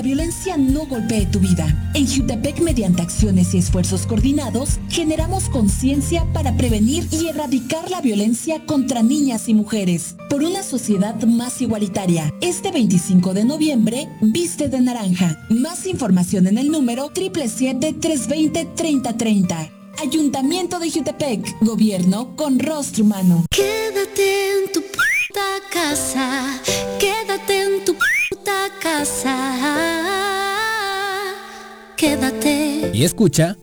La violencia no golpee tu vida. En Jutepec, mediante acciones y esfuerzos coordinados, generamos conciencia para prevenir y erradicar la violencia contra niñas y mujeres. Por una sociedad más igualitaria. Este 25 de noviembre, viste de naranja. Más información en el número 777-320-3030. Ayuntamiento de Jutepec. Gobierno con rostro humano. Quédate en tu puta casa. Quédate en tu puta casa. Quédate. Y escucha.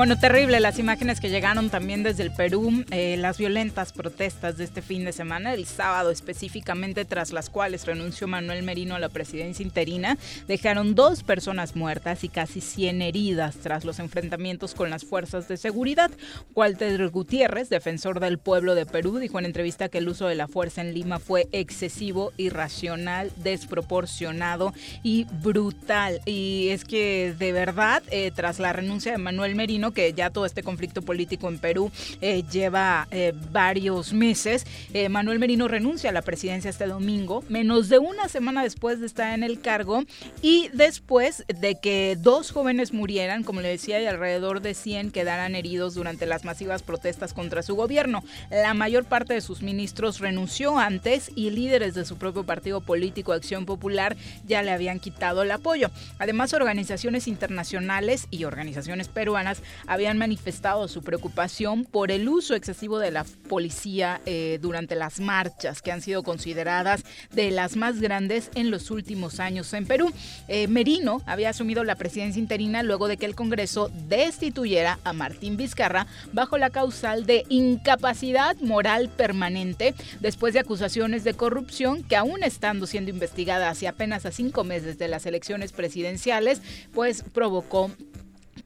Bueno, terrible las imágenes que llegaron también desde el Perú, eh, las violentas protestas de este fin de semana, el sábado específicamente, tras las cuales renunció Manuel Merino a la presidencia interina, dejaron dos personas muertas y casi 100 heridas tras los enfrentamientos con las fuerzas de seguridad. Walter Gutiérrez, defensor del pueblo de Perú, dijo en entrevista que el uso de la fuerza en Lima fue excesivo, irracional, desproporcionado y brutal. Y es que de verdad, eh, tras la renuncia de Manuel Merino, que ya todo este conflicto político en Perú eh, lleva eh, varios meses. Eh, Manuel Merino renuncia a la presidencia este domingo, menos de una semana después de estar en el cargo y después de que dos jóvenes murieran, como le decía, y alrededor de 100 quedaran heridos durante las masivas protestas contra su gobierno. La mayor parte de sus ministros renunció antes y líderes de su propio partido político Acción Popular ya le habían quitado el apoyo. Además, organizaciones internacionales y organizaciones peruanas habían manifestado su preocupación por el uso excesivo de la policía eh, durante las marchas, que han sido consideradas de las más grandes en los últimos años en Perú. Eh, Merino había asumido la presidencia interina luego de que el Congreso destituyera a Martín Vizcarra bajo la causal de incapacidad moral permanente después de acusaciones de corrupción que aún estando siendo investigada hace apenas a cinco meses de las elecciones presidenciales, pues provocó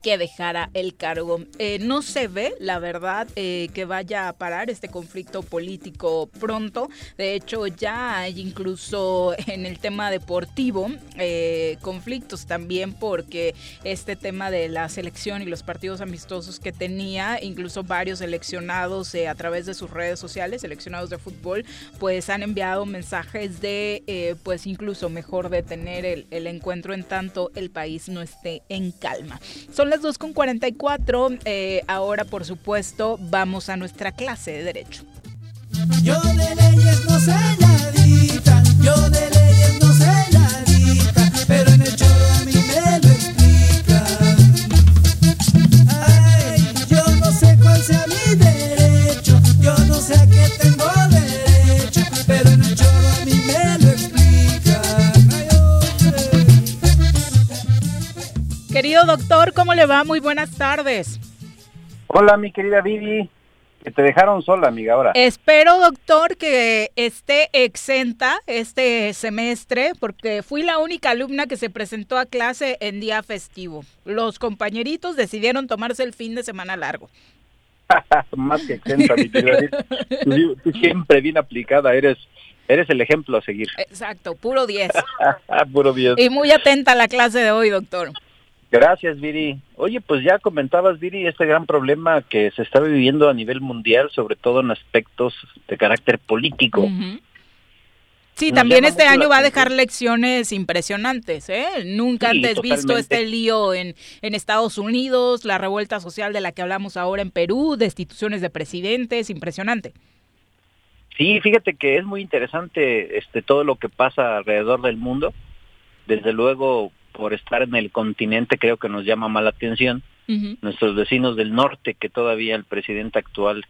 que dejara el cargo. Eh, no se ve, la verdad, eh, que vaya a parar este conflicto político pronto. De hecho, ya hay incluso en el tema deportivo eh, conflictos también porque este tema de la selección y los partidos amistosos que tenía, incluso varios seleccionados a través de sus redes sociales, seleccionados de fútbol, pues han enviado mensajes de, pues incluso mejor detener el, encuentro en tanto el país no esté en calma. Las 2.44. Eh, ahora, por supuesto, vamos a nuestra clase de Derecho. Yo de leyes no sé nadita, yo de leyes Querido doctor, ¿cómo le va? Muy buenas tardes. Hola, mi querida Vivi. Que te dejaron sola, amiga, ahora. Espero, doctor, que esté exenta este semestre, porque fui la única alumna que se presentó a clase en día festivo. Los compañeritos decidieron tomarse el fin de semana largo. Más que exenta, mi querida. Tú, tú siempre bien aplicada, eres eres el ejemplo a seguir. Exacto, puro 10. Puro bien. Y muy atenta a la clase de hoy, doctor. Gracias, Viri. Oye, pues ya comentabas, Viri, este gran problema que se está viviendo a nivel mundial, sobre todo en aspectos de carácter político. Sí, Nos también este año va a dejar lecciones impresionantes, ¿eh? Nunca Sí, antes visto este lío en, en Estados Unidos, la revuelta social de la que hablamos ahora en Perú, destituciones de presidentes, impresionante. Sí, fíjate que es muy interesante este todo lo que pasa alrededor del mundo. Desde luego, por estar en el continente, creo que nos llama más la atención. Nuestros vecinos del norte, que todavía el presidente actual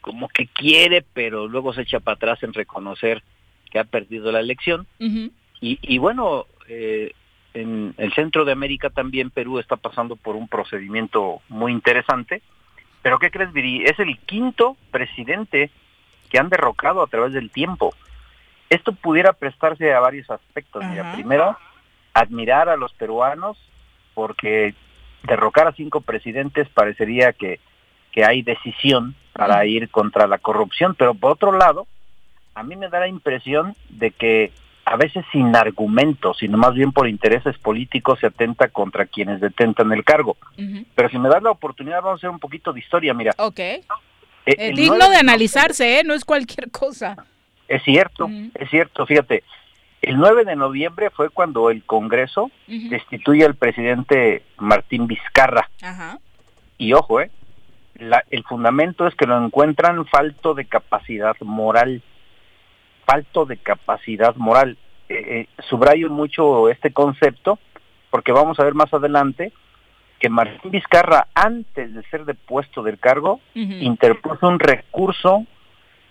como que quiere, pero luego se echa para atrás en reconocer que ha perdido la elección. Y, y bueno, eh, en el centro de América también Perú está pasando por un procedimiento muy interesante. Pero ¿qué crees, Viri? Es el quinto presidente que han derrocado a través del tiempo. Esto pudiera prestarse a varios aspectos. Mira, Ajá. primero, admirar a los peruanos porque derrocar a cinco presidentes parecería que, que hay decisión para ir contra la corrupción, pero por otro lado, a mí me da la impresión de que a veces sin argumentos, sino más bien por intereses políticos se atenta contra quienes detentan el cargo. Pero si me das la oportunidad, vamos a hacer un poquito de historia, mira. Ok. Eh, Eh, digno 9 de analizarse, ¿eh? No es cualquier cosa. Es cierto, es cierto, fíjate. El 9 de noviembre fue cuando el Congreso destituye al presidente Martín Vizcarra. Ajá. Y ojo, ¿eh? La- el fundamento es que lo encuentran falto de capacidad moral. Falto de capacidad moral. Eh, eh, subrayo mucho este concepto porque vamos a ver más adelante que Martín Vizcarra, antes de ser depuesto del cargo, interpuso un recurso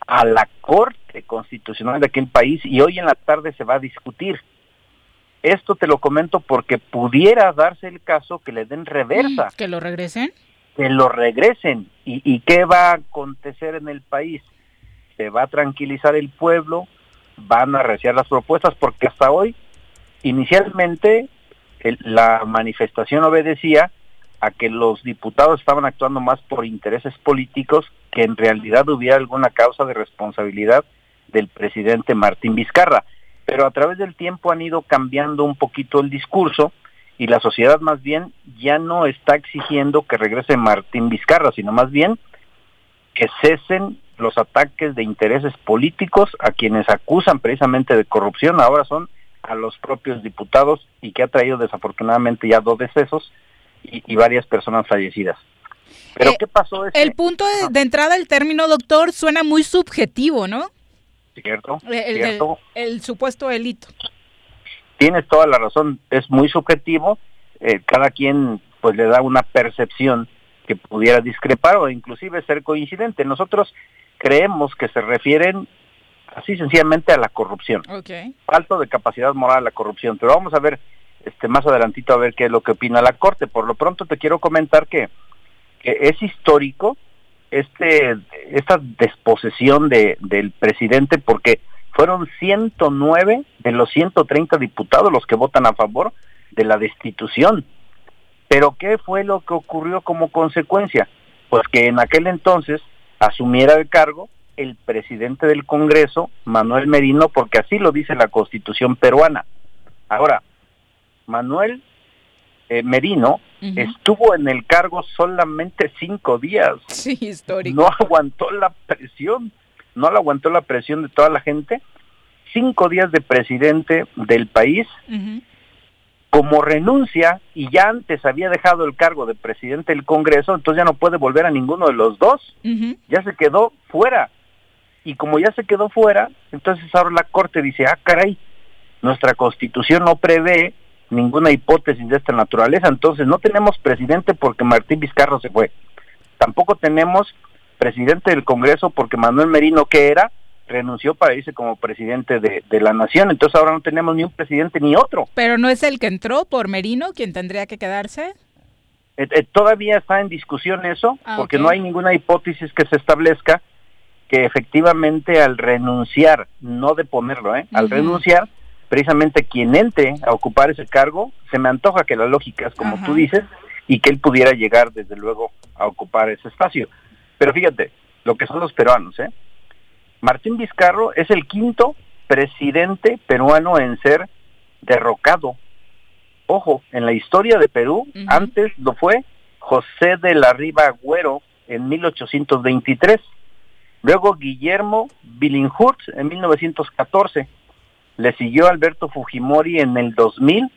a la Corte Constitucional de aquel país y hoy en la tarde se va a discutir. Esto te lo comento porque pudiera darse el caso que le den reversa. ¿Que lo regresen? que lo regresen. ¿Y, ¿Y qué va a acontecer en el país? Se va a tranquilizar el pueblo, van a apreciar las propuestas, porque hasta hoy, inicialmente, el- la manifestación obedecía a que los diputados estaban actuando más por intereses políticos que en realidad hubiera alguna causa de responsabilidad del presidente Martín Vizcarra. Pero a través del tiempo han ido cambiando un poquito el discurso y la sociedad más bien ya no está exigiendo que regrese Martín Vizcarra, sino más bien que cesen los ataques de intereses políticos a quienes acusan precisamente de corrupción, ahora son a los propios diputados y que ha traído desafortunadamente ya dos decesos y, y varias personas fallecidas. Pero Eh, ¿qué pasó? El punto de, de entrada del término doctor suena muy subjetivo, ¿no? cierto, El, el- cierto. el supuesto delito. tienes toda la razón, es muy subjetivo, eh, cada quien pues le da una percepción que pudiera discrepar o inclusive ser coincidente. Nosotros creemos que se refieren así sencillamente a la corrupción, Okay. falto de capacidad moral a la corrupción, pero vamos a ver este más adelantito a ver qué es lo que opina la Corte. Por lo pronto te quiero comentar que, es histórico este esta desposesión de, del presidente porque fueron 109 de los 130 diputados los que votan a favor de la destitución. Pero ¿qué fue lo que ocurrió como consecuencia? Pues que en aquel entonces asumiera el cargo el presidente del Congreso, Manuel Merino, porque así lo dice la Constitución peruana. Ahora, Manuel eh, Merino estuvo en el cargo solamente cinco días. Sí, histórico. No aguantó la presión, no le aguantó la presión de toda la gente. Cinco días de presidente del país, como renuncia y ya antes había dejado el cargo de presidente del Congreso, entonces ya no puede volver a ninguno de los dos. Ya se quedó fuera. Y como ya se quedó fuera, entonces ahora la Corte dice, ah, caray, nuestra Constitución no prevé ninguna hipótesis de esta naturaleza, entonces no tenemos presidente porque Martín Vizcarro se fue. Tampoco tenemos presidente del Congreso porque Manuel Merino, que era, renunció para irse como presidente de, de la nación. Entonces ahora no tenemos ni un presidente ni otro. Pero no es el que entró por Merino quien tendría que quedarse. Eh, eh, todavía está en discusión eso, Ah, porque no hay ninguna hipótesis que se establezca que efectivamente al renunciar, no de ponerlo, ¿eh? al renunciar, precisamente quien entre a ocupar ese cargo, se me antoja que la lógica es como Ajá. tú dices, y que él pudiera llegar desde luego a ocupar ese espacio. Pero fíjate, lo que son los peruanos, ¿eh? Martín Vizcarro es el quinto presidente peruano en ser derrocado. Ojo, en la historia de Perú, antes lo fue José de la Riva Agüero en 1823, luego Guillermo Billinghurst en 1914, le siguió Alberto Fujimori en el 2000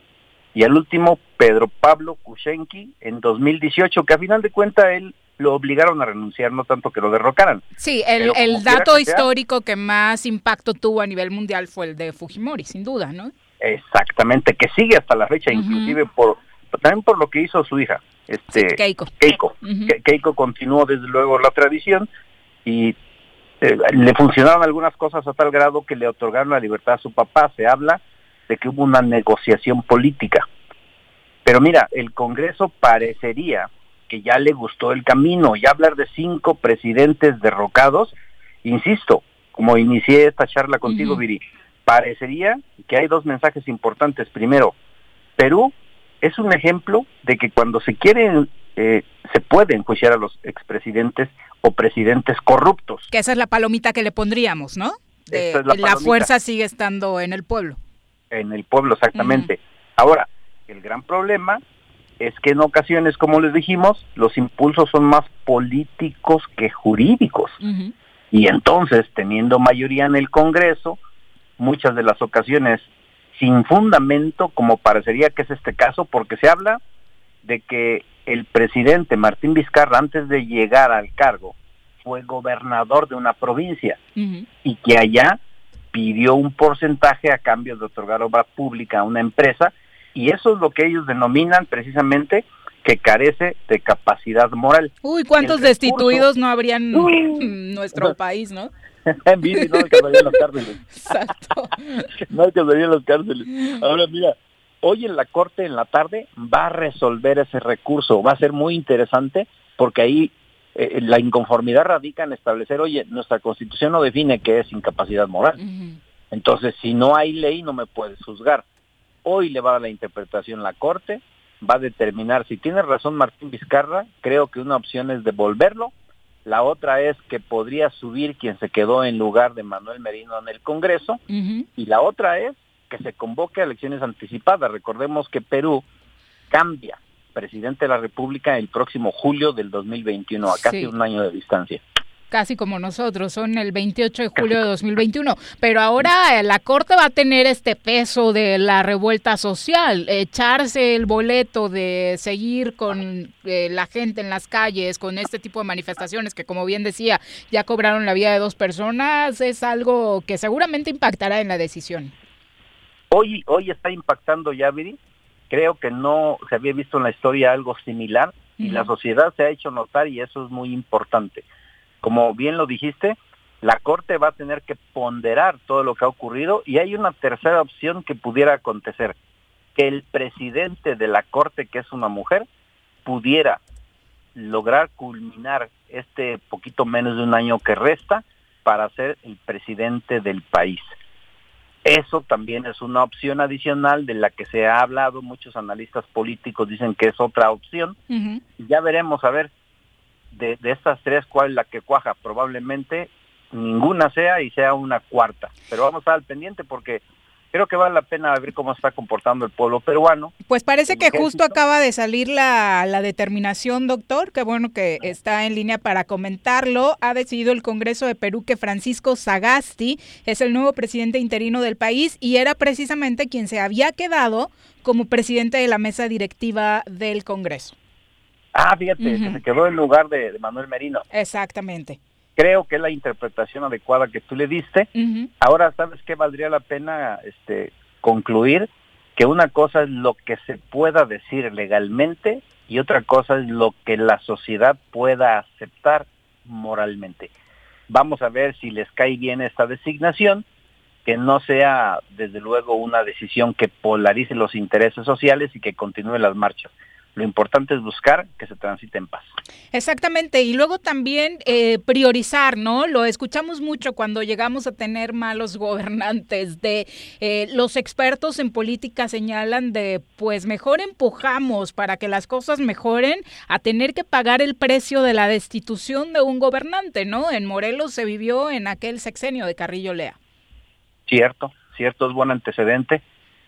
y al último Pedro Pablo Kuczynski en 2018, que a final de cuentas él lo obligaron a renunciar, no tanto que lo derrocaran. Sí, el, el dato que sea- histórico que más impacto tuvo a nivel mundial fue el de Fujimori, sin duda, ¿no? Exactamente, que sigue hasta la fecha, inclusive por también por lo que hizo su hija, este Keiko. Keiko. Keiko continuó desde luego la tradición y eh, le funcionaron algunas cosas a tal grado que le otorgaron la libertad a su papá. Se habla de que hubo una negociación política. Pero mira, el Congreso parecería que ya le gustó el camino. Ya hablar de cinco presidentes derrocados, insisto, como inicié esta charla contigo. Viri, parecería que hay dos mensajes importantes. Primero, Perú es un ejemplo de que cuando se quieren, eh, se puede enjuiciar a los expresidentes o presidentes corruptos. Que esa es la palomita que le pondríamos, ¿no? De- es la fuerza sigue estando en el pueblo. en el pueblo exactamente. Ahora, el gran problema es que en ocasiones, como les dijimos, los impulsos son más políticos que jurídicos. Y entonces, teniendo mayoría en el Congreso, muchas de las ocasiones sin fundamento, como parecería que es este caso, porque se habla de que el presidente Martín Vizcarra, antes de llegar al cargo, fue gobernador de una provincia y que allá pidió un porcentaje a cambio de otorgar obra pública a una empresa y eso es lo que ellos denominan precisamente que carece de capacidad moral. Uy, ¿cuántos recurso- destituidos no habrían en nuestro país, no? No alcanzaría los cárceles. Exacto. no alcanzaría los cárceles. Ahora mira, hoy en la corte en la tarde va a resolver ese recurso. Va a ser muy interesante porque ahí eh, la inconformidad radica en establecer, oye, nuestra constitución no define qué es incapacidad moral. Entonces, si no hay ley, no me puedes juzgar. Hoy le va a dar la interpretación la Corte, va a determinar si tiene razón Martín Vizcarra, creo que una opción es devolverlo, la otra es que podría subir quien se quedó en lugar de Manuel Merino en el Congreso, y la otra es que se convoque a elecciones anticipadas. Recordemos que Perú cambia presidente de la República el próximo julio del 2021, a casi Sí. un año de distancia. Casi como nosotros, son el 28 de julio de 2021. Pero ahora eh, la Corte va a tener este peso de la revuelta social, echarse el boleto de seguir con eh, la gente en las calles, con este tipo de manifestaciones que, como bien decía, ya cobraron la vida de dos personas, es algo que seguramente impactará en la decisión. Hoy, hoy está impactando ya, Viri. Creo que no se había visto en la historia algo similar y la sociedad se ha hecho notar y eso es muy importante. Como bien lo dijiste, la Corte va a tener que ponderar todo lo que ha ocurrido y hay una tercera opción que pudiera acontecer, que el presidente de la Corte, que es una mujer, pudiera lograr culminar este poquito menos de un año que resta para ser el presidente del país. Eso también es una opción adicional de la que se ha hablado, muchos analistas políticos dicen que es otra opción. Ya veremos, a ver, de, de estas tres, cuál es la que cuaja. Probablemente ninguna sea y sea una cuarta. Pero vamos a estar al pendiente porque creo que vale la pena ver cómo está comportando el pueblo peruano. Pues parece que justo acaba de salir la, la determinación, doctor. Qué bueno que está en línea para comentarlo. Ha decidido el Congreso de Perú que Francisco Sagasti es el nuevo presidente interino del país y era precisamente quien se había quedado como presidente de la mesa directiva del Congreso. Ah, fíjate, que se quedó en lugar de, de Manuel Merino. Exactamente. Creo que es la interpretación adecuada que tú le diste. Ujú. Ahora, ¿sabes qué valdría la pena este, concluir? Que una cosa es lo que se pueda decir legalmente y otra cosa es lo que la sociedad pueda aceptar moralmente. Vamos a ver si les cae bien esta designación, que no sea desde luego una decisión que polarice los intereses sociales y que continúe las marchas. Lo importante es buscar que se transite en paz. Exactamente, y luego también eh, priorizar, ¿no? Lo escuchamos mucho cuando llegamos a tener malos gobernantes, de eh, los expertos en política señalan de, pues mejor empujamos para que las cosas mejoren a tener que pagar el precio de la destitución de un gobernante, ¿no? En Morelos se vivió en aquel sexenio de Carrillo Lea. Cierto, cierto, es buen antecedente.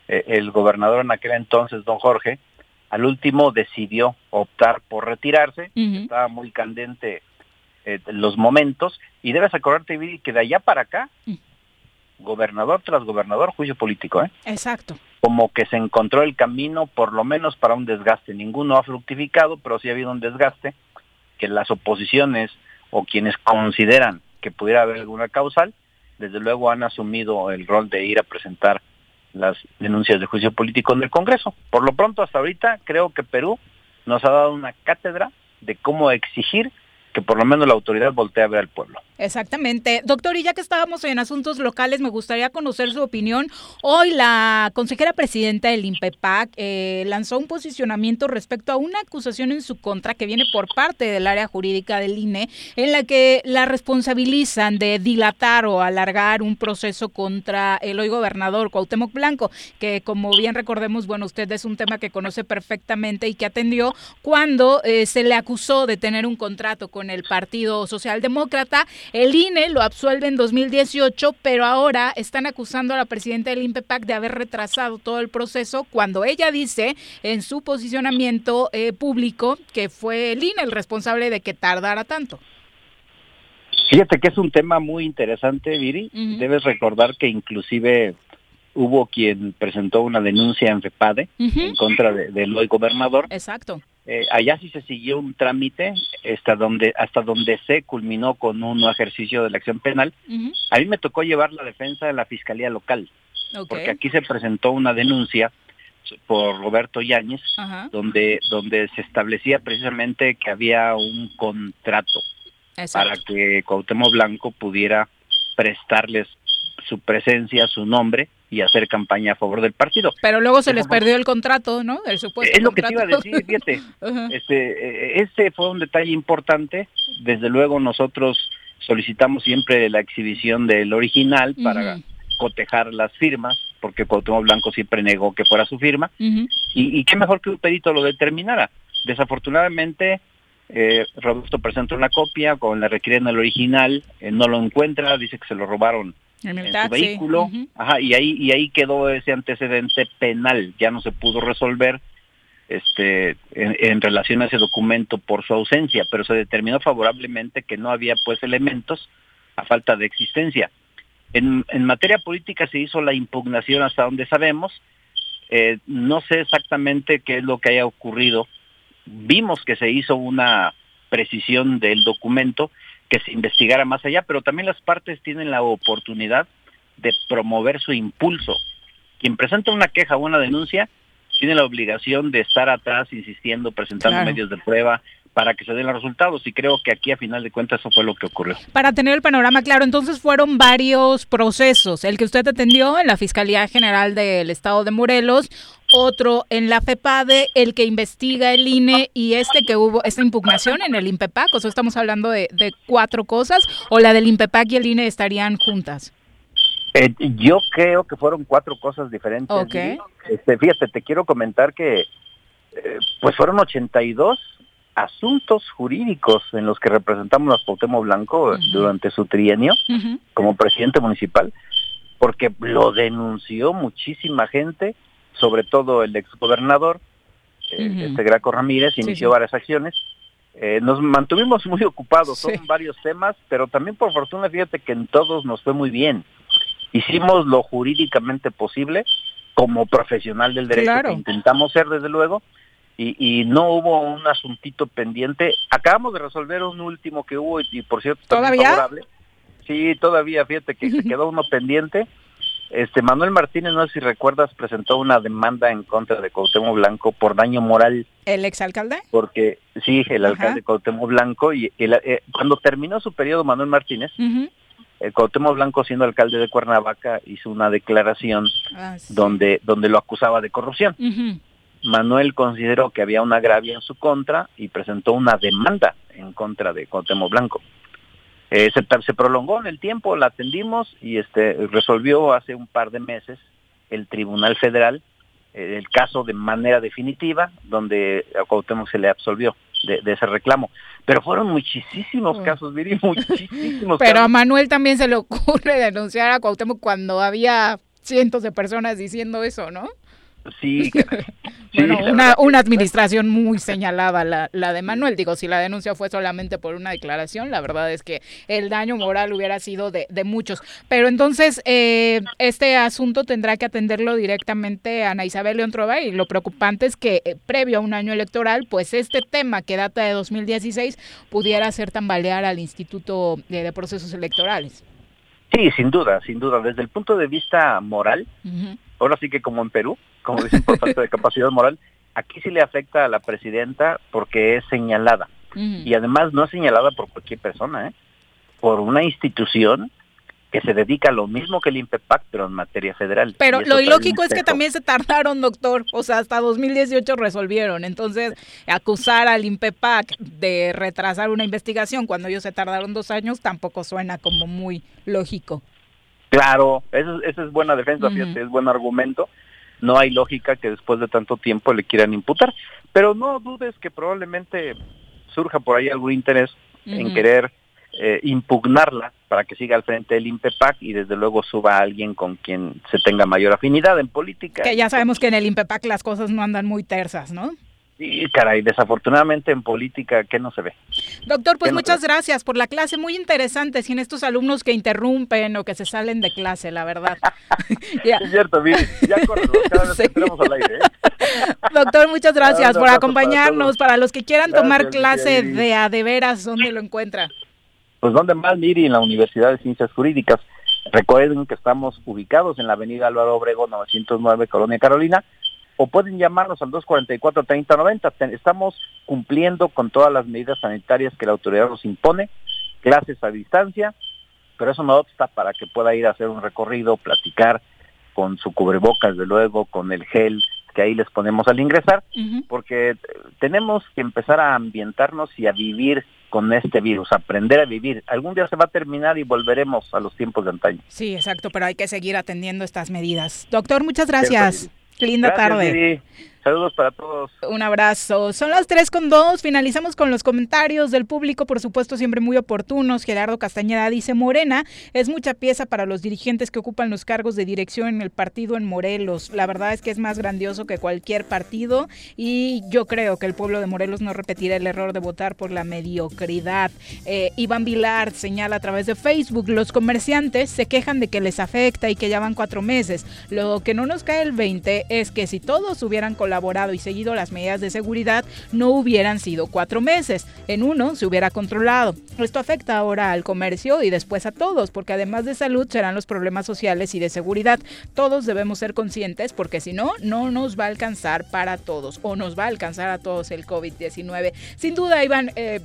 Eh, el gobernador en aquel entonces, don Jorge, al último decidió optar por retirarse, estaba muy candente eh, los momentos, y debes acordarte, Viri, que de allá para acá, gobernador tras gobernador, juicio político, ¿eh? Exacto. como que se encontró el camino por lo menos para un desgaste. Ninguno ha fructificado, pero sí ha habido un desgaste que las oposiciones o quienes consideran que pudiera haber alguna causal, desde luego han asumido el rol de ir a presentar las denuncias de juicio político en el Congreso. Por lo pronto, hasta ahorita, creo que Perú nos ha dado una cátedra de cómo exigir que por lo menos la autoridad voltee a ver al pueblo. Exactamente. Doctor, y ya que estábamos en asuntos locales, me gustaría conocer su opinión. Hoy la consejera presidenta del INPEPAC eh, lanzó un posicionamiento respecto a una acusación en su contra que viene por parte del área jurídica del INE, en la que la responsabilizan de dilatar o alargar un proceso contra el hoy gobernador Cuauhtémoc Blanco, que como bien recordemos, bueno, usted es un tema que conoce perfectamente y que atendió cuando eh, se le acusó de tener un contrato con el Partido Socialdemócrata. El INE lo absuelve en 2018, pero ahora están acusando a la presidenta del INPEPAC de haber retrasado todo el proceso cuando ella dice en su posicionamiento eh, público que fue el INE el responsable de que tardara tanto. Fíjate que es un tema muy interesante, Viri. Debes recordar que inclusive hubo quien presentó una denuncia en FEPADE en contra de- del hoy gobernador. Exacto. Eh, allá sí se siguió un trámite hasta donde hasta donde se culminó con un ejercicio de la acción penal. A mí me tocó llevar la defensa de la fiscalía local, porque aquí se presentó una denuncia por Roberto Yáñez, donde donde se establecía precisamente que había un contrato para que Cuauhtémoc Blanco pudiera prestarles su presencia, su nombre y hacer campaña a favor del partido. Pero luego se les perdió el contrato, ¿no? El supuesto Es lo que te iba a decir, fíjate. Este, eh, ese fue un detalle importante. Desde luego nosotros solicitamos siempre la exhibición del original para cotejar las firmas, porque Cuauhtémoc Blanco siempre negó que fuera su firma. Y, y qué mejor que un perito lo determinara. Desafortunadamente, eh, Roberto presenta una copia, con la requieren el original, eh, no lo encuentra, dice que se lo robaron En el en su vehículo, ajá, y ahí y ahí quedó ese antecedente penal, ya no se pudo resolver este en, en relación a ese documento por su ausencia, pero se determinó favorablemente que no había pues elementos a falta de existencia. En, en materia política se hizo la impugnación hasta donde sabemos, eh, no sé exactamente qué es lo que haya ocurrido. Vimos que se hizo una precisión del documento, que se investigara más allá, pero también las partes tienen la oportunidad de promover su impulso. Quien presenta una queja o una denuncia tiene la obligación de estar atrás insistiendo, presentando Claro. medios de prueba para que se den los resultados y creo que aquí a final de cuentas eso fue lo que ocurrió. Para tener el panorama claro, entonces fueron varios procesos. El que usted atendió en la Fiscalía General del Estado de Morelos, otro en la FEPADE, el que investiga el INE y este que hubo, esta impugnación en el INPEPAC. O sea, estamos hablando de, de cuatro cosas, o la del INPEPAC y el INE estarían juntas. Eh, yo creo que fueron cuatro cosas diferentes. Ok. Lili. Este, fíjate, te quiero comentar que eh, pues fueron 82 asuntos jurídicos en los que representamos a Cuauhtémoc Blanco durante su trienio como presidente municipal, porque lo denunció muchísima gente, sobre todo el exgobernador, eh, este Graco Ramírez, inició sí. varias acciones. Eh, nos mantuvimos muy ocupados, Sí. son varios temas, pero también por fortuna, fíjate que en todos nos fue muy bien. Hicimos lo jurídicamente posible como profesional del derecho Claro. que intentamos ser, desde luego, y, y no hubo un asuntito pendiente. Acabamos de resolver un último que hubo y, y, por cierto también ¿Todavía? favorable. Sí, todavía, fíjate que se quedó uno pendiente. Este Manuel Martínez, no sé si recuerdas, presentó una demanda en contra de Cuauhtémoc Blanco por daño moral, ¿El exalcalde? porque sí, el Ajá. alcalde Cuauhtémoc Blanco, y el- eh, cuando terminó su periodo Manuel Martínez, eh, Cuauhtémoc Blanco siendo alcalde de Cuernavaca hizo una declaración Ah, sí. donde, donde lo acusaba de corrupción. Manuel consideró que había un agravio en su contra y presentó una demanda en contra de Cuauhtémoc Blanco. Eh, se, se prolongó en el tiempo, la atendimos y este resolvió hace un par de meses el Tribunal Federal eh, el caso de manera definitiva, donde a Cuauhtémoc se le absolvió de, de ese reclamo. Pero fueron muchísimos Mm. casos, Viri, muchísimos Pero a. Manuel también se le ocurre denunciar a Cuauhtémoc cuando había cientos de personas diciendo eso, ¿no? Sí, caray. Sí, Bueno, la una, una administración muy señalada la, la de Manuel. Digo, si la denuncia fue solamente por una declaración, la verdad es que el daño moral hubiera sido de, de muchos. Pero entonces, eh, este asunto tendrá que atenderlo directamente a Ana Isabel León Trova y lo preocupante es que eh, previo a un año electoral, pues este tema que data de 2016 pudiera hacer tambalear al Instituto de, de Procesos Electorales. Sí, sin duda, sin duda. Desde el punto de vista moral, ahora sí que como en Perú, como dicen por falta de capacidad moral, aquí sí le afecta a la presidenta porque es señalada. Y además no es señalada por cualquier persona, ¿eh? por una institución que se dedica a lo mismo que el INPEPAC, pero en materia federal. Pero lo ilógico es que también se tardaron, doctor. O sea, hasta 2018 resolvieron. Entonces, acusar al INPEPAC de retrasar una investigación cuando ellos se tardaron dos años tampoco suena como muy lógico. Claro, eso, eso es buena defensa, fíjate, es buen argumento. No hay lógica que después de tanto tiempo le quieran imputar. Pero no dudes que probablemente surja por ahí algún interés en querer eh, impugnarla para que siga al frente del INPEPAC y desde luego suba a alguien con quien se tenga mayor afinidad en política. Que ya sabemos que en el INPEPAC las cosas no andan muy tersas, ¿no? Y caray, desafortunadamente en política, ¿qué no se ve? Doctor, pues ¿Qué nos muchas gracias por la clase, muy interesante, sin estos alumnos que interrumpen o que se salen de clase, la verdad. Es cierto, mire, ya corre, cada vez que entramos al aire. ¿eh? Doctor, muchas gracias por para acompañarnos. Para, los que quieran Gracias, tomar clase de a de veras, ¿dónde lo encuentra? Pues ¿dónde más, Miri? En la Universidad de Ciencias Jurídicas. Recuerden que estamos ubicados en la avenida Álvaro Obregón 909, Colonia Carolina, o pueden llamarnos al 244-3090. Te- Estamos cumpliendo con todas las medidas sanitarias que la autoridad nos impone, clases a distancia, pero eso no obsta para que pueda ir a hacer un recorrido, platicar con su cubrebocas, de luego, con el gel que ahí les ponemos al ingresar, porque tenemos que empezar a ambientarnos y a vivir con este virus, aprender a vivir. Algún día se va a terminar y volveremos a los tiempos de antaño. Sí, exacto, pero hay que seguir atendiendo estas medidas. Doctor, muchas gracias. Linda Gracias, tarde. Saludos para todos. Un abrazo. Son las 3 con 2. Finalizamos con los comentarios del público, por supuesto, siempre muy oportunos. Gerardo Castañeda dice: Morena es mucha pieza para los dirigentes que ocupan los cargos de dirección en el partido en Morelos. La verdad es que es más grandioso que cualquier partido y yo creo que el pueblo de Morelos no repetirá el error de votar por la mediocridad. Eh, Iván Vilar señala a través de Facebook: los comerciantes se quejan de que les afecta y que ya van cuatro meses. Lo que no nos cae el 20 es que si todos hubieran colaborado y seguido las medidas de seguridad, no hubieran sido cuatro meses. En uno se hubiera controlado. Esto afecta ahora al comercio y después a todos, porque además de salud serán los problemas sociales y de seguridad. Todos debemos ser conscientes porque si no, no nos va a alcanzar para todos o nos va a alcanzar a todos el COVID-19. Sin duda, Iván, eh,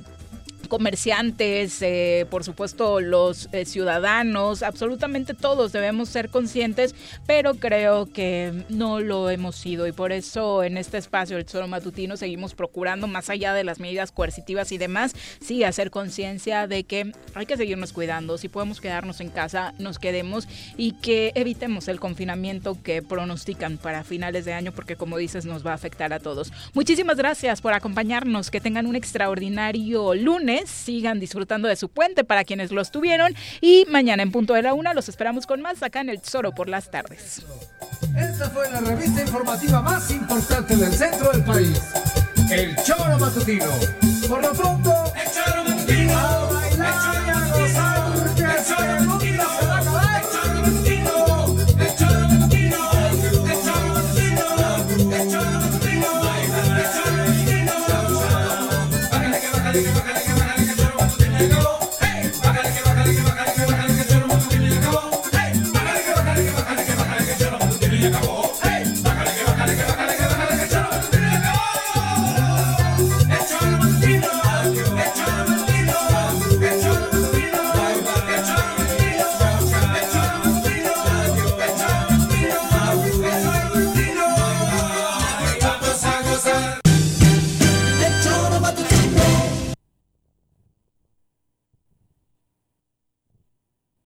comerciantes, eh, por supuesto los eh, ciudadanos, absolutamente todos debemos ser conscientes, pero creo que no lo hemos sido. Y por eso en este espacio del Tesoro Matutino seguimos procurando, más allá de las medidas coercitivas y demás, sí hacer conciencia de que hay que seguirnos cuidando, si podemos quedarnos en casa, nos quedemos y que evitemos el confinamiento que pronostican para finales de año porque como dices nos va a afectar a todos. Muchísimas gracias por acompañarnos, que tengan un extraordinario lunes, Sigan disfrutando de su puente para quienes los tuvieron. Y mañana en punto de la una los esperamos con más acá en El Tesoro por las tardes. Esta fue la revista informativa más importante del centro del país. El Choro Matutino. Por lo pronto, El Choro Matutino. A bailar y a gozar, el Choro Matutino va a acabar. El Choro Matutino. El Choro Matutino. El Choro Matutino. El Choro Matutino. El Choro Matutino. Bájale que bájale que bájale.